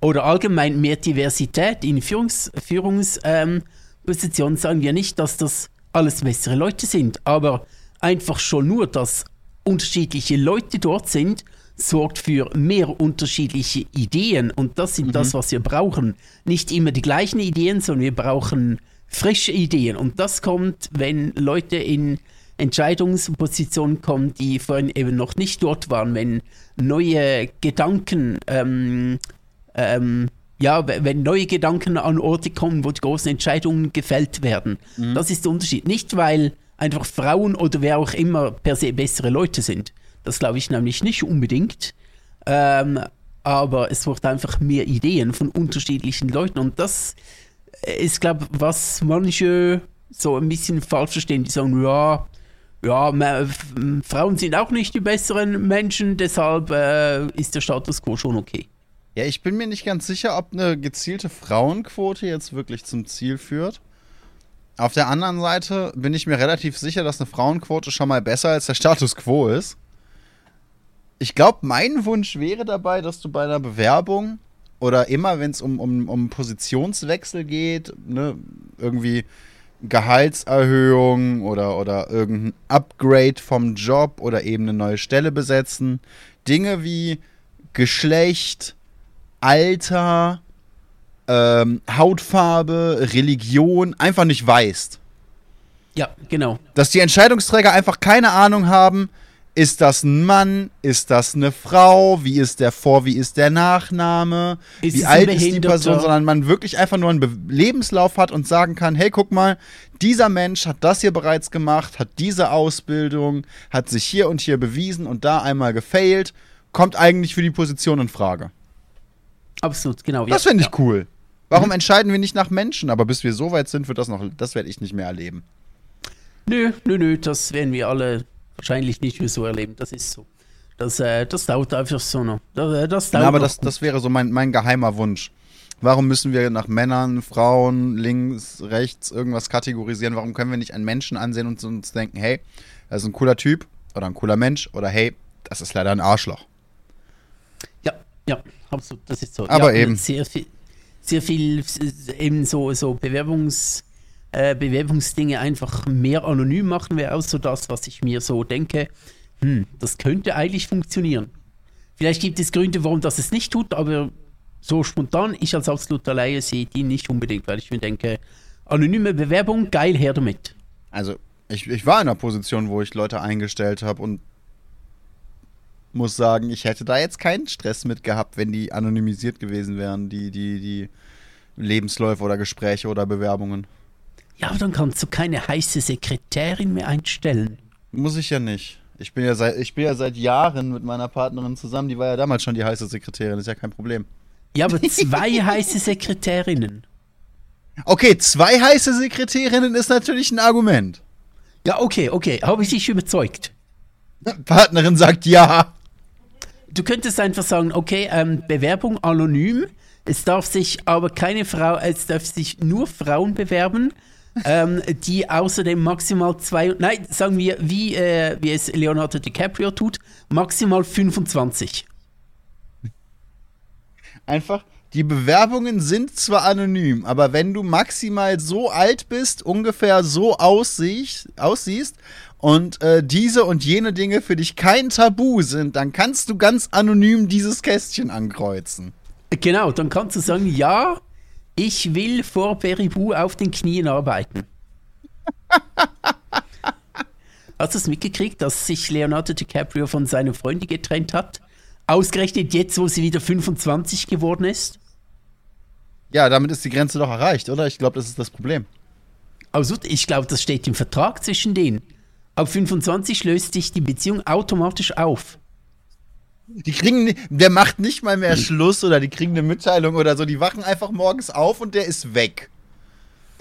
oder allgemein mehr Diversität in Führungs, Führungspositionen, ähm, sagen wir nicht, dass das alles bessere Leute sind, aber einfach schon nur, dass unterschiedliche Leute dort sind, sorgt für mehr unterschiedliche Ideen und das sind mhm. das, was wir brauchen. Nicht immer die gleichen Ideen, sondern wir brauchen frische Ideen. Und das kommt, wenn Leute in Entscheidungspositionen kommen, die vorhin eben noch nicht dort waren, wenn neue Gedanken, ähm, ähm, ja, wenn neue Gedanken an Orte kommen, wo die großen Entscheidungen gefällt werden. Mhm. Das ist der Unterschied. Nicht, weil einfach Frauen oder wer auch immer per se bessere Leute sind. Das glaube ich nämlich nicht unbedingt. Ähm, aber es wird einfach mehr Ideen von unterschiedlichen Leuten und das ist, glaube ich, was manche so ein bisschen falsch verstehen. Die sagen, ja, ja, Frauen sind auch nicht die besseren Menschen, deshalb äh, ist der Status quo schon okay. Ja, ich bin mir nicht ganz sicher, ob eine gezielte Frauenquote jetzt wirklich zum Ziel führt. Auf der anderen Seite bin ich mir relativ sicher, dass eine Frauenquote schon mal besser als der Status quo ist. Ich glaube, mein Wunsch wäre dabei, dass du bei einer Bewerbung oder immer, wenn es um, um, um Positionswechsel geht, ne, irgendwie Gehaltserhöhung oder, oder irgendein Upgrade vom Job oder eben eine neue Stelle besetzen, Dinge wie Geschlecht, Alter, ähm, Hautfarbe, Religion einfach nicht weißt. Ja, genau. Dass die Entscheidungsträger einfach keine Ahnung haben, ist das ein Mann, ist das eine Frau, wie ist der Vor-, wie ist der Nachname, Ist wie alt ist die? Person, sondern man wirklich einfach nur einen Be Lebenslauf hat und sagen kann, hey, guck mal, dieser Mensch hat das hier bereits gemacht, hat diese Ausbildung, hat sich hier und hier bewiesen und da einmal gefailt, kommt eigentlich für die Position in Frage. Absolut, genau. Das finde ich ja. cool. Warum entscheiden wir nicht nach Menschen? Aber bis wir so weit sind, wird das noch, das werde ich nicht mehr erleben. Nö, nö, nö, das werden wir alle wahrscheinlich nicht mehr so erleben. Das ist so. Das, äh, das dauert einfach so noch. Das, äh, das dauert Ja, aber das, das wäre so mein, mein geheimer Wunsch. Warum müssen wir nach Männern, Frauen, links, rechts irgendwas kategorisieren? Warum können wir nicht einen Menschen ansehen und uns denken, hey, das ist ein cooler Typ oder ein cooler Mensch oder hey, das ist leider ein Arschloch. Ja, ja, absolut, das ist so. Aber ja, eben. Sehr viel, sehr viel äh, eben so, so Bewerbungs, äh, Bewerbungsdinge einfach mehr anonym machen wäre auch so das, was ich mir so denke. Hm, das könnte eigentlich funktionieren. Vielleicht gibt es Gründe, warum das es nicht tut, aber so spontan, ich als absoluter Laie sehe die nicht unbedingt, weil ich mir denke, anonyme Bewerbung, geil, her damit. Also, ich, ich war in einer Position, wo ich Leute eingestellt habe und muss sagen, ich hätte da jetzt keinen Stress mit gehabt, wenn die anonymisiert gewesen wären, die, die, die Lebensläufe oder Gespräche oder Bewerbungen. Ja, aber dann kannst du keine heiße Sekretärin mehr einstellen. Muss ich ja nicht. Ich bin ja seit, ich bin ja seit Jahren mit meiner Partnerin zusammen, die war ja damals schon die heiße Sekretärin, ist ja kein Problem. Ja, aber zwei heiße Sekretärinnen. Okay, zwei heiße Sekretärinnen ist natürlich ein Argument. Ja, okay, okay. Habe ich dich überzeugt? Partnerin sagt ja. Du könntest einfach sagen, okay, ähm, Bewerbung anonym. Es darf sich aber keine Frau, es darf sich nur Frauen bewerben, ähm, die außerdem maximal zwei, nein, sagen wir, wie, äh, wie es Leonardo DiCaprio tut, maximal 25. Einfach, die Bewerbungen sind zwar anonym, aber wenn du maximal so alt bist, ungefähr so aussiehst, aussiehst und äh, diese und jene Dinge für dich kein Tabu sind, dann kannst du ganz anonym dieses Kästchen ankreuzen. Genau, dann kannst du sagen, ja, ich will vor Beribu auf den Knien arbeiten. Hast du es mitgekriegt, dass sich Leonardo DiCaprio von seiner Freundin getrennt hat? Ausgerechnet jetzt, wo sie wieder 25 geworden ist? Ja, damit ist die Grenze doch erreicht, oder? Ich glaube, das ist das Problem. Also, ich glaube, das steht im Vertrag zwischen denen. Ab 25 löst sich die Beziehung automatisch auf. Die kriegen, der macht nicht mal mehr Schluss oder die kriegen eine Mitteilung oder so. Die wachen einfach morgens auf und der ist weg.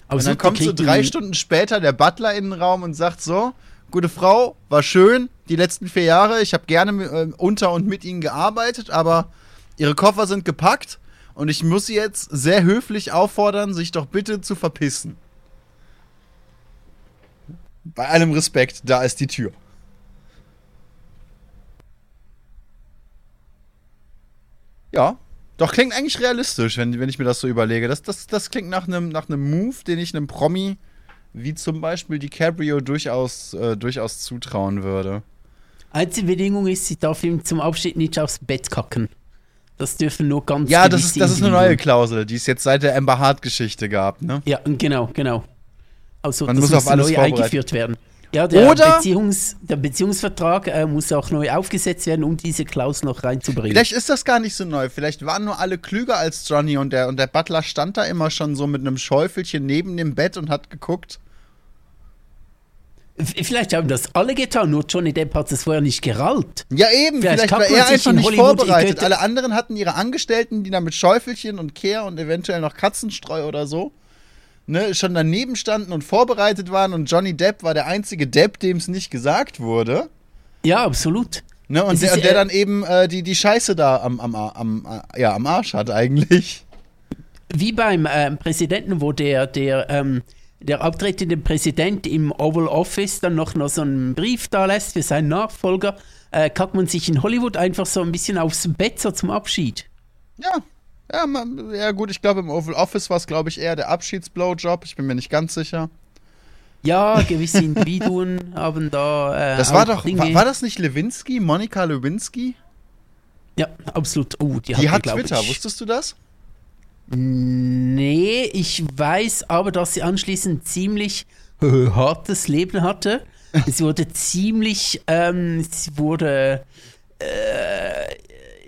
Und Also, dann kommt so drei Stunden später der Butler in den Raum und sagt so, gute Frau, war schön die letzten vier Jahre. Ich habe gerne äh, unter und mit Ihnen gearbeitet, aber Ihre Koffer sind gepackt und ich muss Sie jetzt sehr höflich auffordern, sich doch bitte zu verpissen. Bei allem Respekt, da ist die Tür. Ja, doch klingt eigentlich realistisch, wenn, wenn ich mir das so überlege. Das, das, das klingt nach einem nach einem Move, den ich einem Promi wie zum Beispiel DiCaprio durchaus, äh, durchaus zutrauen würde. Einzige Bedingung ist, sie darf ihm zum Abschied nicht aufs Bett kacken. Das dürfen nur ganz Ja, das ist, das ist eine neue Klausel, die es jetzt seit der Amber Hart-Geschichte gab, ne? Ja, genau, genau. Also Man das muss muss, auf alles neu eingeführt werden. Ja, der, Oder- Beziehungs, der Beziehungsvertrag äh, muss auch neu aufgesetzt werden, um diese Klausel noch reinzubringen. Vielleicht ist das gar nicht so neu. Vielleicht waren nur alle klüger als Johnny und der, und der Butler stand da immer schon so mit einem Schäufelchen neben dem Bett und hat geguckt. Vielleicht haben das alle getan, nur Johnny Depp hat es vorher nicht gerallt. Ja, eben, Vielleicht vielleicht, war er sich einfach in nicht Hollywood- vorbereitet. Alle anderen hatten ihre Angestellten, die da mit Schäufelchen und Kehr und eventuell noch Katzenstreu oder so, ne, schon daneben standen und vorbereitet waren und Johnny Depp war der einzige Depp, dem es nicht gesagt wurde. Ja, absolut. Ne? Und der, ist, der äh, dann eben äh, die, die Scheiße da am, am, am, am, ja, am Arsch hat eigentlich. Wie beim ähm, Präsidenten, wo der, der, ähm, der abtretende Präsident im Oval Office dann noch, noch so einen Brief da lässt für seinen Nachfolger, äh, kackt man sich in Hollywood einfach so ein bisschen aufs Bett so zum Abschied. Ja. Ja, man, ja gut, ich glaube im Oval Office war es, glaube ich, eher der Abschiedsblowjob. Ich bin mir nicht ganz sicher. Ja, gewisse Individuen haben da. Äh, Das war doch, Dinge- war, war das nicht Lewinsky, Monika Lewinsky? Ja, absolut. Oh, die, Die hat glaub Twitter, ich, wusstest du das? Nee, ich weiß aber, dass sie anschließend ziemlich hartes Leben hatte. Sie wurde ziemlich, ähm, sie wurde, äh,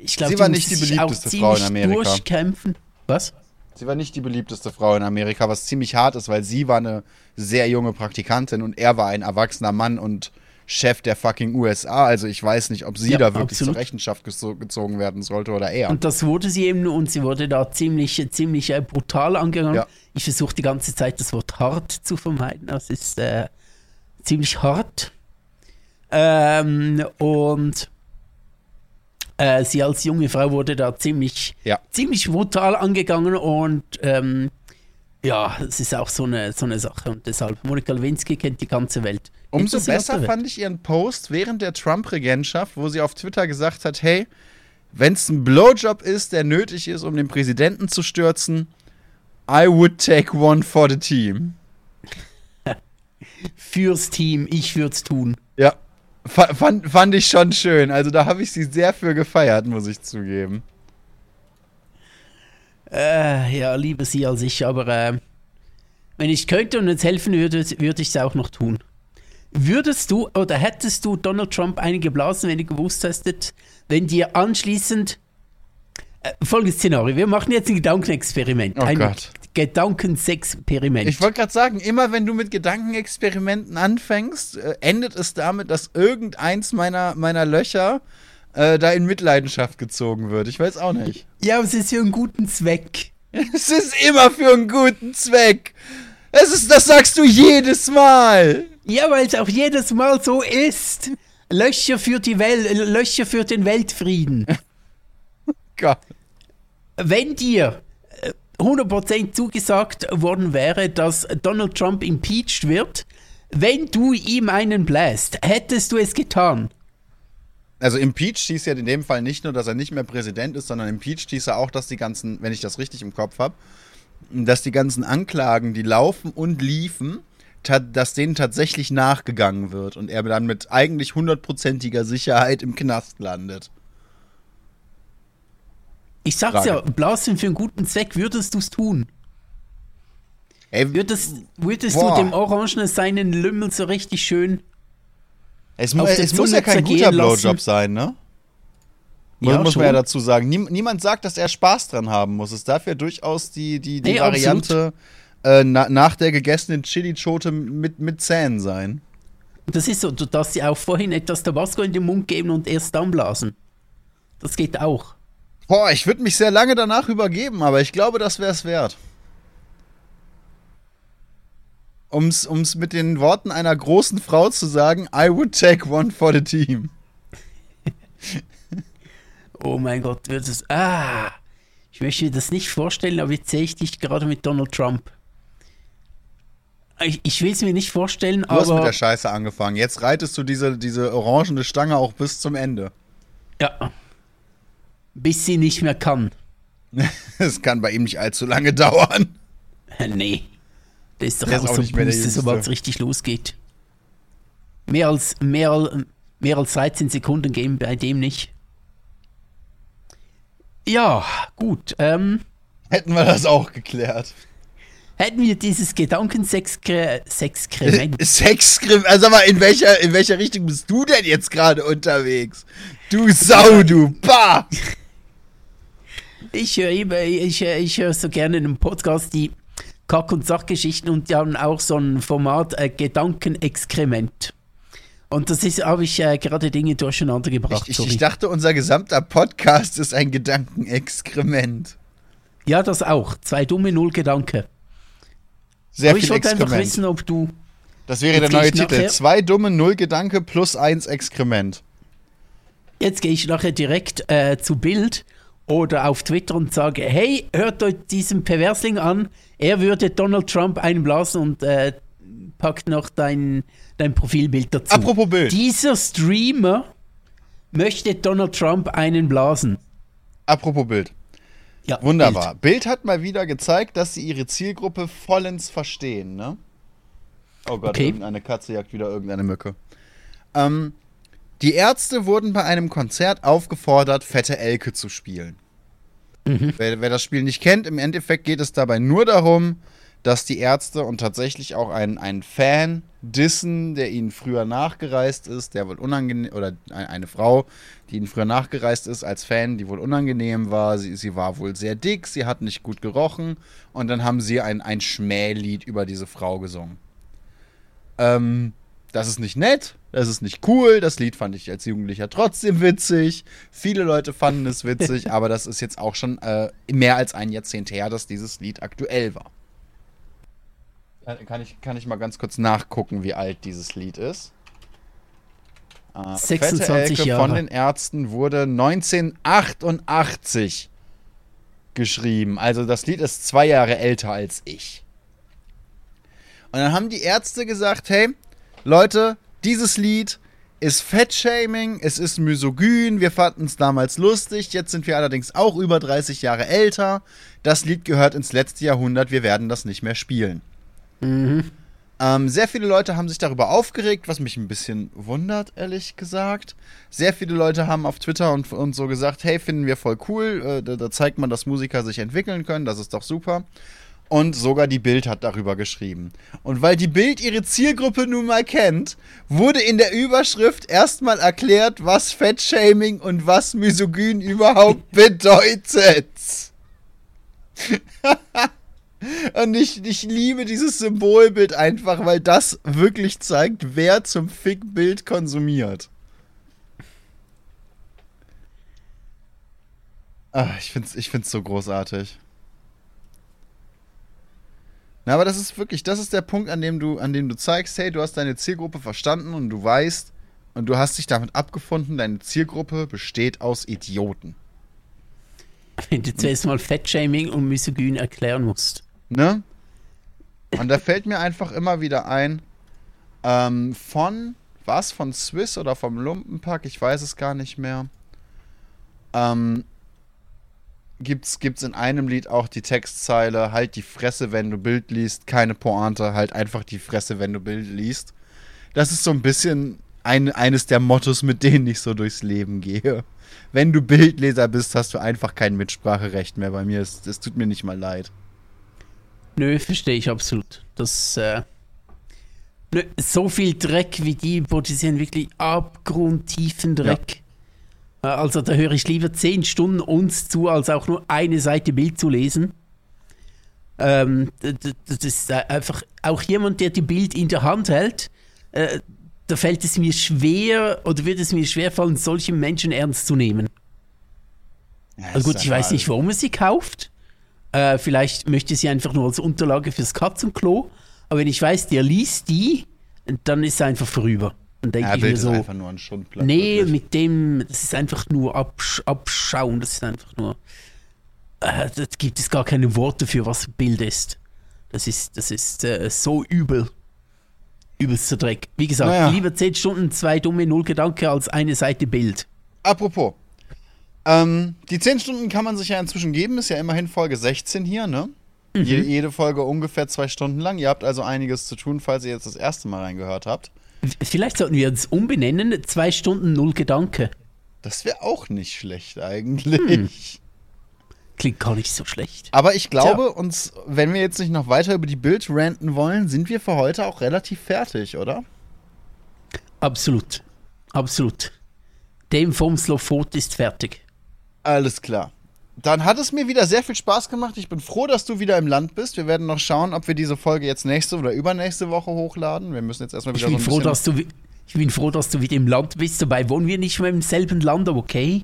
ich glaube, Sie war nicht die beliebteste Frau in Amerika. Durchkämpfen. Was? Sie war nicht die beliebteste Frau in Amerika, was ziemlich hart ist, weil sie war eine sehr junge Praktikantin und er war ein erwachsener Mann und Chef der fucking USA. Also ich weiß nicht, ob sie Ja, da wirklich absolut. zur Rechenschaft gezo gezogen werden sollte oder er. Und das wurde sie eben und sie wurde da ziemlich, ziemlich äh, brutal angegangen. Ja. Ich versuche die ganze Zeit das Wort hart zu vermeiden. Das ist äh, ziemlich hart. Ähm, und äh, sie als junge Frau wurde da ziemlich, Ja. ziemlich brutal angegangen und ähm, ja, es ist auch so eine, so eine Sache. Und deshalb, Monika Lewinsky kennt die ganze Welt. Umso besser fand ich ihren Post während der Trump-Regentschaft, wo sie auf Twitter gesagt hat, hey, wenn es ein Blowjob ist, der nötig ist, um den Präsidenten zu stürzen, I would take one for the team. Fürs Team, ich würde es tun. Ja, fand, fand ich schon schön. Also da habe ich sie sehr für gefeiert, muss ich zugeben. Äh, ja, lieber sie als ich, aber äh, wenn ich könnte und uns helfen würde, würde ich es auch noch tun. Würdest du oder hättest du Donald Trump eingeblasen, wenn du gewusst hättest, wenn dir anschließend äh, folgendes Szenario, wir machen jetzt ein Gedankenexperiment. Oh ein Gott. Gedankensexperiment. Ich wollte gerade sagen, immer wenn du mit Gedankenexperimenten anfängst, äh, endet es damit, dass irgendeins meiner, meiner Löcher äh, da in Mitleidenschaft gezogen wird. Ich weiß auch nicht. ja, aber es ist für einen guten Zweck. Es ist immer für einen guten Zweck. Es ist, das sagst du jedes Mal. Ja, weil es auch jedes Mal so ist. Löcher für die Welt, Löcher für den Weltfrieden. Gott. wenn dir 100% zugesagt worden wäre, dass Donald Trump impeached wird, wenn du ihm einen bläst, hättest du es getan? Also impeached hieß ja in dem Fall nicht nur, dass er nicht mehr Präsident ist, sondern impeached hieß ja auch, dass die ganzen, wenn ich das richtig im Kopf habe, dass die ganzen Anklagen, die laufen und liefen, dass denen tatsächlich nachgegangen wird und er dann mit eigentlich hundertprozentiger Sicherheit im Knast landet. Ich sag's ja, Frage. blasen für einen guten Zweck, würdest du es tun? Ey, Würdest, würdest Boah. du dem Orangen seinen Lümmel so richtig schön. es mu es muss ja kein guter zergehen lassen? Blowjob sein, ne? Muss, Ja, muss schon. man ja dazu sagen. Niem niemand sagt, dass er Spaß dran haben muss. Es darf ja durchaus die, die, die Nee, Variante äh, na, nach der gegessenen Chili-Chote mit, mit Zähnen sein. Das ist so, du darfst dir auch vorhin etwas Tabasco in den Mund geben und erst dann blasen. Das geht auch. Boah, ich würde mich sehr lange danach übergeben, aber ich glaube, das wäre es wert. Um's, um's mit den Worten einer großen Frau zu sagen, I would take one for the team. Oh mein Gott, wird es. Ah! Ich möchte mir das nicht vorstellen, aber jetzt sehe ich dich gerade mit Donald Trump. Ich, ich will es mir nicht vorstellen, Du hast mit aber. der Scheiße angefangen. Jetzt reitest du diese, diese orangene Stange auch bis zum Ende. Ja. Bis sie nicht mehr kann. Es kann bei ihm nicht allzu lange dauern. Äh, Nee. Der ist doch Der ist auch auch so Jüngste. sobald es richtig losgeht. Mehr als, mehr, mehr als 13 Sekunden gehen bei dem nicht. Ja, gut. Ähm, Hätten wir das auch geklärt. hätten wir dieses Gedankensexkrement. Sexskrim, also mal, in welcher, in welcher Richtung bist du denn jetzt gerade unterwegs? Du Sau, du Bah! Ich höre immer, ich, höre- ich höre so gerne einen Podcast, die Kack- und Sachgeschichten und die haben auch so ein Format äh, Gedankenexkrement. Und das ist, habe ich äh, gerade Dinge durcheinander gebracht. Ich, ich, ich dachte, unser gesamter Podcast ist ein Gedankenexkrement. ja, das auch. Zwei dumme Null Gedanke. Sehr Aber ich viel wollte einfach wissen, ob du. Das wäre der neue ich Titel. Zwei dumme Null Gedanke plus eins Exkrement. Jetzt gehe ich nachher direkt äh, zu Bild oder auf Twitter und sage, hey, hört euch diesen Perversling an, er würde Donald Trump einblasen und äh, packt noch dein, dein Profilbild dazu. Apropos Bild. Dieser Streamer möchte Donald Trump einen blasen. Apropos Bild. Ja, Wunderbar. Bild. hat mal wieder gezeigt, dass sie ihre Zielgruppe vollends verstehen, ne? Oh Gott, Okay. irgendeine Katze jagt wieder irgendeine Mücke. Ähm, die Ärzte wurden bei einem Konzert aufgefordert, Fette Elke zu spielen. Wer, wer das Spiel nicht kennt, im Endeffekt geht es dabei nur darum, dass die Ärzte und tatsächlich auch ein, ein Fan dissen, der ihnen früher nachgereist ist, der wohl unangenehm, oder ein- eine Frau, die ihnen früher nachgereist ist als Fan, die wohl unangenehm war. Sie, sie war wohl sehr dick, sie hat nicht gut gerochen und dann haben sie ein, ein Schmählied über diese Frau gesungen. Ähm, das ist nicht nett, das ist nicht cool. Das Lied fand ich als Jugendlicher trotzdem witzig. Viele Leute fanden es witzig, aber das ist jetzt auch schon äh, mehr als ein Jahrzehnt her, dass dieses Lied aktuell war. Kann- ich, kann ich mal ganz kurz nachgucken, wie alt dieses Lied ist? Äh, 26 Fette Elke Jahre. von den Ärzten wurde 1988 geschrieben. Also das Lied ist zwei Jahre älter als ich. Und dann haben die Ärzte gesagt, hey, Leute, dieses Lied ist Fettshaming, es ist misogyn, wir fanden es damals lustig, jetzt sind wir allerdings auch über 30 Jahre älter. Das Lied gehört ins letzte Jahrhundert, wir werden das nicht mehr spielen. Ähm, sehr viele Leute haben sich darüber aufgeregt, was mich ein bisschen wundert, ehrlich gesagt. Sehr viele Leute haben auf Twitter und, und so gesagt, hey, finden wir voll cool, äh, da, da zeigt man, dass Musiker sich entwickeln können, das ist doch super. Und sogar die Bild hat darüber geschrieben. Und weil die Bild ihre Zielgruppe nun mal kennt, wurde in der Überschrift erstmal erklärt, was Fettshaming und was Misogyn überhaupt bedeutet. Und ich, ich liebe dieses Symbolbild einfach, weil das wirklich zeigt, wer zum Fick Bild konsumiert. Ah, ich find's, ich find's so großartig. Na, aber das ist wirklich, das ist der Punkt, an dem du, an dem du zeigst, hey, du hast deine Zielgruppe verstanden und du weißt und du hast dich damit abgefunden, deine Zielgruppe besteht aus Idioten. Wenn du zuerst mal Fettshaming und Misogyn erklären musst. Ne? Und da fällt mir einfach immer wieder ein, ähm, von, was, von Swiss oder vom Lumpenpack, ich weiß es gar nicht mehr, ähm, gibt's, gibt's in einem Lied auch die Textzeile, halt die Fresse, wenn du Bild liest, keine Pointe, halt einfach die Fresse, wenn du Bild liest. Das ist so ein bisschen ein, eines der Mottos, mit denen ich so durchs Leben gehe. Wenn du Bildleser bist, hast du einfach kein Mitspracherecht mehr bei mir. Es, es tut mir nicht mal leid. Nö, verstehe ich absolut. Das, äh, nö, so viel Dreck wie die produzieren wirklich abgrundtiefen Dreck. Äh, Also da höre ich lieber 10 Stunden uns zu, als auch nur eine Seite Bild zu lesen. Ähm, das ist äh, einfach auch jemand, der die Bild in der Hand hält. Äh, da fällt es mir schwer oder wird es mir schwer fallen, solche Menschen ernst zu nehmen. Ja, Also gut, ich weiß nicht, warum er sie kauft. Äh, vielleicht möchte sie einfach nur als Unterlage fürs Katzenklo. Aber wenn ich weiß, der liest die, dann ist es einfach vorüber. Dann denke Ja, ich mir ist so, einfach nur ein Schundblatt. nee, wirklich. mit dem, das ist einfach nur Absch Abschauen. Das ist einfach nur, äh, da gibt es gar keine Worte für, was Bild ist. Das ist, das ist äh, so übel. Übelster Dreck. Wie gesagt, Naja. lieber 10 Stunden, zwei dumme Null Gedanke als eine Seite Bild. Apropos. Ähm, die 10 Stunden kann man sich ja inzwischen geben, ist ja immerhin Folge 16 hier, ne? Je, jede Folge ungefähr zwei Stunden lang. Ihr habt also einiges zu tun, falls ihr jetzt das erste Mal reingehört habt. Vielleicht sollten wir uns umbenennen, zwei Stunden Null Gedanke. Das wäre auch nicht schlecht eigentlich. Klingt gar nicht so schlecht. Aber ich glaube, uns, wenn wir jetzt nicht noch weiter über die Bild ranten wollen, sind wir für heute auch relativ fertig, oder? Absolut. Absolut. Dem vom Slowfoot ist fertig. Alles klar. Dann hat es mir wieder sehr viel Spaß gemacht. Ich bin froh, dass du wieder im Land bist. Wir werden noch schauen, ob wir diese Folge jetzt nächste oder übernächste Woche hochladen. Wir müssen jetzt erstmal Ich wieder bin, so froh, dass du, ich bin froh, dass du wieder im Land bist. Dabei wohnen wir nicht mehr im selben Land, aber okay.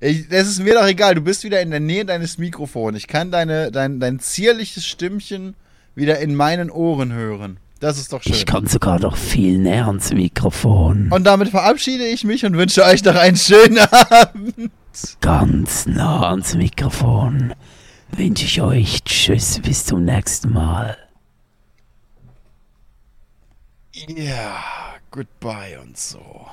Ich, das ist mir doch egal, du bist wieder in der Nähe deines Mikrofons. Ich kann deine, dein, dein zierliches Stimmchen wieder in meinen Ohren hören. Das ist doch schön. Ich kann sogar noch viel näher ans Mikrofon. Und damit verabschiede ich mich und wünsche euch noch einen schönen Abend. Ganz nah ans Mikrofon wünsche ich euch Tschüss, bis zum nächsten Mal. Ja, goodbye und so.